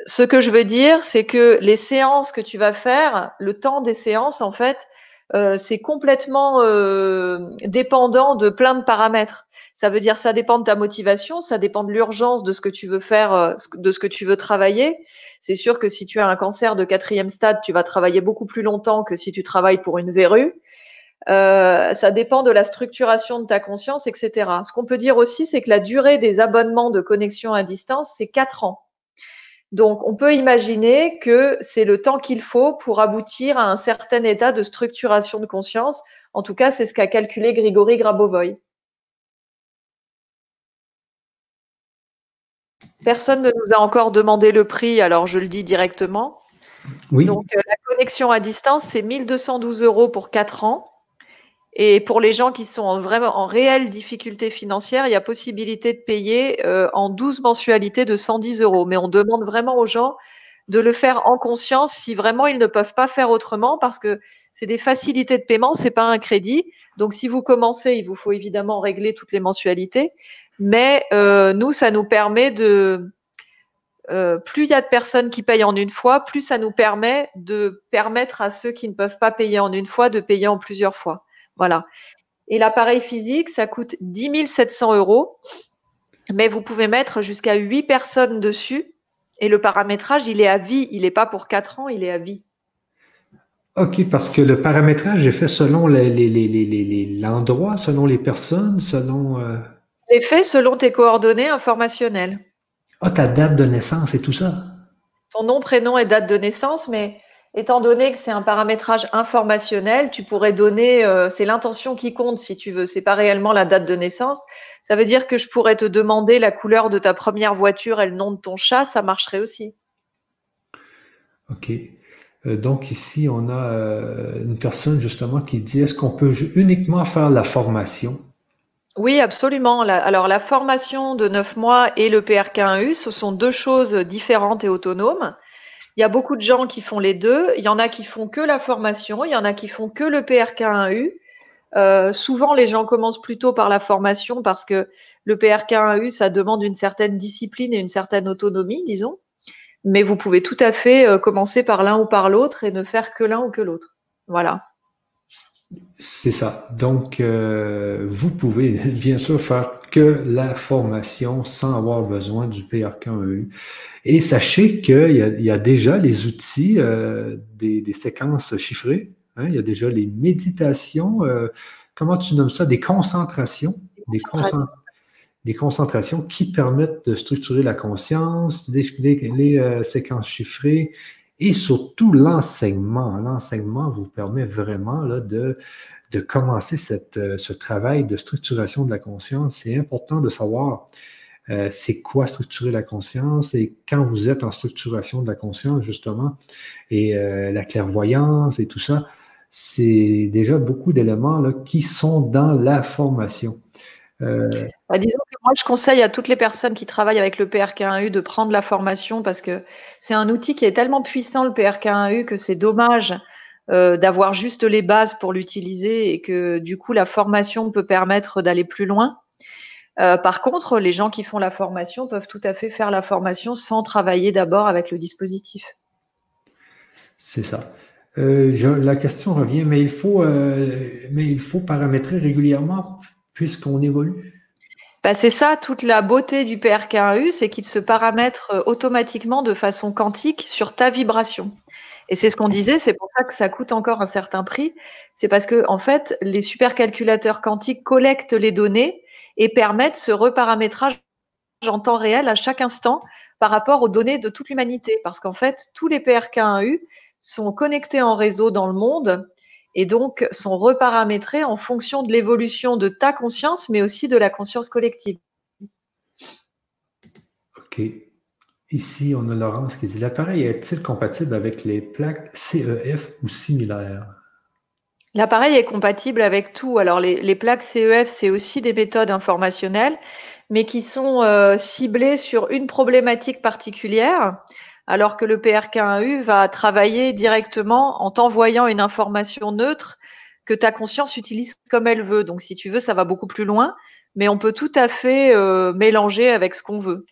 ce que je veux dire, c'est que les séances que tu vas faire, le temps des séances, en fait, euh, c'est complètement euh, dépendant de plein de paramètres. Ça veut dire ça dépend de ta motivation, ça dépend de l'urgence de ce que tu veux faire, euh, de ce que tu veux travailler. C'est sûr que si tu as un cancer de quatrième stade, tu vas travailler beaucoup plus longtemps que si tu travailles pour une verrue. ça dépend de la structuration de ta conscience, etc. Ce qu'on peut dire aussi, c'est que la durée des abonnements de connexion à distance, c'est quatre ans. Donc, on peut imaginer que c'est le temps qu'il faut pour aboutir à un certain état de structuration de conscience. En tout cas, c'est ce qu'a calculé Grigory Grabovoy. Personne ne nous a encore demandé le prix, alors je le dis directement. Oui. Donc, euh, la connexion à distance, c'est 1212 euros pour 4 ans. Et pour les gens qui sont en, vraiment en réelle difficulté financière, il y a possibilité de payer euh, en 12 mensualités de 110 euros. Mais on demande vraiment aux gens de le faire en conscience si vraiment ils ne peuvent pas faire autrement parce que c'est des facilités de paiement, c'est pas un crédit. Donc si vous commencez, il vous faut évidemment régler toutes les mensualités. Mais euh, nous, ça nous permet de euh, plus il y a de personnes qui payent en une fois, plus ça nous permet de permettre à ceux qui ne peuvent pas payer en une fois de payer en plusieurs fois. Voilà. Et l'appareil physique, ça coûte 10 700 euros, mais vous pouvez mettre jusqu'à 8 personnes dessus. Et le paramétrage, il est à vie. Il n'est pas pour 4 ans, il est à vie. OK, parce que le paramétrage est fait selon l'endroit, selon les personnes, selon. Euh... est fait selon tes coordonnées informationnelles. Ah, ta date de naissance et tout ça. Ton nom, prénom et date de naissance, mais étant donné que c'est un paramétrage informationnel, tu pourrais donner, euh, c'est l'intention qui compte si tu veux, c'est pas réellement la date de naissance. Ça veut dire que je pourrais te demander la couleur de ta première voiture et le nom de ton chat, ça marcherait aussi. OK. Euh, donc ici, on a euh, une personne justement qui dit, est-ce qu'on peut uniquement faire la formation? Oui, absolument. alors la formation de neuf mois et le PRK1U, ce sont deux choses différentes et autonomes. Il y a beaucoup de gens qui font les deux. Il y en a qui font que la formation, il y en a qui font que le PRK1U. Euh, souvent, les gens commencent plutôt par la formation parce que le PRK1U, ça demande une certaine discipline et une certaine autonomie, disons mais vous pouvez tout à fait euh, commencer par l'un ou par l'autre et ne faire que l'un ou que l'autre. Voilà. C'est ça. Donc, euh, vous pouvez bien sûr faire que la formation sans avoir besoin du PRK1EU. Et sachez qu'il y, a déjà les outils euh, des, séquences chiffrées. Hein. il y a déjà les méditations. comment tu nommes ça? Des concentrations. Des concentrations des concentrations qui permettent de structurer la conscience, les, les euh, séquences chiffrées et surtout l'enseignement. L'enseignement vous permet vraiment là, de, de commencer cette, euh, ce travail de structuration de la conscience. C'est important de savoir euh, c'est quoi structurer la conscience et quand vous êtes en structuration de la conscience, justement, et la clairvoyance et tout ça, c'est déjà beaucoup d'éléments qui sont dans la formation. Euh, bah, disons que moi, je conseille à toutes les personnes qui travaillent avec le PRK1U de prendre la formation parce que c'est un outil qui est tellement puissant, le PRK1U, que c'est dommage euh, d'avoir juste les bases pour l'utiliser et que du coup, la formation peut permettre d'aller plus loin. Euh, par contre, les gens qui font la formation peuvent tout à fait faire la formation sans travailler d'abord avec le dispositif. C'est ça. la question revient, mais il faut, mais il faut paramétrer régulièrement puisqu'on évolue bah, c'est ça, toute la beauté du PRK1U, c'est qu'il se paramètre euh, automatiquement de façon quantique sur ta vibration. Et c'est ce qu'on disait, c'est pour ça que ça coûte encore un certain prix. C'est parce que, en fait, les supercalculateurs quantiques collectent les données et permettent ce reparamétrage en temps réel à chaque instant par rapport aux données de toute l'humanité. Parce qu'en fait, tous les PRK1U sont connectés en réseau dans le monde et donc sont reparamétrés en fonction de l'évolution de ta conscience, mais aussi de la conscience collective. OK. Ici, on a Laurence qui dit l'appareil est-il compatible avec les plaques CEF ou similaires? L'appareil est compatible avec tout. Alors, les, plaques CEF, c'est aussi des méthodes informationnelles, mais qui sont euh, ciblées sur une problématique particulière alors que le PRK1U va travailler directement en t'envoyant une information neutre que ta conscience utilise comme elle veut. Donc, si tu veux, ça va beaucoup plus loin, mais on peut tout à fait euh, mélanger avec ce qu'on veut.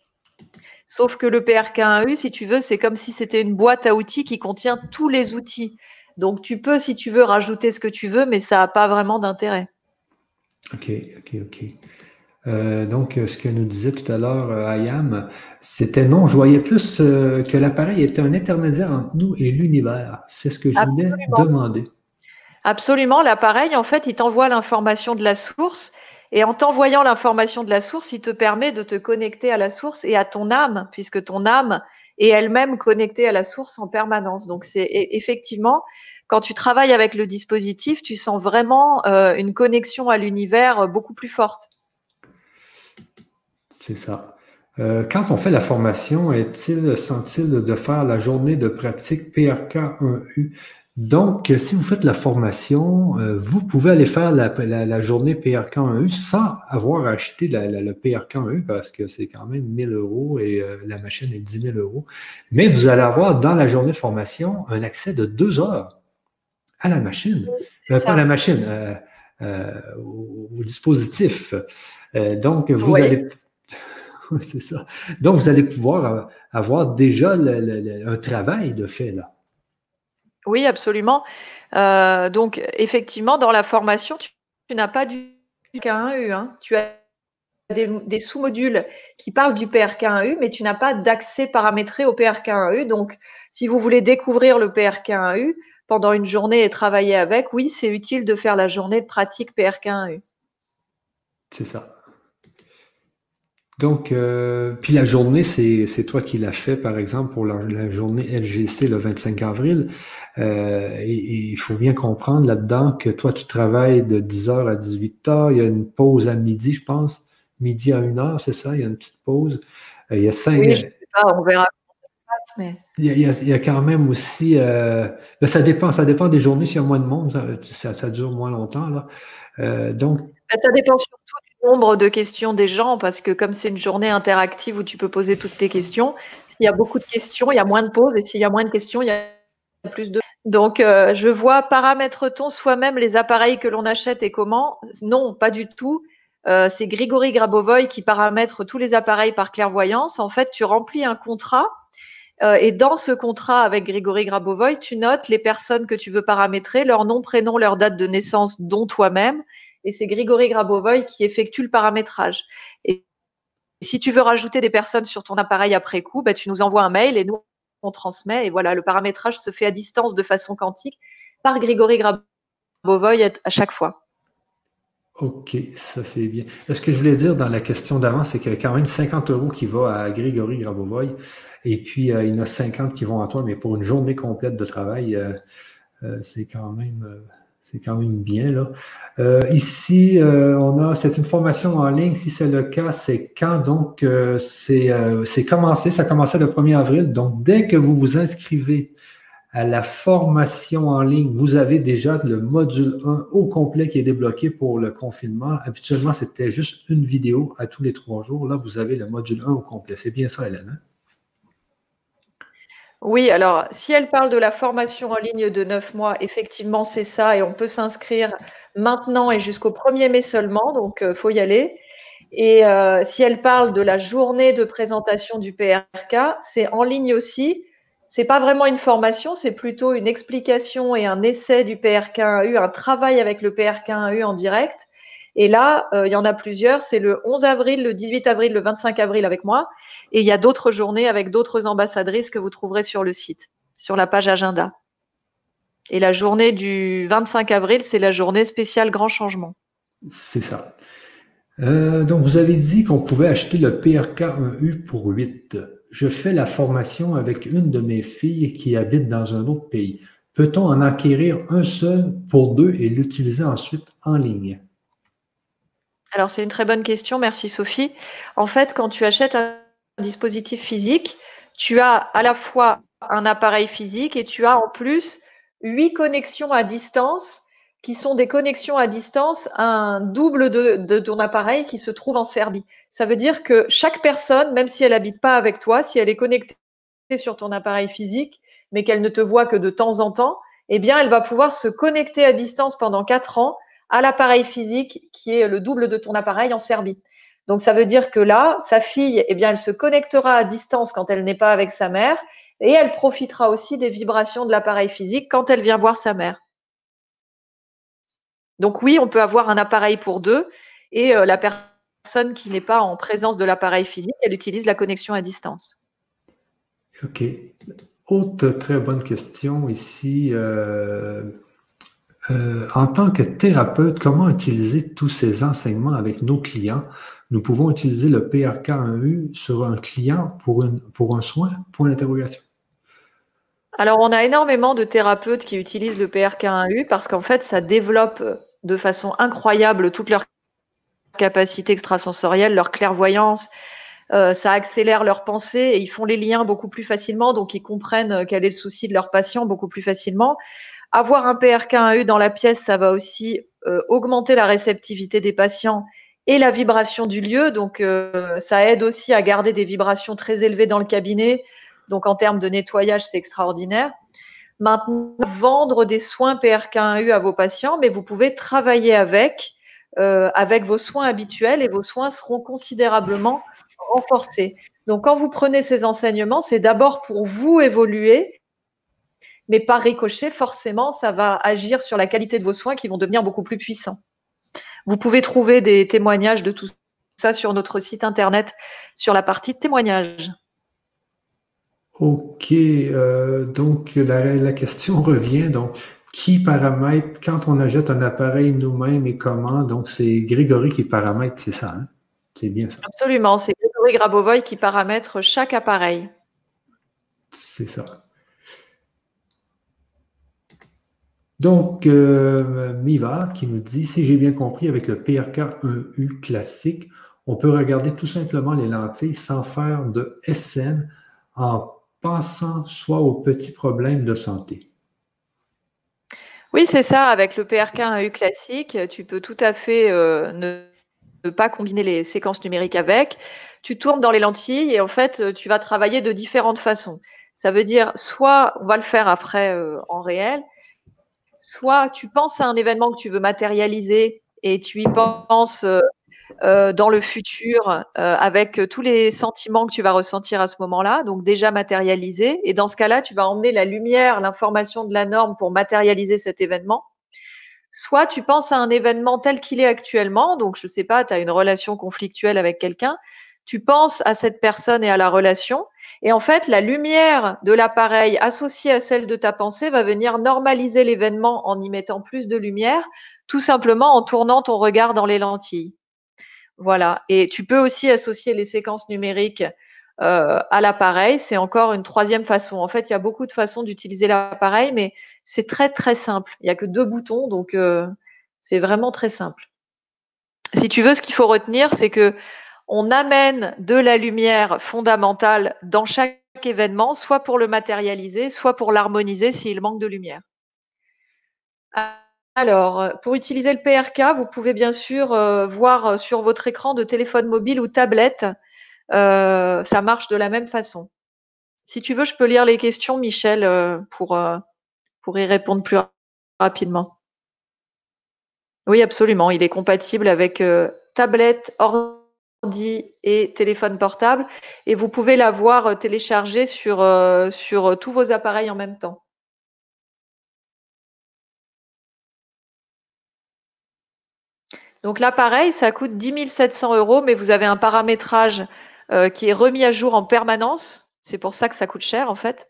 Sauf que le PRK1U, si tu veux, c'est comme si c'était une boîte à outils qui contient tous les outils. Donc, tu peux, si tu veux, rajouter ce que tu veux, mais ça n'a pas vraiment d'intérêt. OK, OK, OK. Euh, donc, ce que nous disait tout à l'heure euh, Ayam, c'était non, je voyais plus euh, que l'appareil était un intermédiaire entre nous et l'univers. C'est ce que je voulais demander. Absolument, l'appareil, en fait, il t'envoie l'information de la source et en t'envoyant l'information de la source, il te permet de te connecter à la source et à ton âme, puisque ton âme est elle-même connectée à la source en permanence. Donc, c'est effectivement, quand tu travailles avec le dispositif, tu sens vraiment une connexion à l'univers beaucoup plus forte. C'est ça. Euh, quand on fait la formation, est-il sent-il de faire la journée de pratique PRK1U? Donc, si vous faites la formation, euh, vous pouvez aller faire la, journée PRK1U sans avoir acheté le PRK1U parce que c'est quand même 1000 euros et euh, la machine est 10 000 euros. Mais vous allez avoir dans la journée de formation un accès de deux heures à la machine. pas à la machine, au, dispositif. donc, vous allez c'est ça. Donc, vous allez pouvoir euh, avoir déjà un travail de fait là. Oui, absolument. Euh, donc, effectivement, dans la formation, tu, n'as pas du PRK1U. Hein. Tu as des, sous-modules qui parlent du PRK1U, mais tu n'as pas d'accès paramétré au PRK1U. Donc, si vous voulez découvrir le PRK1U, pendant une journée et travailler avec, oui, c'est utile de faire la journée de pratique PRK1U. C'est ça. Donc, euh, puis la journée, c'est toi qui l'as fait, par exemple, pour la, journée LGC le 25 avril. Euh, et il faut bien comprendre là-dedans que toi, tu travailles de 10h à 18h. Il y a une pause à midi, je pense. Midi à 1h, c'est ça? Il y a une petite pause. Euh, il y a cinq... Oui, je sais pas, on verra mais... Il, y a, il, y a, quand même aussi. Ben, ça dépend, ça dépend des journées. S'il y a moins de monde, ça, ça, dure moins longtemps. Là. donc. Ben, ça dépend surtout nombre de questions des gens parce que comme c'est une journée interactive où tu peux poser toutes tes questions, s'il y a beaucoup de questions, il y a moins de pauses et s'il y a moins de questions, il y a plus de. Donc, euh, je vois paramètre-t-on soi-même les appareils que l'on achète et comment Non, pas du tout. Euh, c'est Grigory Grabovoy qui paramètre tous les appareils par clairvoyance. En fait, tu remplis un contrat euh, et dans ce contrat avec Grigory Grabovoy, tu notes les personnes que tu veux paramétrer, leur nom, prénom, leur date de naissance, dont toi-même, et c'est Grigory Grabovoy qui effectue le paramétrage. Et si tu veux rajouter des personnes sur ton appareil après coup, bah, tu nous envoies un mail et nous, on transmet. Et voilà, le paramétrage se fait à distance de façon quantique par Grigory Grabovoy à chaque fois. OK, ça c'est bien. Ce que je voulais dire dans la question d'avant, c'est qu'il y a quand même 50 euros qui vont à Grigory Grabovoy et puis euh, il y en a 50 qui vont à toi, mais pour une journée complète de travail, euh, euh, c'est quand même c'est quand même bien. Là. Euh, ici, euh, on a cette information en ligne. Si c'est le cas, c'est quand? Donc, euh, c'est commencé. Ça a commencé le 1er avril. Donc, dès que vous vous inscrivez à la formation en ligne, vous avez déjà le module 1 au complet qui est débloqué pour le confinement. Habituellement, c'était juste une vidéo à tous les trois jours. Là, vous avez le module 1 au complet. C'est bien ça, Hélène? Hein? Oui, alors si elle parle de la formation en ligne de neuf mois, effectivement, c'est ça et on peut s'inscrire maintenant et jusqu'au 1er mai seulement, donc il euh, faut y aller. Et euh, si elle parle de la journée de présentation du PRK, c'est en ligne aussi. C'est pas vraiment une formation, c'est plutôt une explication et un essai du PRK1U, un travail avec le PRK1U en direct. Et là, euh, il y en a plusieurs. C'est le 11 avril, le 18 avril, le 25 avril avec moi. Et il y a d'autres journées avec d'autres ambassadrices que vous trouverez sur le site, sur la page agenda. Et la journée du 25 avril, c'est la journée spéciale Grand Changement. C'est ça. Euh, donc, vous avez dit qu'on pouvait acheter le PRK1U pour 8. Je fais la formation avec une de mes filles qui habite dans un autre pays. Peut-on en acquérir un seul pour deux et l'utiliser ensuite en ligne? Alors, c'est une très bonne question. Merci, Sophie. En fait, quand tu achètes un dispositif physique, tu as à la fois un appareil physique et tu as en plus huit connexions à distance qui sont des connexions à distance un double de, ton appareil qui se trouve en Serbie. Ça veut dire que chaque personne, même si elle habite pas avec toi, si elle est connectée sur ton appareil physique, mais qu'elle ne te voit que de temps en temps, eh bien, elle va pouvoir se connecter à distance pendant quatre ans à l'appareil physique qui est le double de ton appareil en Serbie. Donc ça veut dire que là, sa fille, eh bien, elle se connectera à distance quand elle n'est pas avec sa mère et elle profitera aussi des vibrations de l'appareil physique quand elle vient voir sa mère. Donc oui, on peut avoir un appareil pour deux et euh, la personne qui n'est pas en présence de l'appareil physique, elle utilise la connexion à distance. OK. Autre très bonne question ici. Euh, euh, en tant que thérapeute, comment utiliser tous ces enseignements avec nos clients? Nous pouvons utiliser le PRK1U sur un client pour, un soin? Point d'interrogation. Alors, on a énormément de thérapeutes qui utilisent le PRK1U parce qu'en fait, ça développe de façon incroyable toute leur capacité extrasensorielle, leur clairvoyance. Euh, ça accélère leur pensée et ils font les liens beaucoup plus facilement, donc ils comprennent quel est le souci de leur patient beaucoup plus facilement. Avoir un PRK1U dans la pièce, ça va aussi euh, augmenter la réceptivité des patients et la vibration du lieu. Donc, euh, ça aide aussi à garder des vibrations très élevées dans le cabinet. Donc, en termes de nettoyage, c'est extraordinaire. Maintenant, vendre des soins PRK1U à vos patients, mais vous pouvez travailler avec, euh, avec vos soins habituels et vos soins seront considérablement renforcés. Donc, quand vous prenez ces enseignements, c'est d'abord pour vous évoluer mais par ricochet, forcément, ça va agir sur la qualité de vos soins qui vont devenir beaucoup plus puissants. Vous pouvez trouver des témoignages de tout ça sur notre site internet sur la partie témoignages. OK. Euh, donc, la, question revient. Donc, qui paramètre quand on achète un appareil nous-mêmes et comment? Donc, c'est Grégory qui paramètre, c'est ça, hein? C'est bien ça. Absolument. C'est Grégory Grabovoy qui paramètre chaque appareil. C'est ça. Donc, euh, Miva qui nous dit, si j'ai bien compris, avec le PRK1U classique, on peut regarder tout simplement les lentilles sans faire de SN en pensant soit aux petits problèmes de santé. Oui, c'est ça. Avec le PRK1U classique, tu peux tout à fait euh, ne, pas combiner les séquences numériques avec. Tu tournes dans les lentilles et en fait, tu vas travailler de différentes façons. Ça veut dire, soit on va le faire après euh, en réel, soit tu penses à un événement que tu veux matérialiser et tu y penses euh, euh, dans le futur euh, avec tous les sentiments que tu vas ressentir à ce moment-là, donc déjà matérialisé. Et dans ce cas-là, tu vas emmener la lumière, l'information de la norme pour matérialiser cet événement. Soit tu penses à un événement tel qu'il est actuellement, donc je ne sais pas, tu as une relation conflictuelle avec quelqu'un, tu penses à cette personne et à la relation, et en fait, la lumière de l'appareil associée à celle de ta pensée va venir normaliser l'événement en y mettant plus de lumière, tout simplement en tournant ton regard dans les lentilles. Voilà. Et tu peux aussi associer les séquences numériques euh, à l'appareil. C'est encore une troisième façon. En fait, il y a beaucoup de façons d'utiliser l'appareil, mais c'est très très simple. Il n'y a que deux boutons, donc euh, c'est vraiment très simple. Si tu veux, ce qu'il faut retenir, c'est que on amène de la lumière fondamentale dans chaque événement, soit pour le matérialiser, soit pour l'harmoniser s'il manque de lumière. Alors, pour utiliser le PRK, vous pouvez bien sûr euh, voir sur votre écran de téléphone mobile ou tablette. Euh, ça marche de la même façon. Si tu veux, je peux lire les questions, Michel, euh, pour, pour y répondre plus rapidement. Oui, absolument. Il est compatible avec tablette, ordinateur et téléphone portable. Et vous pouvez l'avoir euh, téléchargé sur, euh, sur euh, tous vos appareils en même temps. Donc l'appareil, ça coûte 10 700 euros, mais vous avez un paramétrage qui est remis à jour en permanence. C'est pour ça que ça coûte cher en fait.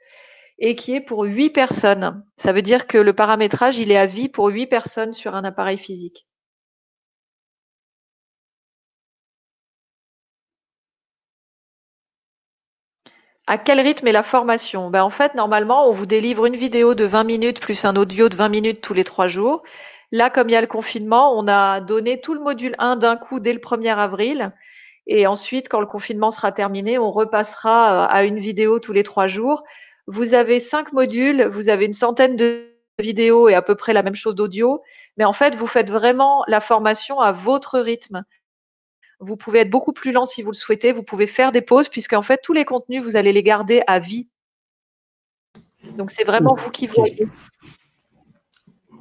Et qui est pour 8 personnes. Ça veut dire que le paramétrage, il est à vie pour 8 personnes sur un appareil physique. À quel rythme est la formation? Ben, En fait, normalement, on vous délivre une vidéo de 20 minutes plus un audio de 20 minutes tous les trois jours. Là, comme il y a le confinement, on a donné tout le module 1 d'un coup dès le 1er avril. Et ensuite, quand le confinement sera terminé, on repassera euh, à une vidéo tous les trois jours. Vous avez cinq modules, vous avez une centaine de vidéos et à peu près la même chose d'audio. Mais en fait, vous faites vraiment la formation à votre rythme. Vous pouvez être beaucoup plus lent si vous le souhaitez. Vous pouvez faire des pauses puisqu'en fait, tous les contenus, vous allez les garder à vie. Donc, c'est vraiment vous qui voyez.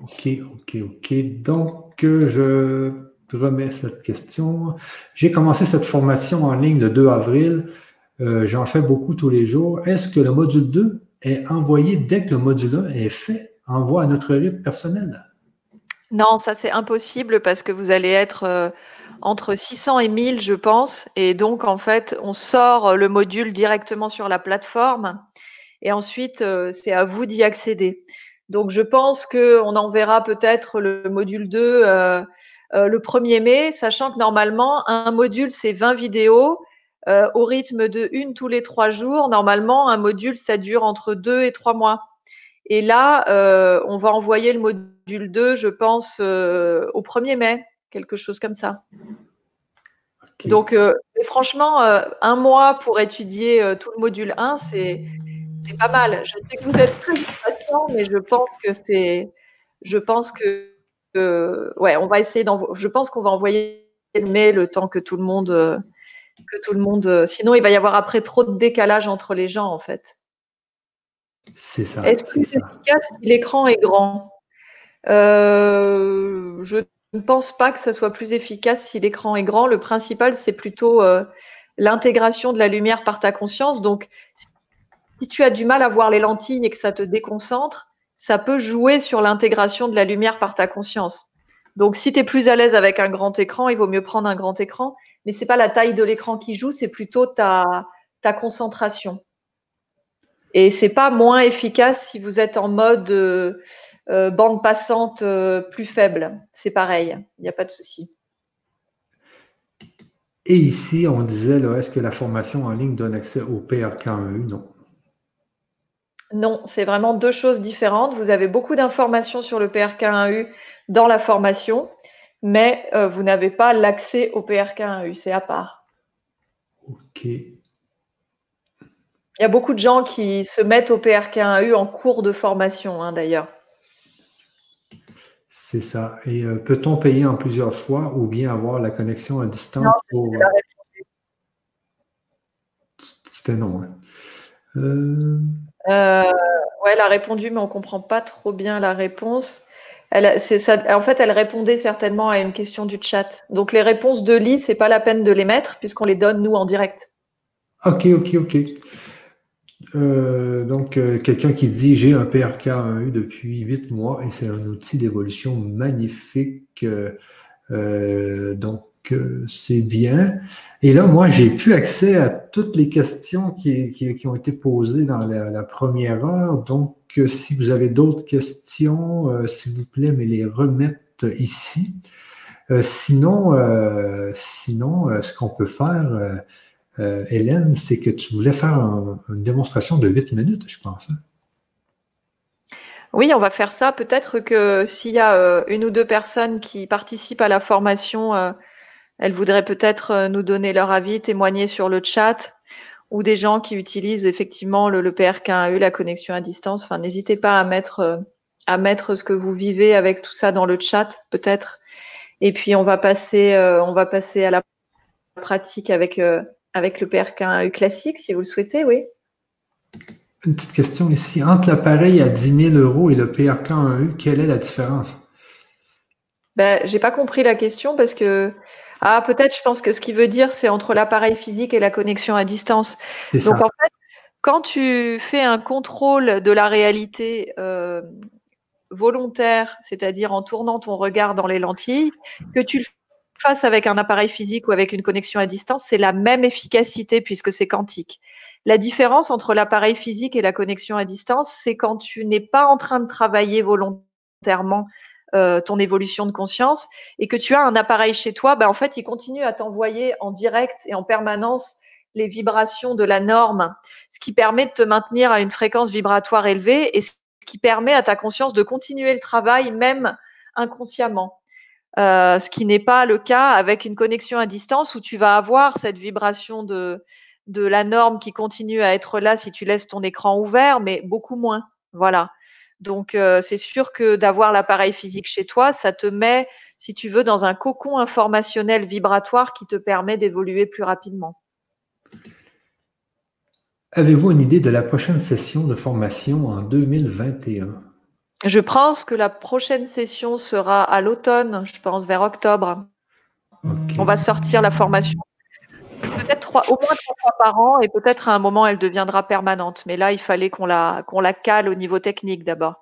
Ok, ok, ok. Donc, je remets cette question. J'ai commencé cette formation en ligne le 2 avril. Euh, j'en fais beaucoup tous les jours. Est-ce que le module 2 est envoyé dès que le module 1 est fait, envoie à notre rythme personnel? Non, ça c'est impossible parce que vous allez être euh, entre 600 et 1000, je pense. Et donc, en fait, on sort le module directement sur la plateforme. Et ensuite, euh, c'est à vous d'y accéder. Donc, je pense qu'on enverra peut-être le module 2 euh, euh, le 1er mai, sachant que normalement, un module, c'est 20 vidéos. au rythme de une tous les trois jours, normalement, un module, ça dure entre deux et trois mois. Et là, on va envoyer le module 2, je pense, au 1er mai quelque chose comme ça. Donc, euh, franchement, euh, un mois pour étudier euh, tout le module 1, c'est pas mal. Je sais que vous êtes très patient, mais je pense que c'est. Je pense que. ouais, on va essayer Je pense qu'on va envoyer le mail le temps que tout le monde. que tout le monde. Sinon, il va y avoir après trop de décalage entre les gens, en fait. C'est ça. Est-ce que c'est efficace si l'écran est grand? Je je ne pense pas que ça soit plus efficace si l'écran est grand. Le principal, c'est plutôt euh, l'intégration de la lumière par ta conscience. Donc, si tu as du mal à voir les lentilles et que ça te déconcentre, ça peut jouer sur l'intégration de la lumière par ta conscience. Donc, si tu es plus à l'aise avec un grand écran, il vaut mieux prendre un grand écran. Mais ce n'est pas la taille de l'écran qui joue, c'est plutôt ta, ta concentration. Et c'est pas moins efficace si vous êtes en mode bande passante plus faible. C'est pareil, il n'y a pas de souci. Et ici, on disait, est-ce que la formation en ligne donne accès au PRK1U? Non. Non, c'est vraiment deux choses différentes. Vous avez beaucoup d'informations sur le PRK1U dans la formation, mais euh, vous n'avez pas l'accès au PRK1U, c'est à part. OK. Il y a beaucoup de gens qui se mettent au PRK1U en cours de formation, hein, d'ailleurs. C'est ça. Et euh, peut-on payer en plusieurs fois ou bien avoir la connexion à distance? Non, C'était non. Hein. Euh... Euh, ouais, elle a répondu, mais on comprend pas trop bien la réponse. Elle, ça, en fait, elle répondait certainement à une question du chat. Donc, les réponses de Lee, c'est pas la peine de les mettre puisqu'on les donne nous en direct. Ok, ok, ok. Euh, donc, euh, quelqu'un qui dit j'ai un PRK 1U depuis 8 mois et c'est un outil d'évolution magnifique. donc, c'est bien. Et là, moi, j'ai plus accès à toutes les questions qui, ont été posées dans la, première heure. Donc, euh, si vous avez d'autres questions, euh, s'il vous plaît, mais les remettre ici. Euh, sinon, sinon ce qu'on peut faire, Hélène, c'est que tu voulais faire une démonstration de 8 minutes, je pense. Hein. Oui, on va faire ça. Peut-être que s'il y a une ou deux personnes qui participent à la formation elles voudraient peut-être euh, nous donner leur avis, témoigner sur le chat ou des gens qui utilisent effectivement le, le PRK1E, la connexion à distance. Enfin, n'hésitez pas à mettre, euh, à mettre ce que vous vivez avec tout ça dans le chat, peut-être. Et puis, on va passer, euh, on va passer à la pratique avec, avec le PRK1E classique, si vous le souhaitez, oui. Une petite question ici. Entre l'appareil à 10 000 euros et le PRK1E, quelle est la différence? Ben, j'ai pas compris la question parce que ah, peut-être, je pense que ce qu'il veut dire, c'est entre l'appareil physique et la connexion à distance. Donc, en fait, quand tu fais un contrôle de la réalité euh, volontaire, c'est-à-dire en tournant ton regard dans les lentilles, que tu le fasses avec un appareil physique ou avec une connexion à distance, c'est la même efficacité puisque c'est quantique. La différence entre l'appareil physique et la connexion à distance, c'est quand tu n'es pas en train de travailler volontairement euh, ton évolution de conscience et que tu as un appareil chez toi, bah, en fait, il continue à t'envoyer en direct et en permanence les vibrations de la norme, ce qui permet de te maintenir à une fréquence vibratoire élevée et ce qui permet à ta conscience de continuer le travail même inconsciemment. Euh, ce qui n'est pas le cas avec une connexion à distance où tu vas avoir cette vibration de, la norme qui continue à être là si tu laisses ton écran ouvert, mais beaucoup moins. Voilà. Donc, euh, c'est sûr que d'avoir l'appareil physique chez toi, ça te met, si tu veux, dans un cocon informationnel vibratoire qui te permet d'évoluer plus rapidement. Avez-vous une idée de la prochaine session de formation en 2021? Je pense que la prochaine session sera à l'automne, je pense vers octobre. On va sortir la formation peut-être au moins trois fois par an et peut-être à un moment elle deviendra permanente. Mais là, il fallait qu'on la, qu'on la cale au niveau technique d'abord.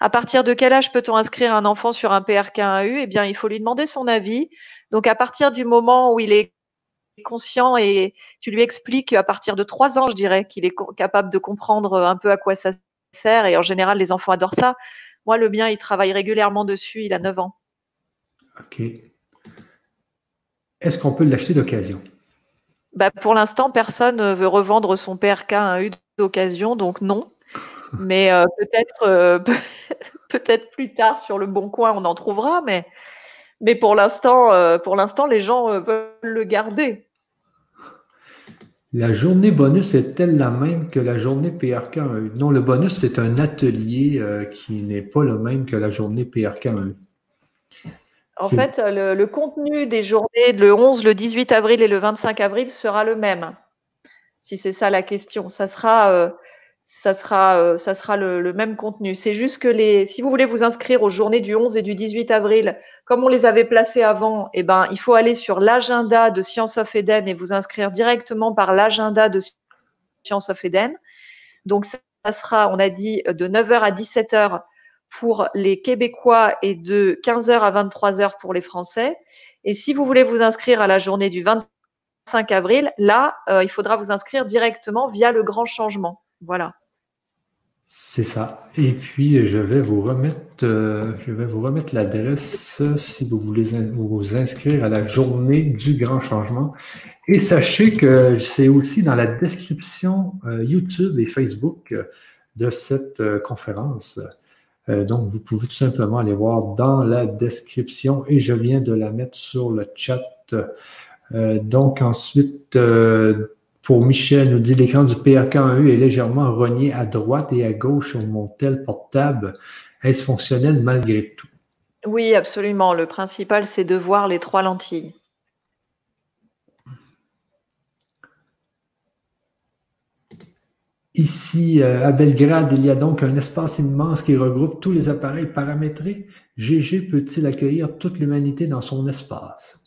À partir de quel âge peut-on inscrire un enfant sur un PRK1U Eh bien, il faut lui demander son avis. Donc, à partir du moment où il est conscient et tu lui expliques à partir de trois ans, je dirais, qu'il est capable de comprendre un peu à quoi ça sert. Et en général, les enfants adorent ça. Moi, le mien, il travaille régulièrement dessus. Il a 9 ans. OK. Est-ce qu'on peut l'acheter d'occasion? Bah, pour l'instant, personne ne veut revendre son PRK à un U d'occasion, donc non. Mais euh, peut-être euh, peut-être plus tard sur le bon coin, on en trouvera, mais, mais pour l'instant, euh, pour l'instant, les gens veulent le garder. La journée bonus est-elle la même que la journée PRK 1U? Non, le bonus, c'est un atelier qui n'est pas le même que la journée PRK 1U. En fait, le, contenu des journées, le 11, le 18 avril et le 25 avril sera le même. Si c'est ça la question, ça sera, euh, ça sera, euh, ça sera le, même contenu. C'est juste que les, si vous voulez vous inscrire aux journées du 11 et du 18 avril, comme on les avait placées avant, eh ben, il faut aller sur l'agenda de Science of Eden et vous inscrire directement par l'agenda de Science of Eden. Donc, ça sera, on a dit, de 9h à 17h pour les Québécois et de 15h à 23h pour les Français. Et si vous voulez vous inscrire à la journée du 25 avril, là, euh, il faudra vous inscrire directement via le grand changement. Voilà. C'est ça. Et puis, je vais vous remettre, euh, remettre l'adresse si vous voulez vous inscrire à la journée du grand changement. Et sachez que c'est aussi dans la description euh, YouTube et Facebook de cette euh, conférence. donc, vous pouvez tout simplement aller voir dans la description et je viens de la mettre sur le chat. donc, ensuite, pour Michel, nous dit l'écran du PRK1U est légèrement rogné à droite et à gauche sur mon tel portable. Est-ce fonctionnel malgré tout? Oui, absolument. Le principal, c'est de voir les trois lentilles. Ici, euh, à Belgrade, il y a donc un espace immense qui regroupe tous les appareils paramétrés. GG peut-il accueillir toute l'humanité dans son espace?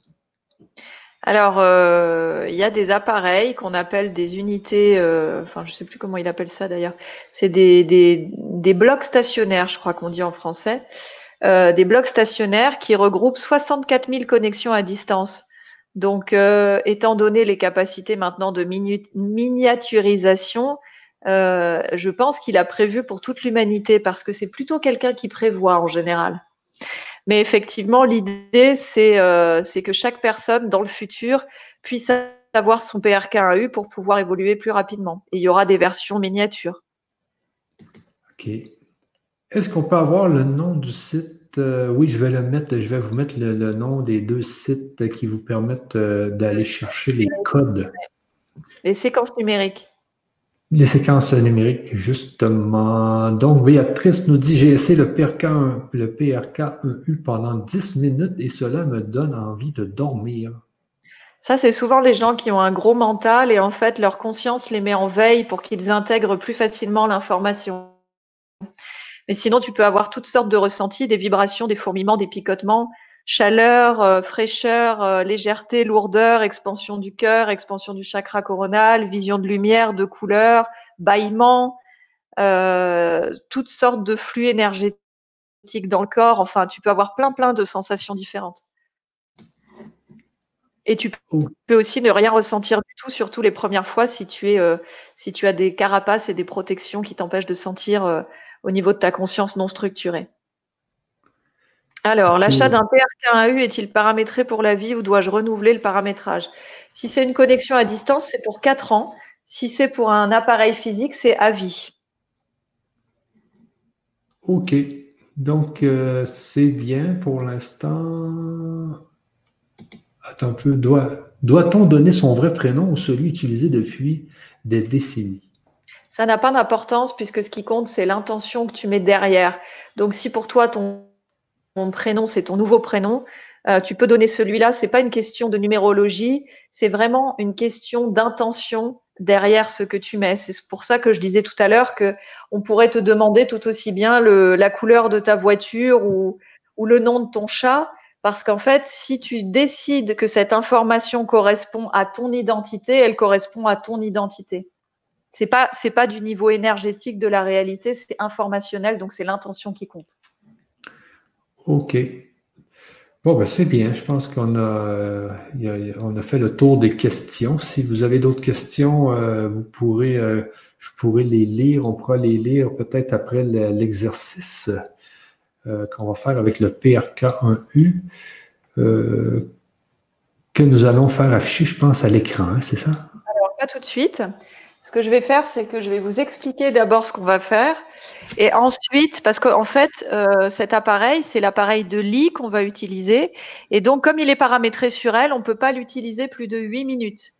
Alors, euh, il y a des appareils qu'on appelle des unités, euh, enfin, je ne sais plus comment il appelle ça d'ailleurs. C'est des, des, blocs stationnaires, je crois qu'on dit en français. Euh, des blocs stationnaires qui regroupent 64 000 connexions à distance. Donc, étant donné les capacités maintenant de miniaturisation, je pense qu'il a prévu pour toute l'humanité parce que c'est plutôt quelqu'un qui prévoit en général. Mais effectivement, l'idée, euh, c'est que chaque personne dans le futur puisse avoir son PRK1U pour pouvoir évoluer plus rapidement. Et il y aura des versions miniatures. OK. Est-ce qu'on peut avoir le nom du site euh, Oui, je vais le mettre, je vais vous mettre le, nom des deux sites qui vous permettent euh, d'aller chercher les codes. Les séquences numériques. Les séquences numériques, justement. Donc, Béatrice nous dit J'ai essayé le PRK, le PRK1U pendant 10 minutes et cela me donne envie de dormir. Ça, c'est souvent les gens qui ont un gros mental et en fait, leur conscience les met en veille pour qu'ils intègrent plus facilement l'information. Mais sinon, tu peux avoir toutes sortes de ressentis, des vibrations, des fourmillements, des picotements chaleur, euh, fraîcheur, euh, légèreté, lourdeur, expansion du cœur, expansion du chakra coronal, vision de lumière, de couleur, bâillement, euh, toutes sortes de flux énergétiques dans le corps. Enfin, tu peux avoir plein, plein de sensations différentes. Et tu peux aussi ne rien ressentir du tout, surtout les premières fois, si tu, es, si tu as des carapaces et des protections qui t'empêchent de sentir au niveau de ta conscience non structurée. Alors, l'achat d'un PRK1U est-il paramétré pour la vie ou dois-je renouveler le paramétrage? Si c'est une connexion à distance, c'est pour 4 ans. Si c'est pour un appareil physique, c'est à vie. OK. Donc, euh, c'est bien pour l'instant. Attends un peu. Doit, doit-on donner son vrai prénom ou celui utilisé depuis des décennies? Ça n'a pas d'importance puisque ce qui compte, c'est l'intention que tu mets derrière. Donc, si pour toi, ton ton prénom, c'est ton nouveau prénom. Euh, tu peux donner celui-là. C'est pas une question de numérologie, c'est vraiment une question d'intention derrière ce que tu mets. C'est pour ça que je disais tout à l'heure que on pourrait te demander tout aussi bien la couleur de ta voiture ou, ou le nom de ton chat, parce qu'en fait, si tu décides que cette information correspond à ton identité, elle correspond à ton identité. C'est pas pas du niveau énergétique de la réalité, c'est informationnel, donc c'est l'intention qui compte. OK. Bon, ben c'est bien. Je pense qu'on a, on a fait le tour des questions. Si vous avez d'autres questions, euh, vous pourrez, euh, je pourrais les lire. On pourra les lire peut-être après l'exercice euh, qu'on va faire avec le PRK1U que nous allons faire afficher, je pense, à l'écran. Hein, c'est ça? Alors, pas tout de suite. Ce que je vais faire, c'est que je vais vous expliquer d'abord ce qu'on va faire. Et ensuite, parce qu'en fait, euh, cet appareil, c'est l'appareil de lit qu'on va utiliser. Et donc, comme il est paramétré sur elle, on ne peut pas l'utiliser plus de 8 minutes.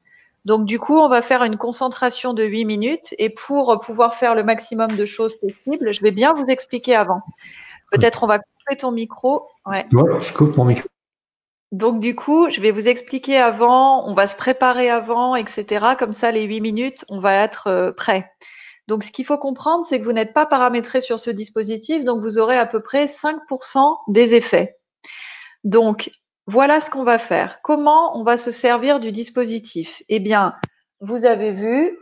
Donc, du coup, on va faire une concentration de 8 minutes. Et pour pouvoir faire le maximum de choses possibles, je vais bien vous expliquer avant. Peut-être on va couper ton micro. Ouais. je coupe mon micro. Donc du coup, je vais vous expliquer avant, on va se préparer avant, etc. Comme ça, les huit minutes, on va être euh, prêt. Donc ce qu'il faut comprendre, c'est que vous n'êtes pas paramétré sur ce dispositif, donc vous aurez à peu près 5% des effets. Donc voilà ce qu'on va faire. Comment on va se servir du dispositif? Eh bien, vous avez vu,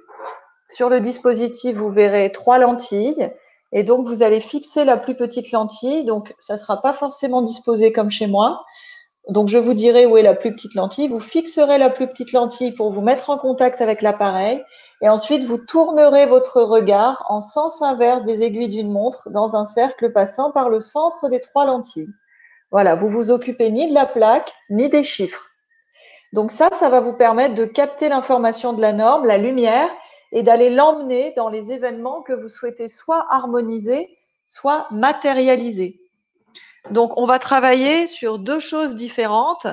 sur le dispositif, vous verrez trois lentilles. Et donc, vous allez fixer la plus petite lentille. Donc, ça ne sera pas forcément disposé comme chez moi. Donc, je vous dirai où est la plus petite lentille. Vous fixerez la plus petite lentille pour vous mettre en contact avec l'appareil. Et ensuite, vous tournerez votre regard en sens inverse des aiguilles d'une montre dans un cercle passant par le centre des trois lentilles. Voilà, vous vous occupez ni de la plaque, ni des chiffres. Donc ça, ça va vous permettre de capter l'information de la norme, la lumière, et d'aller l'emmener dans les événements que vous souhaitez soit harmoniser, soit matérialiser. Donc, on va travailler sur deux choses différentes.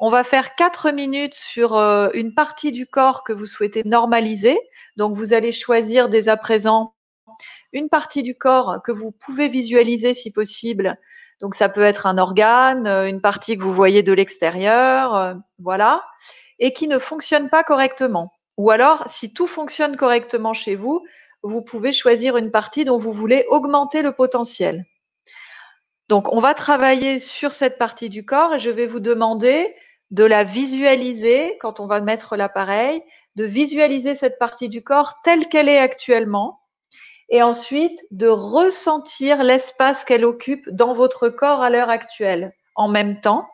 On va faire quatre minutes sur euh, une partie du corps que vous souhaitez normaliser. Donc, vous allez choisir dès à présent une partie du corps que vous pouvez visualiser si possible. Donc, ça peut être un organe, euh, une partie que vous voyez de l'extérieur, euh, voilà, et qui ne fonctionne pas correctement. Ou alors, si tout fonctionne correctement chez vous, vous pouvez choisir une partie dont vous voulez augmenter le potentiel. Donc, on va travailler sur cette partie du corps et je vais vous demander de la visualiser quand on va mettre l'appareil, de visualiser cette partie du corps telle qu'elle est actuellement et ensuite de ressentir l'espace qu'elle occupe dans votre corps à l'heure actuelle en même temps.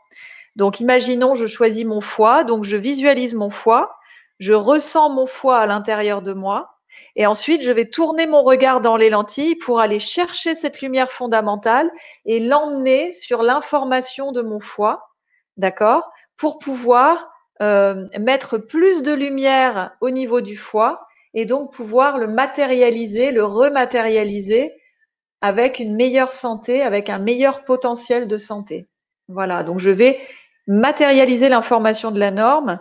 Donc, imaginons, je choisis mon foie, donc je visualise mon foie, je ressens mon foie à l'intérieur de moi et ensuite, je vais tourner mon regard dans les lentilles pour aller chercher cette lumière fondamentale et l'emmener sur l'information de mon foie, d'accord Pour pouvoir euh, mettre plus de lumière au niveau du foie et donc pouvoir le matérialiser, le rematérialiser avec une meilleure santé, avec un meilleur potentiel de santé. Voilà, donc je vais matérialiser l'information de la norme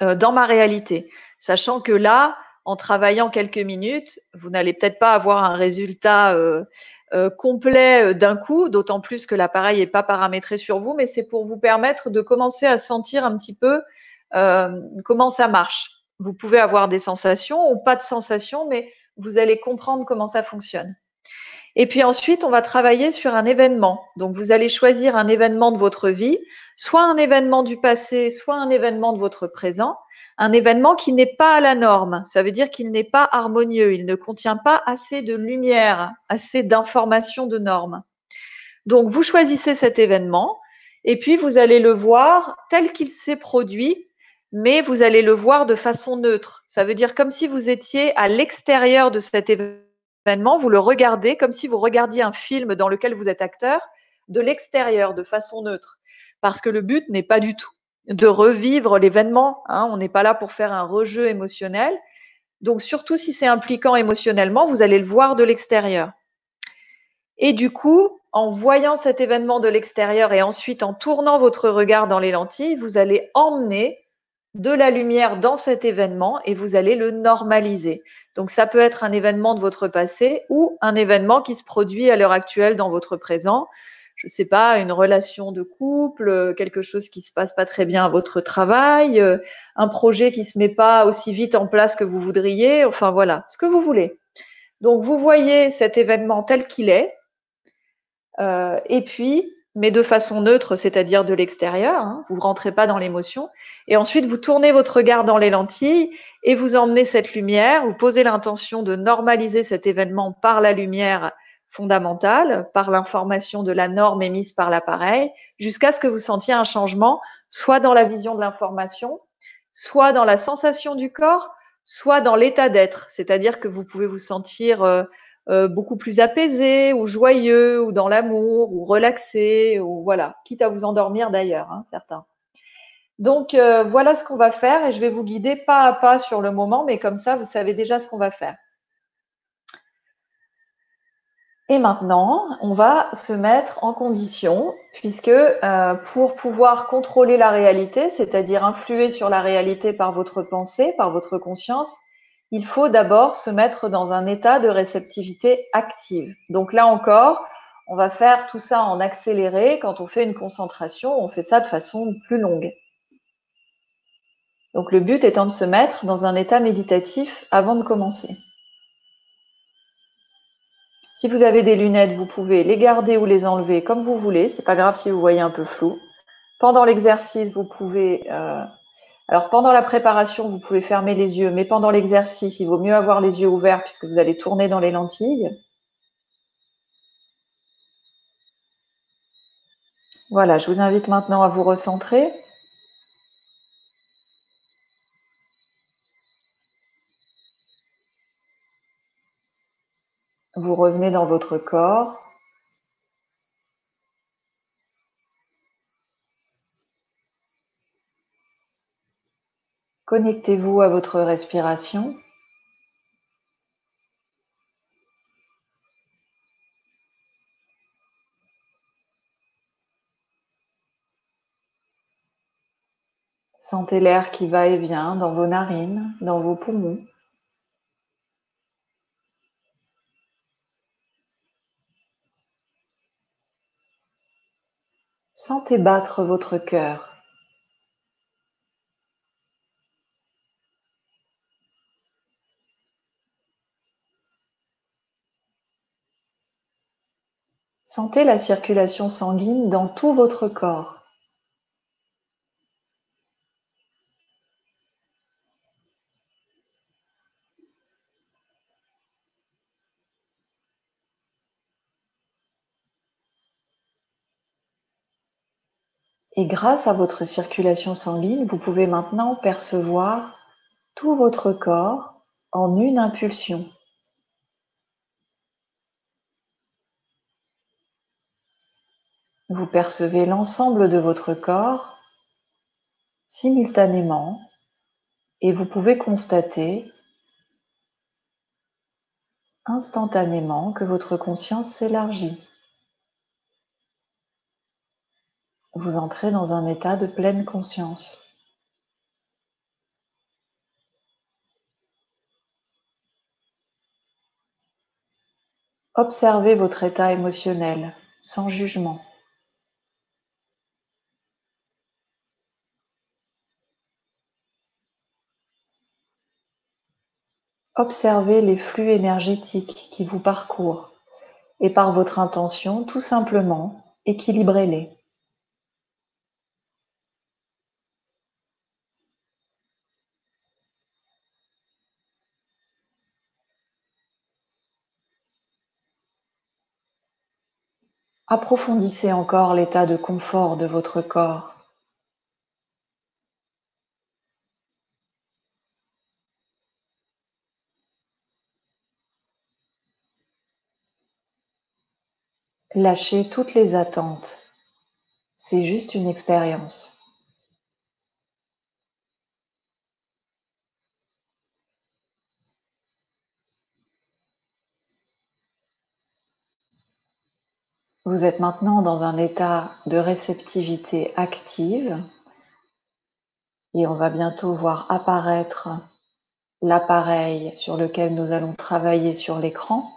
euh, dans ma réalité, sachant que là, en travaillant quelques minutes, vous n'allez peut-être pas avoir un résultat euh, euh, complet euh, d'un coup, d'autant plus que l'appareil n'est pas paramétré sur vous, mais c'est pour vous permettre de commencer à sentir un petit peu comment ça marche. Vous pouvez avoir des sensations ou pas de sensations, mais vous allez comprendre comment ça fonctionne. Et puis ensuite, on va travailler sur un événement. Donc, vous allez choisir un événement de votre vie, soit un événement du passé, soit un événement de votre présent, un événement qui n'est pas à la norme. Ça veut dire qu'il n'est pas harmonieux, il ne contient pas assez de lumière, assez d'informations de normes. Donc, vous choisissez cet événement et puis vous allez le voir tel qu'il s'est produit, mais vous allez le voir de façon neutre. Ça veut dire comme si vous étiez à l'extérieur de cet événement, vous le regardez comme si vous regardiez un film dans lequel vous êtes acteur de l'extérieur, de façon neutre. Parce que le but n'est pas du tout de revivre l'événement. Hein. On n'est pas là pour faire un rejeu émotionnel. Donc, surtout si c'est impliquant émotionnellement, vous allez le voir de l'extérieur. Et du coup, en voyant cet événement de l'extérieur et ensuite en tournant votre regard dans les lentilles, vous allez emmener de la lumière dans cet événement et vous allez le normaliser. Donc ça peut être un événement de votre passé ou un événement qui se produit à l'heure actuelle dans votre présent je sais pas, une relation de couple, euh, quelque chose qui se passe pas très bien à votre travail, euh, un projet qui se met pas aussi vite en place que vous voudriez, enfin voilà, ce que vous voulez. Donc vous voyez cet événement tel qu'il est, euh, et puis, mais de façon neutre, c'est-à-dire de l'extérieur, hein, vous rentrez pas dans l'émotion, et ensuite vous tournez votre regard dans les lentilles et vous emmenez cette lumière, vous posez l'intention de normaliser cet événement par la lumière fondamentale par l'information de la norme émise par l'appareil jusqu'à ce que vous sentiez un changement, soit dans la vision de l'information, soit dans la sensation du corps, soit dans l'état d'être. C'est-à-dire que vous pouvez vous sentir euh, euh, beaucoup plus apaisé ou joyeux ou dans l'amour ou relaxé ou voilà, quitte à vous endormir d'ailleurs, hein, certains. Donc euh, voilà ce qu'on va faire et je vais vous guider pas à pas sur le moment, mais comme ça, vous savez déjà ce qu'on va faire. Et maintenant, on va se mettre en condition, puisque euh, pour pouvoir contrôler la réalité, c'est-à-dire influer sur la réalité par votre pensée, par votre conscience, il faut d'abord se mettre dans un état de réceptivité active. Donc là encore, on va faire tout ça en accéléré. Quand on fait une concentration, on fait ça de façon plus longue. Donc le but étant de se mettre dans un état méditatif avant de commencer. Si vous avez des lunettes, vous pouvez les garder ou les enlever comme vous voulez. C'est pas grave si vous voyez un peu flou. Pendant l'exercice, vous pouvez. Euh, alors pendant la préparation, vous pouvez fermer les yeux, mais pendant l'exercice, il vaut mieux avoir les yeux ouverts puisque vous allez tourner dans les lentilles. Voilà, je vous invite maintenant à vous recentrer. Vous revenez dans votre corps. Connectez-vous à votre respiration. Sentez l'air qui va et vient dans vos narines, dans vos poumons. Sentez battre votre cœur. Sentez la circulation sanguine dans tout votre corps. Et grâce à votre circulation sanguine, vous pouvez maintenant percevoir tout votre corps en une impulsion. Vous percevez l'ensemble de votre corps simultanément et vous pouvez constater instantanément que votre conscience s'élargit. Vous entrez dans un état de pleine conscience. Observez votre état émotionnel sans jugement. Observez les flux énergétiques qui vous parcourent et par votre intention, tout simplement, équilibrez-les. Approfondissez encore l'état de confort de votre corps. Lâchez toutes les attentes. C'est juste une expérience. Vous êtes maintenant dans un état de réceptivité active et on va bientôt voir apparaître l'appareil sur lequel nous allons travailler sur l'écran.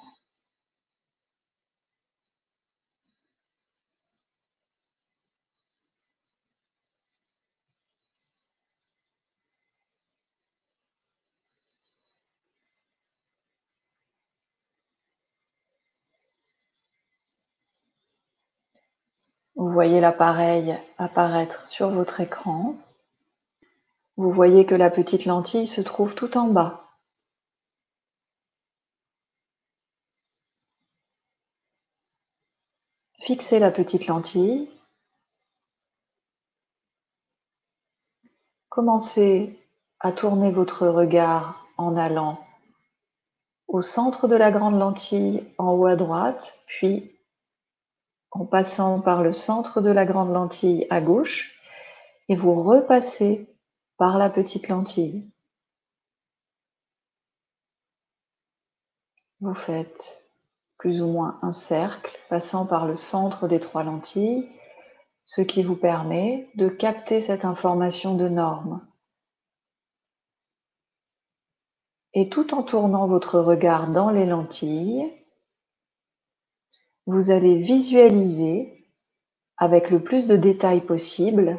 Vous voyez l'appareil apparaître sur votre écran. Vous voyez que la petite lentille se trouve tout en bas. Fixez la petite lentille. Commencez à tourner votre regard en allant au centre de la grande lentille en haut à droite, puis en passant par le centre de la grande lentille à gauche et vous repassez par la petite lentille. Vous faites plus ou moins un cercle passant par le centre des trois lentilles, ce qui vous permet de capter cette information de norme. Et tout en tournant votre regard dans les lentilles, vous allez visualiser avec le plus de détails possible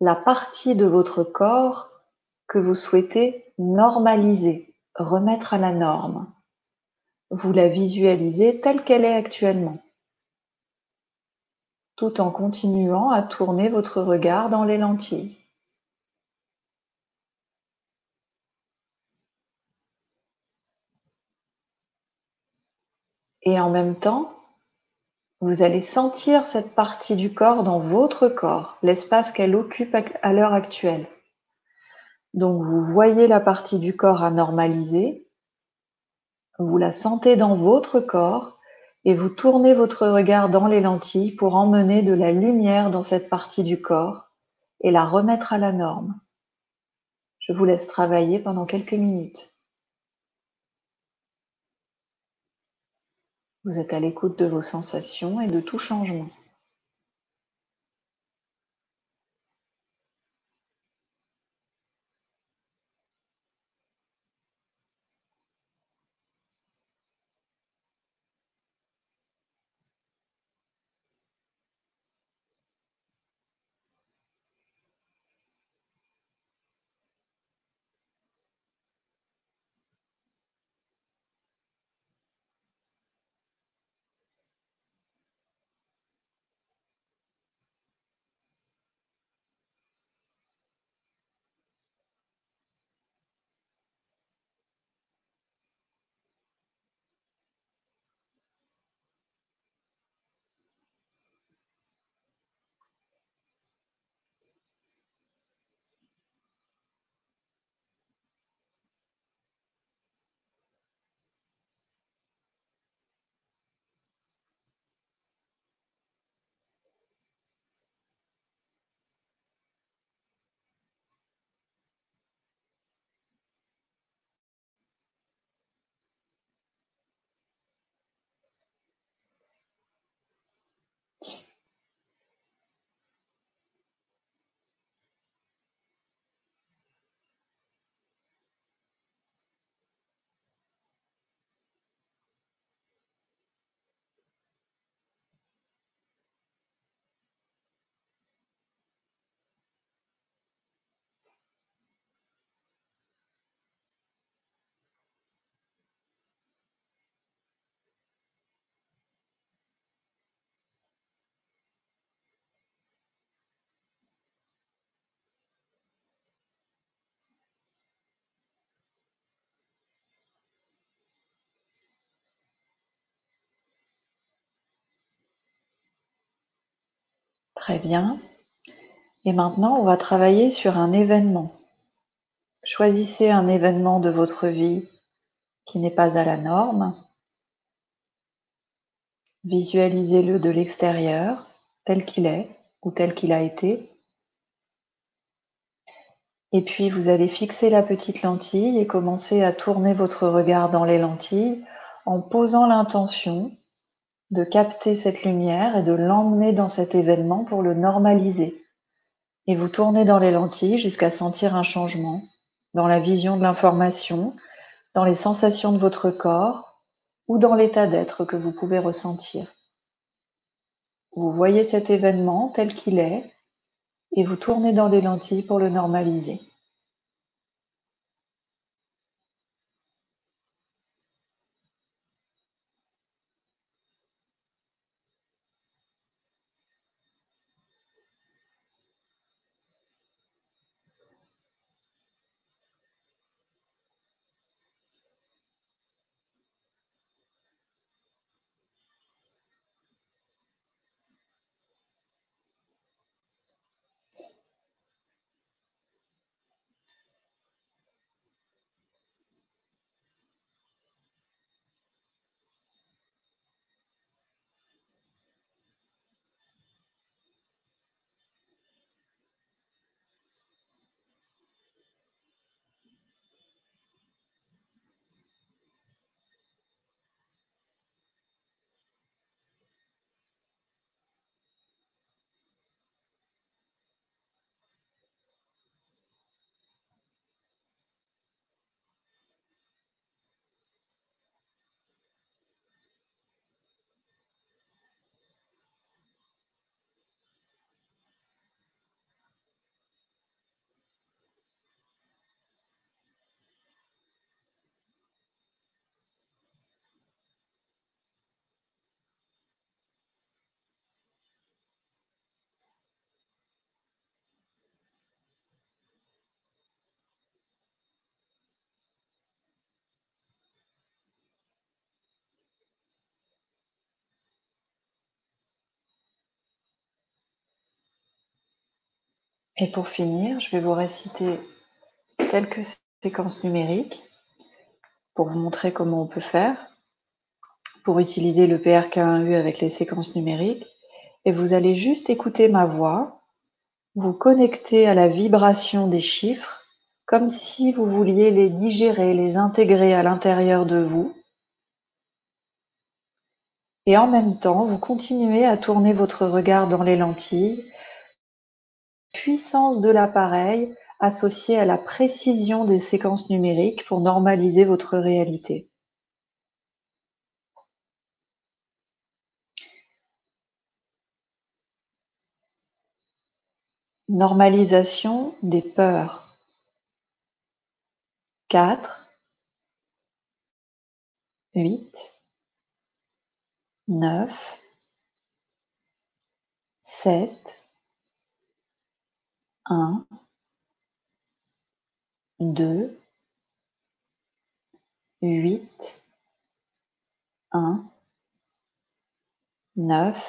la partie de votre corps que vous souhaitez normaliser, remettre à la norme. Vous la visualisez telle qu'elle est actuellement, tout en continuant à tourner votre regard dans les lentilles. Et en même temps, Vous allez sentir cette partie du corps dans votre corps, l'espace qu'elle occupe à l'heure actuelle. Donc vous voyez la partie du corps à normaliser, vous la sentez dans votre corps et vous tournez votre regard dans les lentilles pour emmener de la lumière dans cette partie du corps et la remettre à la norme. Je vous laisse travailler pendant quelques minutes. Vous êtes à l'écoute de vos sensations et de tout changement. Très bien. Et maintenant, on va travailler sur un événement. Choisissez un événement de votre vie qui n'est pas à la norme. Visualisez-le de l'extérieur, tel qu'il est ou tel qu'il a été. Et puis, vous allez fixer la petite lentille et commencer à tourner votre regard dans les lentilles en posant l'intention de capter cette lumière et de l'emmener dans cet événement pour le normaliser. Et vous tournez dans les lentilles jusqu'à sentir un changement dans la vision de l'information, dans les sensations de votre corps ou dans l'état d'être que vous pouvez ressentir. Vous voyez cet événement tel qu'il est et vous tournez dans les lentilles pour le normaliser. Et pour finir, je vais vous réciter quelques séquences numériques pour vous montrer comment on peut faire pour utiliser le PRK1U avec les séquences numériques. Et vous allez juste écouter ma voix, vous connecter à la vibration des chiffres, comme si vous vouliez les digérer, les intégrer à l'intérieur de vous. Et en même temps, vous continuez à tourner votre regard dans les lentilles. Puissance de l'appareil associée à la précision des séquences numériques pour normaliser votre réalité. Normalisation des peurs. Quatre, huit, neuf, sept, un, deux, huit, un, neuf,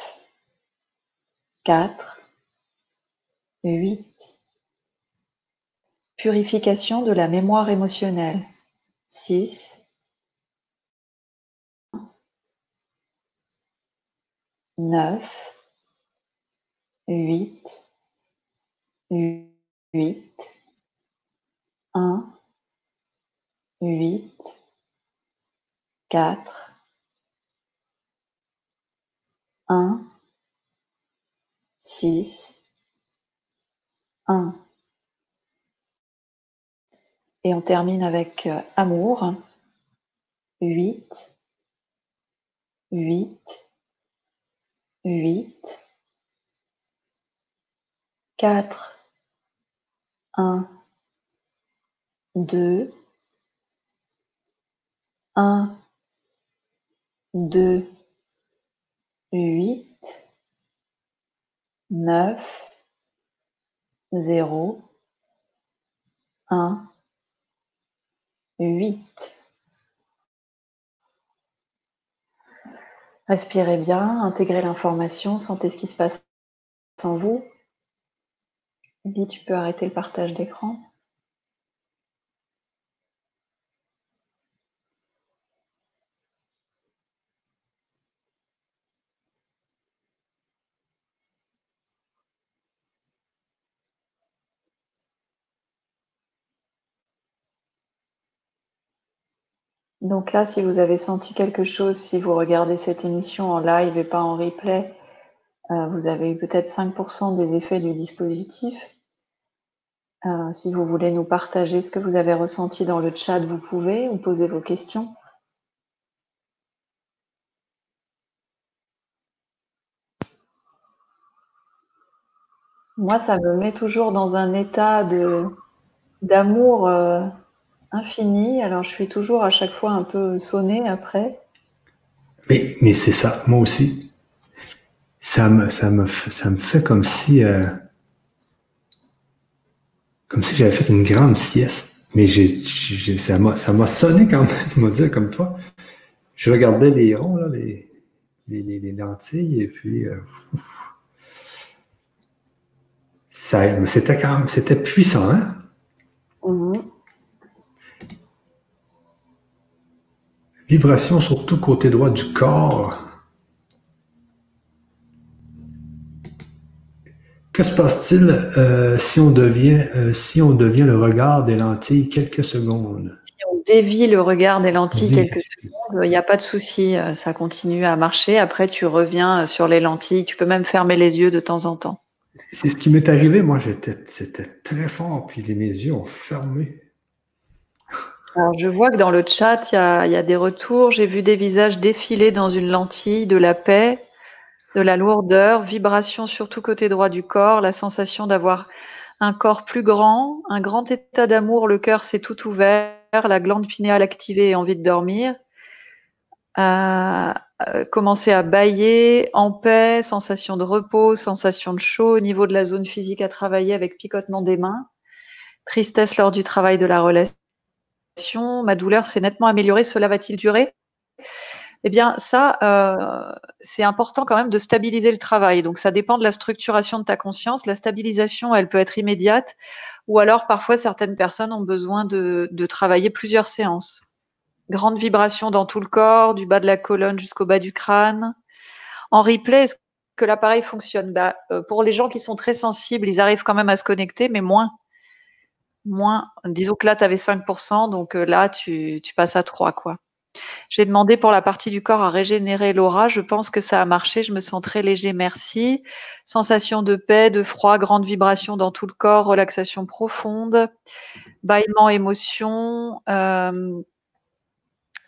quatre, Huit. Purification de la mémoire émotionnelle. Six. Neuf. Huit. Huit. Un. Huit. Quatre. Un. Six. Et on termine avec euh, amour. Huit. Huit. Huit. Quatre. Un. Deux. Un. Deux. Huit. Neuf zéro, un, huit. Respirez bien, intégrez l'information, sentez ce qui se passe en vous. Tu peux arrêter le partage d'écran. Donc là, si vous avez senti quelque chose, si vous regardez cette émission en live et pas en replay, euh, vous avez eu peut-être 5% des effets du dispositif. Euh, si vous voulez nous partager ce que vous avez ressenti dans le chat, vous pouvez ou poser vos questions. Moi, ça me met toujours dans un état d'amour. Euh, infini. Alors, je suis toujours à chaque fois un peu sonné après. Mais, mais c'est ça, moi aussi. Ça me, ça me, ça me fait comme si, euh, comme si j'avais fait une grande sieste. Mais j'ai, ça m'a, ça m'a sonné quand même, m'a dit comme toi. Je regardais les ronds, là, les, les, les, lentilles, et puis, euh, ça, c'était quand même, c'était puissant, hein? Mm-hmm. Vibration surtout côté droit du corps. Que se passe-t-il euh, si, on devient, euh, si on devient le regard des lentilles quelques secondes? Si on dévie le regard des lentilles quelques secondes, il n'y a pas de souci, euh, ça continue à marcher. Après, tu reviens sur les lentilles. Tu peux même fermer les yeux de temps en temps. C'est ce qui m'est arrivé. Moi, j'étais, c'était très fort, puis mes yeux ont fermé. Alors, je vois que dans le chat, il y a, des retours. J'ai vu des visages défiler dans une lentille, de la paix, de la lourdeur, vibration surtout côté droit du corps, la sensation d'avoir un corps plus grand, un grand état d'amour, le cœur s'est tout ouvert, la glande pinéale activée et envie de dormir. Euh, commencer à bailler en paix, sensation de repos, sensation de chaud au niveau de la zone physique à travailler avec picotement des mains, tristesse lors du travail de la relation ma douleur s'est nettement améliorée, cela va-t-il durer? Eh bien, ça, euh, c'est important quand même de stabiliser le travail. Donc, ça dépend de la structuration de ta conscience. La stabilisation, elle peut être immédiate, ou alors parfois certaines personnes ont besoin de, travailler plusieurs séances. Grande vibration dans tout le corps, du bas de la colonne jusqu'au bas du crâne. En replay, est-ce que l'appareil fonctionne? Bah, euh, Pour les gens qui sont très sensibles, ils arrivent quand même à se connecter, mais moins. Moins. Disons que là, tu avais 5%, donc euh, là, tu, tu passes à 3, quoi. J'ai demandé pour la partie du corps à régénérer l'aura. Je pense que ça a marché. Je me sens très léger. Merci. Sensation de paix, de froid, grande vibration dans tout le corps, relaxation profonde, bâillement, émotion. Euh,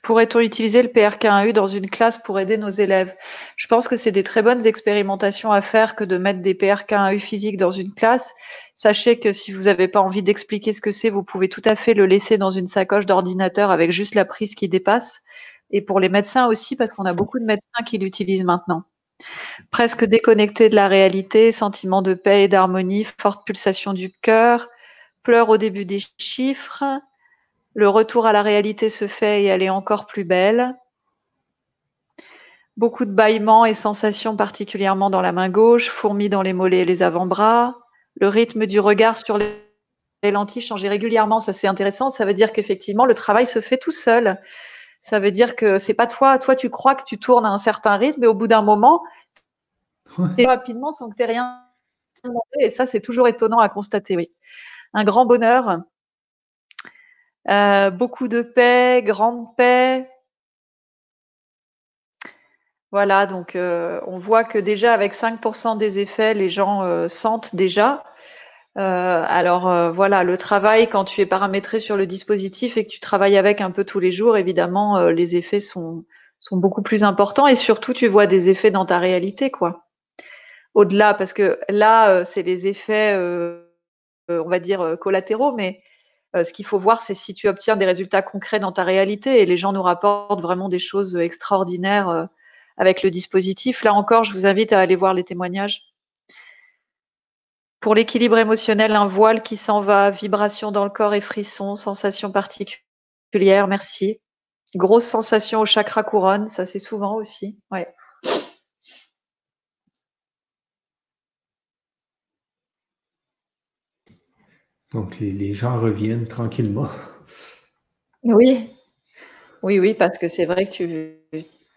pourrait-on utiliser le PRK1U dans une classe pour aider nos élèves? Je pense que c'est des très bonnes expérimentations à faire que de mettre des PRK1U physiques dans une classe. Sachez que si vous n'avez pas envie d'expliquer ce que c'est, vous pouvez tout à fait le laisser dans une sacoche d'ordinateur avec juste la prise qui dépasse. Et pour les médecins aussi, parce qu'on a beaucoup de médecins qui l'utilisent maintenant. Presque déconnecté de la réalité, sentiment de paix et d'harmonie, forte pulsation du cœur, pleurs au début des chiffres, le retour à la réalité se fait et elle est encore plus belle. Beaucoup de bâillements et sensations particulièrement dans la main gauche, fourmis dans les mollets et les avant-bras. Le rythme du regard sur les lentilles changeait régulièrement, ça c'est intéressant. Ça veut dire qu'effectivement le travail se fait tout seul. Ça veut dire que c'est pas toi, toi tu crois que tu tournes à un certain rythme, mais au bout d'un moment, ouais. rapidement sans que tu aies rien demandé. Et ça c'est toujours étonnant à constater. Oui, un grand bonheur euh, beaucoup de paix, grande paix. Voilà, donc euh, on voit que déjà avec 5% des effets, les gens euh, sentent déjà. alors voilà, le travail, quand tu es paramétré sur le dispositif et que tu travailles avec un peu tous les jours, évidemment, les effets sont, sont beaucoup plus importants et surtout tu vois des effets dans ta réalité, quoi. Au-delà, parce que là, c'est des effets, on va dire, collatéraux, mais ce qu'il faut voir, c'est si tu obtiens des résultats concrets dans ta réalité et les gens nous rapportent vraiment des choses extraordinaires euh, avec le dispositif. Là encore, je vous invite à aller voir les témoignages. Pour l'équilibre émotionnel, un voile qui s'en va, vibration dans le corps et frissons, sensations particulières, merci. Grosse sensation au chakra couronne, ça c'est souvent aussi. Ouais. Donc, les, gens reviennent tranquillement. Oui, oui, oui, parce que c'est vrai que tu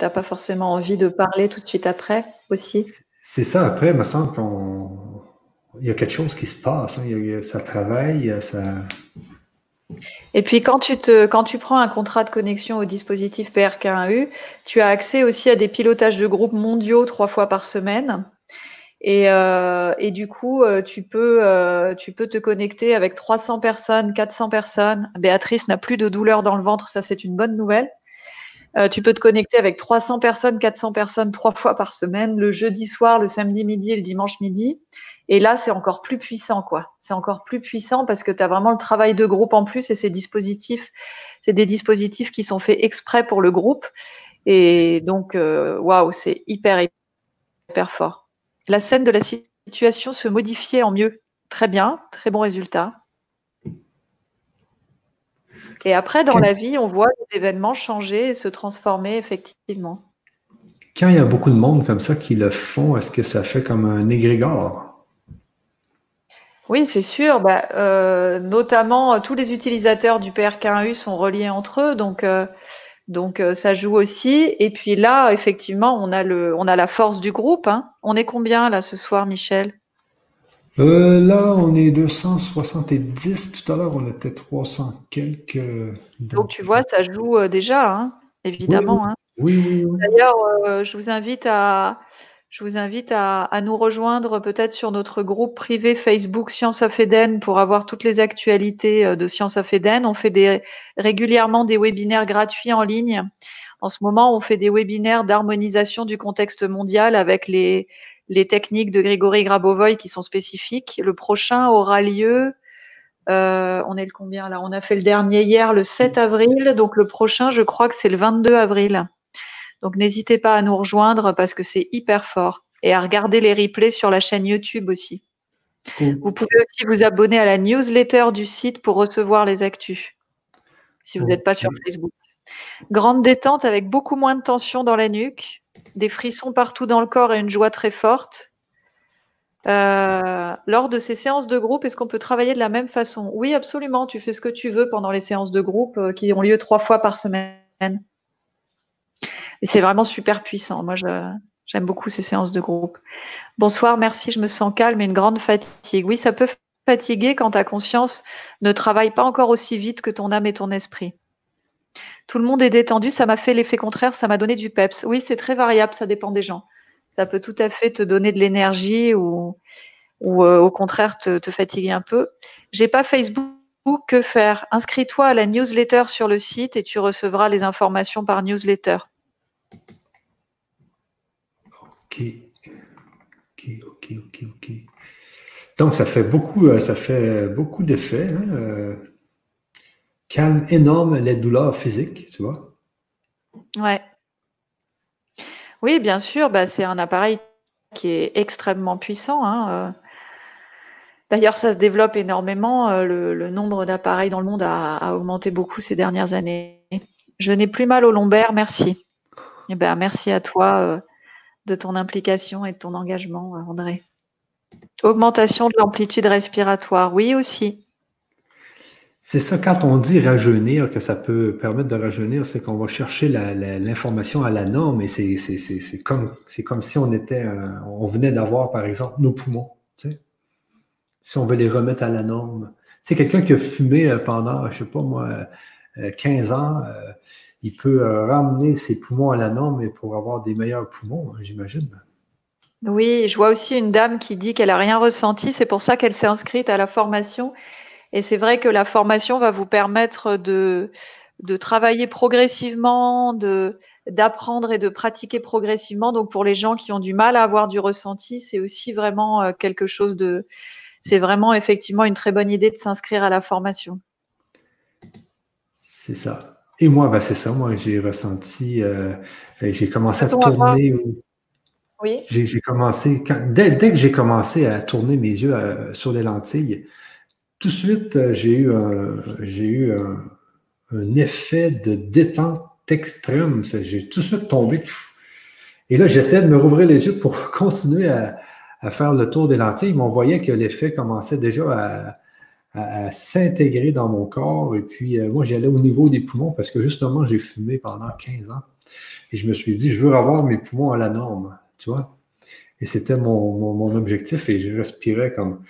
n'as pas forcément envie de parler tout de suite après aussi. C'est ça, après, il me semble qu'il y a quelque chose qui se passe. Hein. ça travaille, ça. Et puis quand tu, te, quand tu prends un contrat de connexion au dispositif PRK1U, tu as accès aussi à des pilotages de groupes mondiaux trois fois par semaine. Et, euh, et, du coup, euh, tu peux, euh, tu peux te connecter avec 300 personnes, 400 personnes. Béatrice n'a plus de douleur dans le ventre, ça c'est une bonne nouvelle. Tu peux te connecter avec 300 personnes, 400 personnes trois fois par semaine, le jeudi soir, le samedi midi et le dimanche midi. Et là, c'est encore plus puissant, quoi. C'est encore plus puissant parce que tu as vraiment le travail de groupe en plus et ces dispositifs, c'est des dispositifs qui sont faits exprès pour le groupe. Et donc, waouh, c'est hyper, hyper fort la scène de la situation se modifiait en mieux. Très bien, très bon résultat. Et après, dans la vie, on voit les événements changer et se transformer effectivement. Quand il y a beaucoup de monde comme ça qui le font, est-ce que ça fait comme un égrégore? Oui, c'est sûr. Bah, euh, notamment, tous les utilisateurs du PRK1U sont reliés entre eux. Donc, euh, donc euh, ça joue aussi. Et puis là, effectivement, on a, le, on a la force du groupe. Hein. On est combien là ce soir, Michel? Euh, Là, on est 270. Tout à l'heure, on était 300 quelques. Donc, tu vois, ça joue euh, déjà, hein, évidemment. Oui, oui, oui. D'ailleurs, je vous invite à je vous invite à, nous rejoindre peut-être sur notre groupe privé Facebook Science of Eden pour avoir toutes les actualités euh, de Science of Eden. On fait des, régulièrement des webinaires gratuits en ligne. En ce moment, on fait des webinaires d'harmonisation du contexte mondial avec les, techniques de Grégory Grabovoy qui sont spécifiques. Le prochain aura lieu, euh, on est le combien là? On a fait le dernier hier, le 7 avril. Donc le prochain, je crois que c'est le 22 avril. Donc n'hésitez pas à nous rejoindre parce que c'est hyper fort et à regarder les replays sur la chaîne YouTube aussi. Vous pouvez aussi vous abonner à la newsletter du site pour recevoir les actus si vous n'êtes pas sur Facebook. Grande détente avec beaucoup moins de tension dans la nuque, des frissons partout dans le corps et une joie très forte. Euh, lors de ces séances de groupe, est-ce qu'on peut travailler de la même façon? Oui, absolument. Tu fais ce que tu veux pendant les séances de groupe euh, qui ont lieu trois fois par semaine. C'est vraiment super puissant. Moi, j'aime beaucoup ces séances de groupe. Bonsoir, merci, je me sens calme et une grande fatigue. Oui, ça peut fatiguer quand ta conscience ne travaille pas encore aussi vite que ton âme et ton esprit. Tout le monde est détendu, ça m'a fait l'effet contraire, ça m'a donné du peps. Oui, c'est très variable, ça dépend des gens ça peut tout à fait te donner de l'énergie ou, euh, au contraire te, te, fatiguer un peu. J'ai pas Facebook, que faire? Inscris-toi à la newsletter sur le site et tu recevras les informations par newsletter. Ok, ok, ok, ok. Donc ça fait beaucoup, euh, ça fait beaucoup d'effets. Hein, euh, calme énorme les douleurs physiques, tu vois. Ouais. Oui, bien sûr, bah, c'est un appareil qui est extrêmement puissant. Hein, euh. D'ailleurs, ça se développe énormément. Le, nombre d'appareils dans le monde a, augmenté beaucoup ces dernières années. Je n'ai plus mal au lombaire, merci. Eh ben, merci à toi de ton implication et de ton engagement, André. Augmentation de l'amplitude respiratoire, oui aussi. C'est ça, quand on dit rajeunir, que ça peut permettre de rajeunir, c'est qu'on va chercher l'information à la norme et c'est comme, si on était, on venait d'avoir, par exemple, nos poumons. Si on veut les remettre à la norme. C'est quelqu'un qui a fumé euh, pendant, je sais pas moi, 15 euh, ans, euh, il peut ramener ses poumons à la norme et pour avoir des meilleurs poumons, hein, j'imagine. Oui, je vois aussi une dame qui dit qu'elle n'a rien ressenti, c'est pour ça qu'elle s'est inscrite à la formation et c'est vrai que la formation va vous permettre de, de travailler progressivement, de d'apprendre et de pratiquer progressivement. Donc pour les gens qui ont du mal à avoir du ressenti, c'est aussi vraiment euh, quelque chose de, c'est vraiment effectivement une très bonne idée de s'inscrire à la formation. C'est ça. Et moi, bah, c'est ça. Moi, j'ai ressenti, euh, j'ai commencé à tourner. Oui. J'ai commencé, dès, dès, que j'ai commencé à tourner mes yeux euh, sur les lentilles, tout de suite, euh, j'ai eu, un, j'ai eu un, effet de détente extrême. J'ai tout de suite tombé. Et là, j'essaie de me rouvrir les yeux pour continuer à, faire le tour des lentilles. Mais on voyait que l'effet commençait déjà à, s'intégrer dans mon corps. Et puis, euh, moi, j'allais au niveau des poumons parce que justement, j'ai fumé pendant 15 ans. Et je me suis dit, je veux avoir mes poumons à la norme, tu vois. Et c'était mon, mon objectif et je respirais comme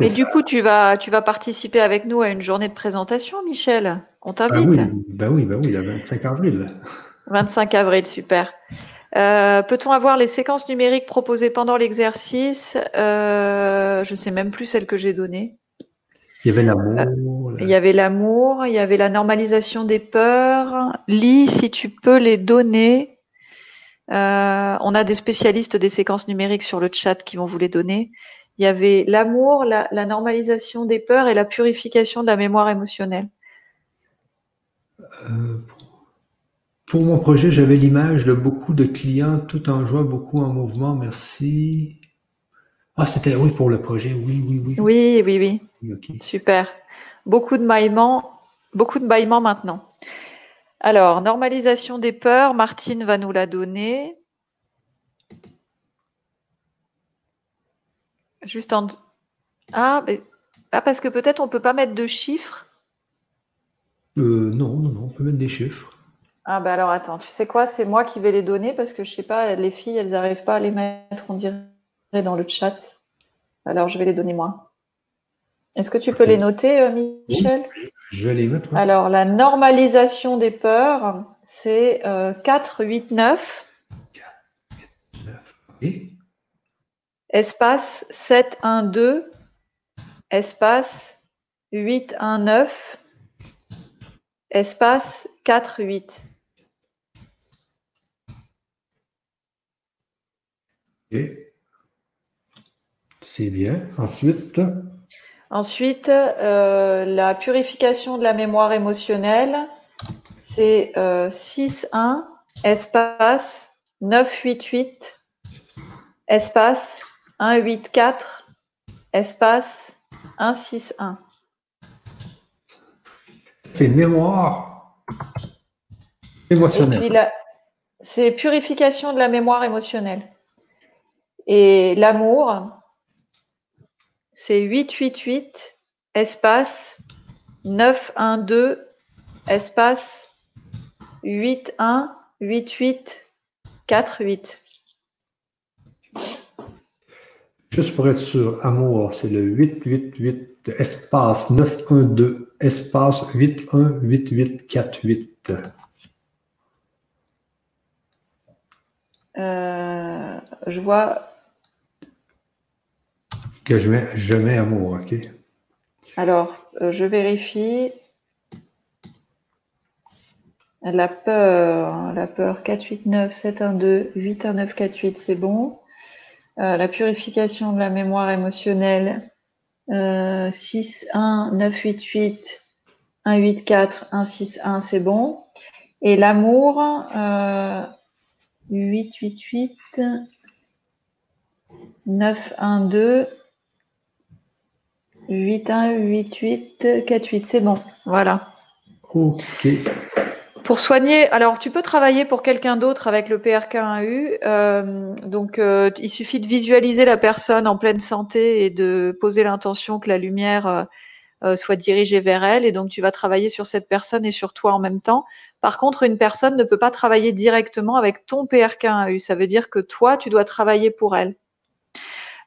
et du coup, tu vas, tu vas participer avec nous à une journée de présentation, Michel. On bah t'invite. Ben oui, ben oui, le 25 avril. 25 avril, super. Euh, peut-on avoir les séquences numériques proposées pendant l'exercice? Euh, Je ne sais même plus celles que j'ai données. Il y avait l'amour. Euh, il y avait l'amour, il y avait la normalisation des peurs. Lis, si tu peux les donner. on a des spécialistes des séquences numériques sur le chat qui vont vous les donner il y avait l'amour, la, normalisation des peurs et la purification de la mémoire émotionnelle. Euh, pour mon projet, j'avais l'image de beaucoup de clients, tout en joie, beaucoup en mouvement. Merci. Ah, c'était oui pour le projet, oui, oui, oui. Oui, oui, oui. Super. Beaucoup de maillements, beaucoup de bâillements maintenant. Alors, normalisation des peurs, Martine va nous la donner. Juste en. Ah, ah parce que peut-être on ne peut pas mettre de chiffres? Euh, non, non, non, on peut mettre des chiffres. Ah bah alors attends, tu sais quoi, c'est moi qui vais les donner parce que je sais pas, les filles, elles n'arrivent pas à les mettre, on dirait, dans le chat. Alors je vais les donner moi. Est-ce que tu peux les noter, euh, Michel? Je vais les mettre. Alors la normalisation des peurs, c'est 4, 8, 9. 4, 8, 9. Oui espace 712, espace 819, espace 48. C'est bien. Ensuite? Ensuite, euh, la purification de la mémoire émotionnelle, c'est euh, 6-1, espace 988, espace 184 espace 161. c'est mémoire émotionnelle. C'est purification de la mémoire émotionnelle. Et l'amour, c'est 888 espace 912 espace 8188 48. Juste pour être sûr, amour, c'est le 888 espace 912 espace 818848. Euh, je vois. Que je mets, ok? Alors, euh, je vérifie. La peur, la peur 489 712 81948, c'est bon. Euh, la purification de la mémoire émotionnelle euh, 6 1 9 8 8 1 8 4 1 6 1, c'est bon. Et l'amour euh, 8 8 8 9 1 2 8 1 8 8 4 8, c'est bon. Voilà. Ok. Pour soigner, alors tu peux travailler pour quelqu'un d'autre avec le PRK1U. Euh, donc, euh, il suffit de visualiser la personne en pleine santé et de poser l'intention que la lumière euh, soit dirigée vers elle. Et donc, tu vas travailler sur cette personne et sur toi en même temps. Par contre, une personne ne peut pas travailler directement avec ton PRK1U. Ça veut dire que toi, tu dois travailler pour elle.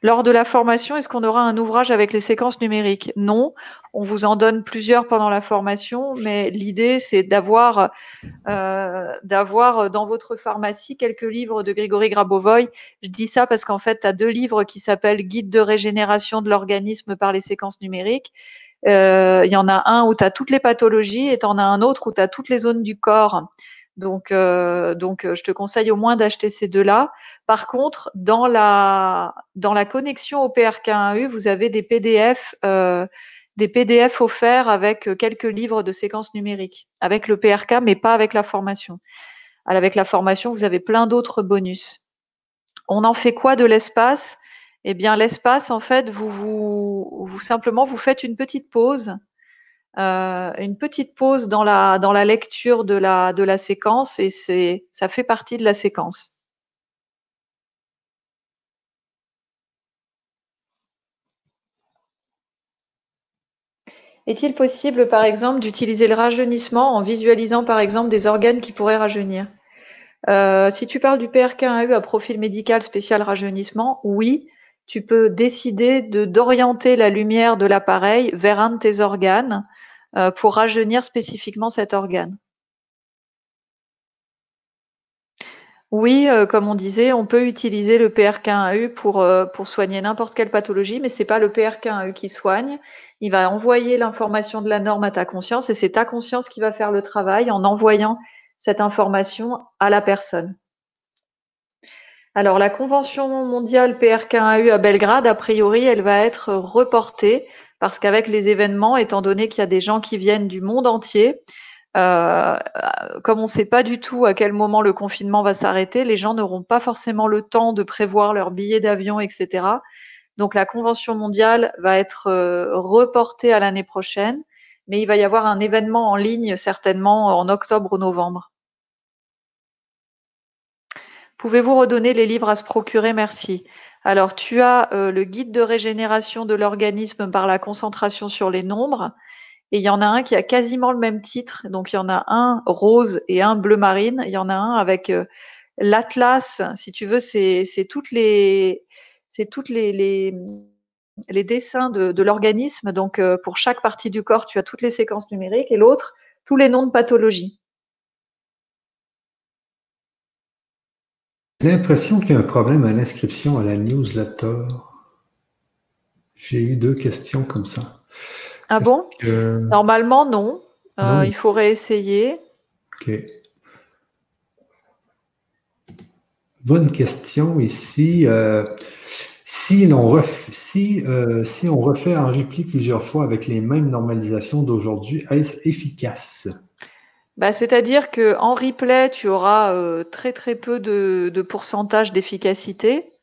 Lors de la formation, est-ce qu'on aura un ouvrage avec les séquences numériques? Non, on vous en donne plusieurs pendant la formation, mais l'idée c'est d'avoir euh, d'avoir dans votre pharmacie quelques livres de Grégory Grabovoy. Je dis ça parce qu'en fait, tu as deux livres qui s'appellent Guide de régénération de l'organisme par les séquences numériques. Euh, il y en a un où tu as toutes les pathologies et tu en as un autre où tu as toutes les zones du corps. Donc, euh, donc, euh, je te conseille au moins d'acheter ces deux-là. Par contre, dans la, dans la connexion au PRK1U, vous avez des PDF, euh, des PDF offerts avec euh, quelques livres de séquences numériques, avec le PRK, mais pas avec la formation. Avec la formation, vous avez plein d'autres bonus. On en fait quoi de l'espace? Eh bien, l'espace, en fait, vous, vous, vous simplement, vous faites une petite pause euh, une petite pause dans la, lecture de la, séquence et ça fait partie de la séquence. Est-il possible, par exemple, d'utiliser le rajeunissement en visualisant, par exemple, des organes qui pourraient rajeunir? Euh, Si tu parles du PRK1U à profil médical spécial rajeunissement, oui, tu peux décider de d'orienter la lumière de l'appareil vers un de tes organes euh, pour rajeunir spécifiquement cet organe. Oui, euh, comme on disait, on peut utiliser le PRK1U pour, euh, pour soigner n'importe quelle pathologie, mais ce n'est pas le PRK1U qui soigne. Il va envoyer l'information de la norme à ta conscience et c'est ta conscience qui va faire le travail en envoyant cette information à la personne. Alors, la Convention mondiale PRK1U à Belgrade, a priori, elle va être reportée parce qu'avec les événements, étant donné qu'il y a des gens qui viennent du monde entier, euh, comme on ne sait pas du tout à quel moment le confinement va s'arrêter, les gens n'auront pas forcément le temps de prévoir leurs billets d'avion, etc. Donc la Convention mondiale va être euh, reportée à l'année prochaine, mais il va y avoir un événement en ligne certainement en octobre ou novembre. Pouvez-vous redonner les livres à se procurer? Merci. Alors, tu as euh, le guide de régénération de l'organisme par la concentration sur les nombres. Et il y en a un qui a quasiment le même titre. Donc, il y en a un rose et un bleu marine. Il y en a un avec euh, l'atlas. Si tu veux, c'est toutes les, dessins de, l'organisme. Donc, euh, pour chaque partie du corps, tu as toutes les séquences numériques. Et l'autre, tous les noms de pathologie. J'ai l'impression qu'il y a un problème à l'inscription à la newsletter. J'ai eu deux questions comme ça. Ah bon? Normalement, non. Euh, il faut réessayer. OK. Bonne question ici. Euh, si, on refait, si, euh, si on refait en repli plusieurs fois avec les mêmes normalisations d'aujourd'hui, est-ce efficace? Bah, c'est-à-dire qu'en replay, tu auras euh, très très peu de, pourcentage d'efficacité.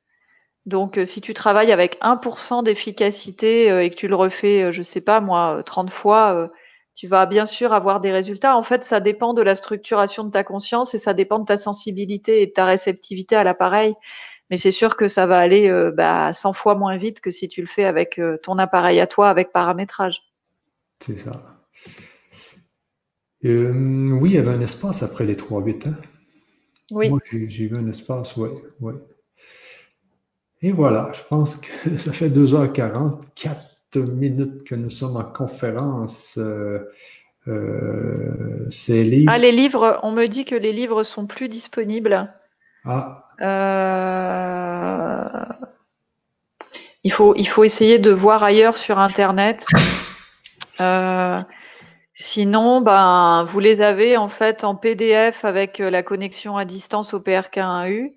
Donc, euh, si tu travailles avec 1% d'efficacité euh, et que tu le refais, je ne sais pas moi, 30 fois, tu vas bien sûr avoir des résultats. En fait, ça dépend de la structuration de ta conscience et ça dépend de ta sensibilité et de ta réceptivité à l'appareil. Mais c'est sûr que ça va aller euh, bah, 100 fois moins vite que si tu le fais avec euh, ton appareil à toi, avec paramétrage. C'est ça. Euh, oui, il y avait un espace après les 3-8. Hein? Oui. Moi, j'ai vu un espace, oui. Ouais. Et voilà, je pense que ça fait 2h40, 4 minutes que nous sommes en conférence. c'est livres. Ah, les livres, on me dit que les livres sont plus disponibles. Ah. Euh, il, faut, il faut essayer de voir ailleurs sur Internet. Euh, sinon, ben, vous les avez en fait en PDF avec la connexion à distance au PRK1U.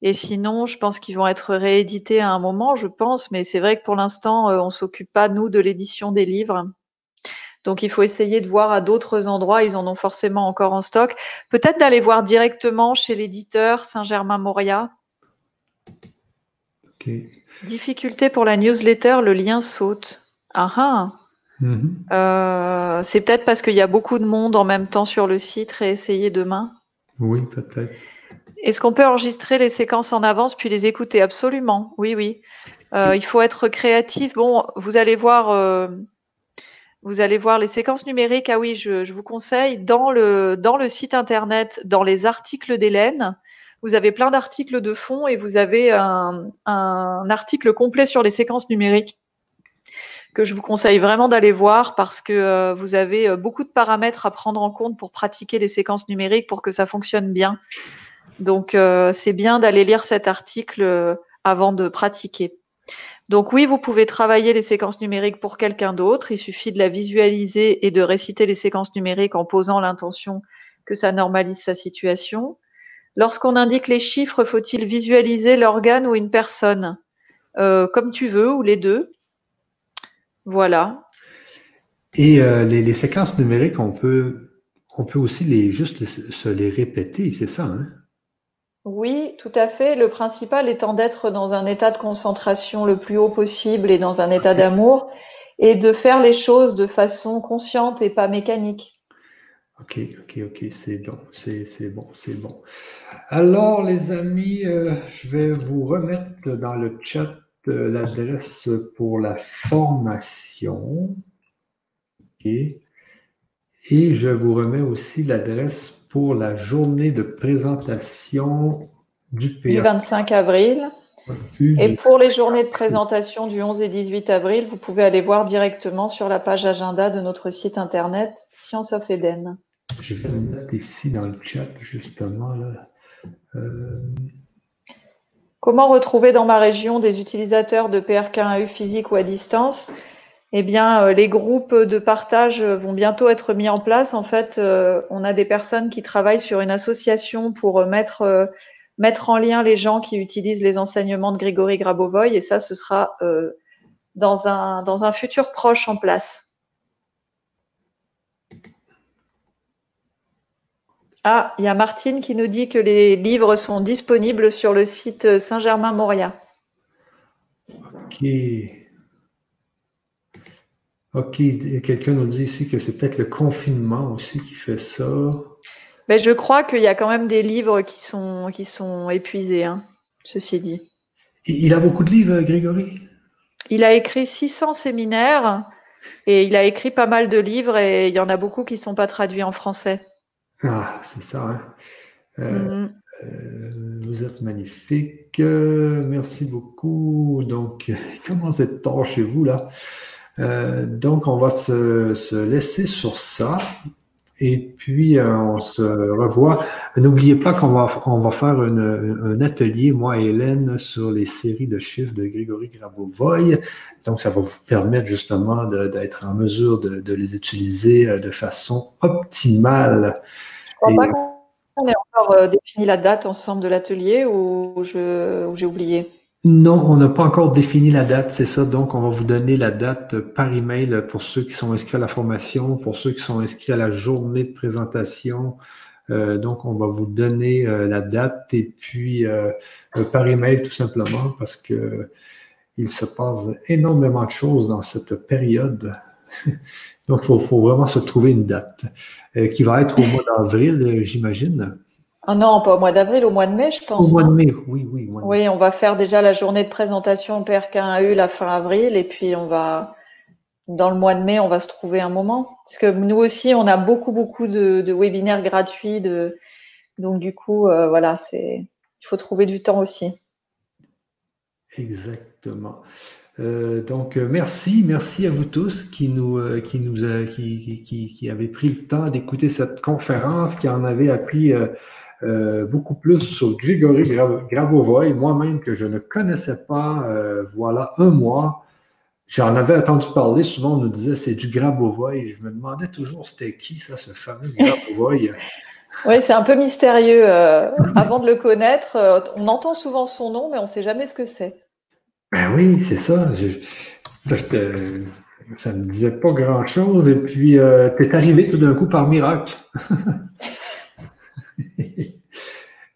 Et sinon, je pense qu'ils vont être réédités à un moment, je pense, mais c'est vrai que pour l'instant, euh, on ne s'occupe pas, nous, de l'édition des livres. Donc, il faut essayer de voir à d'autres endroits. Ils en ont forcément encore en stock. Peut-être d'aller voir directement chez l'éditeur Saint-Germain-Moria. Difficulté pour la newsletter, le lien saute. Ah ah. Mhm. Euh, c'est peut-être parce qu'il y a beaucoup de monde en même temps sur le site. Réessayer demain. Oui, peut-être. Est-ce qu'on peut enregistrer les séquences en avance puis les écouter Absolument? Oui, oui. Euh, il faut être créatif. Bon, vous allez voir. Euh, vous allez voir les séquences numériques. Ah oui, je, vous conseille dans le, dans le site internet, dans les articles d'Hélène, vous avez plein d'articles de fond et vous avez un, article complet sur les séquences numériques que je vous conseille vraiment d'aller voir parce que euh, vous avez euh, beaucoup de paramètres à prendre en compte pour pratiquer les séquences numériques pour que ça fonctionne bien. Donc, euh, c'est bien d'aller lire cet article avant de pratiquer. Donc oui, vous pouvez travailler les séquences numériques pour quelqu'un d'autre. Il suffit de la visualiser et de réciter les séquences numériques en posant l'intention que ça normalise sa situation. Lorsqu'on indique les chiffres, faut-il visualiser l'organe ou une personne? Comme tu veux, ou les deux. Voilà. Et euh, les, séquences numériques, on peut, on peut aussi les, juste se les répéter, c'est ça hein? Oui, tout à fait. Le principal étant d'être dans un état de concentration le plus haut possible et dans un état d'amour et de faire les choses de façon consciente et pas mécanique. Ok, ok, ok, c'est bon, c'est bon, c'est bon. Alors, les amis, euh, je vais vous remettre dans le chat l'adresse pour la formation. Et je vous remets aussi l'adresse pour la journée de présentation du PA. Du 25 avril. Et pour les journées de présentation du 11 et 18 avril, vous pouvez aller voir directement sur la page agenda de notre site internet Science of Eden. Je vais le mettre ici dans le chat, justement. Euh, Comment retrouver dans ma région des utilisateurs de PRK1U physique ou à distance? Eh bien, euh, les groupes de partage vont bientôt être mis en place. En fait, euh, on a des personnes qui travaillent sur une association pour mettre, euh, mettre en lien les gens qui utilisent les enseignements de Grégory Grabovoy. Et ça, ce sera dans, un, dans un futur proche en place. Ah, il y a Martine qui nous dit que les livres sont disponibles sur le site Saint-Germain-Moria. Ok. OK, quelqu'un nous dit ici que c'est peut-être le confinement aussi qui fait ça. Mais je crois qu'il y a quand même des livres qui sont, qui sont épuisés, hein, ceci dit. Il a beaucoup de livres, Grégory? Il a écrit 600 séminaires et il a écrit pas mal de livres et il y en a beaucoup qui ne sont pas traduits en français. Ah, c'est ça. Hein. Euh, mm-hmm. euh, vous êtes magnifique. merci beaucoup. Donc, à être tard chez vous là? Euh, donc, on va se, laisser sur ça. Et puis, euh, on se revoit. N'oubliez pas qu'on va, on va faire un atelier, moi et Hélène, sur les séries de chiffres de Grégory Grabovoy. Donc, ça va vous permettre justement d'être en mesure de, les utiliser de façon optimale. Crois pas qu'on ait encore défini la date ensemble de l'atelier ou j'ai oublié? Non, on n'a pas encore défini la date, c'est ça. Donc, on va vous donner la date par email pour ceux qui sont inscrits à la formation, pour ceux qui sont inscrits à la journée de présentation. Euh, donc, on va vous donner euh, la date et puis euh, par email tout simplement parce que il se passe énormément de choses dans cette période. Donc, il faut, vraiment se trouver une date euh, qui va être au mois d'avril, euh, j'imagine. Ah non, pas au mois d'avril, au mois de mai, je pense. Au mois de mai, oui, oui. Oui, on va faire déjà la journée de présentation au PRK1U la fin avril et puis on va, dans le mois de mai, on va se trouver un moment. Parce que nous aussi, on a beaucoup, beaucoup de, webinaires gratuits. De, donc, du coup, euh, voilà, c'est, il faut trouver du temps aussi. Exactement. Euh, donc, euh, merci, merci à vous tous qui nous, euh, qui nous, qui, qui, qui, avez pris le temps d'écouter cette conférence, qui en avait appris beaucoup plus sur Grigory Gravovoy, moi-même que je ne connaissais pas, voilà un mois. J'en avais entendu parler, souvent on nous disait c'est du Grabovoy. Je me demandais toujours c'était qui ça, ce fameux Grabovoy. oui, c'est un peu mystérieux. avant de le connaître, on entend souvent son nom, mais on ne sait jamais ce que c'est. Ben oui, c'est ça. ça ne me disait pas grand-chose. Et puis, euh, tu es arrivé tout d'un coup par miracle.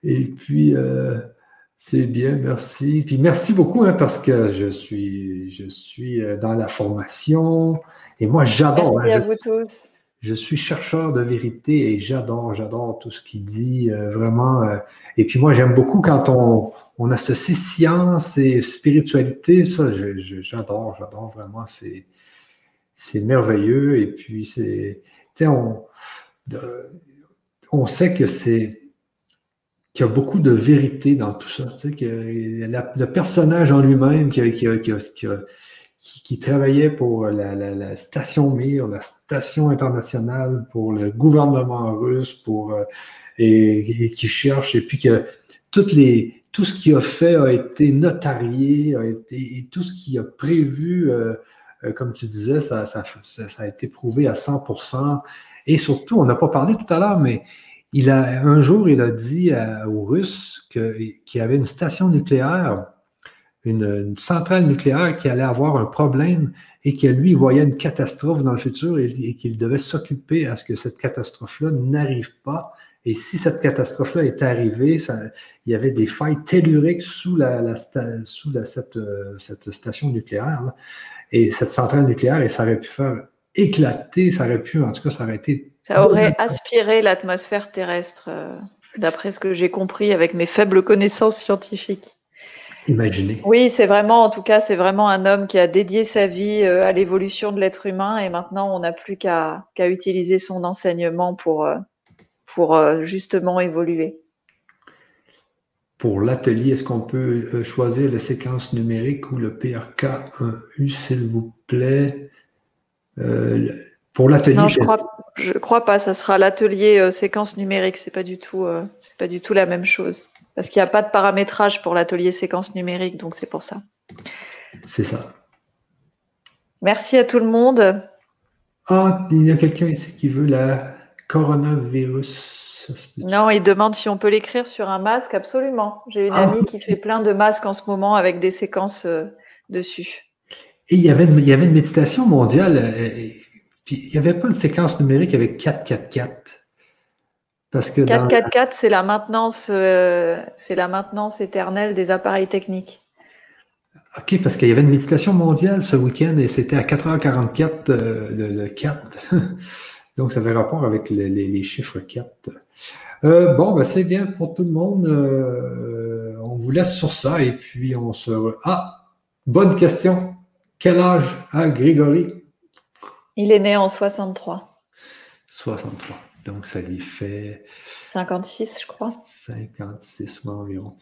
et puis, euh, c'est bien, merci. Puis merci beaucoup hein, parce que je suis, je suis euh, dans la formation. Et moi, j'adore. Merci hein, à vous tous. Je suis chercheur de vérité et j'adore, j'adore tout ce qu'il dit, vraiment. et puis moi, j'aime beaucoup quand on, on associe science et spiritualité, ça, j'adore, j'adore vraiment. C'est merveilleux. Et puis, c'est. On, sait que c'est qu'il y a beaucoup de vérité dans tout ça. Le personnage en lui-même qui, qui, travaillait pour la, station Mir, la station internationale, pour le gouvernement russe, pour, euh, et, qui cherche, et puis que toutes les, tout ce qu'il a fait a été notarié, a été, et tout ce qu'il a prévu, euh, euh, comme tu disais, ça, a été prouvé à 100%. Et surtout, on n'a pas parlé tout à l'heure, mais il a, un jour, il a dit aux Russes qu'il y avait une station nucléaire, une, centrale nucléaire qui allait avoir un problème et que lui, voyait une catastrophe dans le futur et qu'il devait s'occuper à ce que cette catastrophe-là n'arrive pas et si cette catastrophe-là est arrivée, il y avait des failles telluriques sous, la, sous cette, euh, cette, station nucléaire. et cette centrale nucléaire, et ça aurait pu faire éclater, ça aurait pu, en tout cas, ça aurait été. Ça aurait aspiré l'atmosphère terrestre, euh, d'après ce que j'ai compris avec mes faibles connaissances scientifiques. Imaginez. Oui, c'est vraiment, en tout cas, c'est vraiment un homme qui a dédié sa vie euh, à l'évolution de l'être humain et maintenant on n'a plus qu'à utiliser son enseignement pour, pour euh, justement évoluer? Pour l'atelier, est-ce qu'on peut euh, choisir la séquence numérique ou le PRK1U, s'il vous plaît? Euh, Pour l'atelier. Non, je crois, je crois pas. Ça sera l'atelier séquence numérique. C'est pas du tout, c'est pas du tout la même chose. Parce qu'il n'y a pas de paramétrage pour l'atelier séquence numérique, donc c'est pour ça. C'est ça. Merci à tout le monde. Ah, il y a quelqu'un ici qui veut la coronavirus. Non, il demande si on peut l'écrire sur un masque. Absolument. J'ai une ah. amie qui fait plein de masques en ce moment avec des séquences euh, dessus. Et il y, avait une, il y avait une méditation mondiale. Euh, il n'y avait pas une séquence numérique avec 444. Parce que 444, c'est la maintenance, euh, c'est la maintenance éternelle des appareils techniques. OK, parce qu'il y avait une méditation mondiale ce week-end et c'était à 4h44 le 4. Donc, ça avait rapport avec les, chiffres 4. Euh, bon, ben, c'est bien pour tout le monde. Euh, on vous laisse sur ça et puis on se. Ah, bonne question. Quel âge a Grégory? Il est né en 63. 63. Donc, ça lui fait. 56, je crois. 56 environ.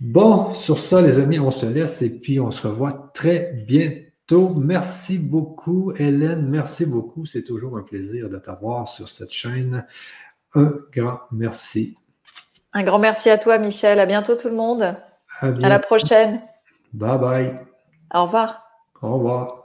Bon, sur ça, les amis, on se laisse et puis on se revoit très bientôt. Merci beaucoup, Hélène. Merci beaucoup. C'est toujours un plaisir de t'avoir sur cette chaîne. Un grand merci. Un grand merci à toi, Michel. À bientôt, tout le monde. À, à la prochaine. Bye bye. Au revoir. Au revoir.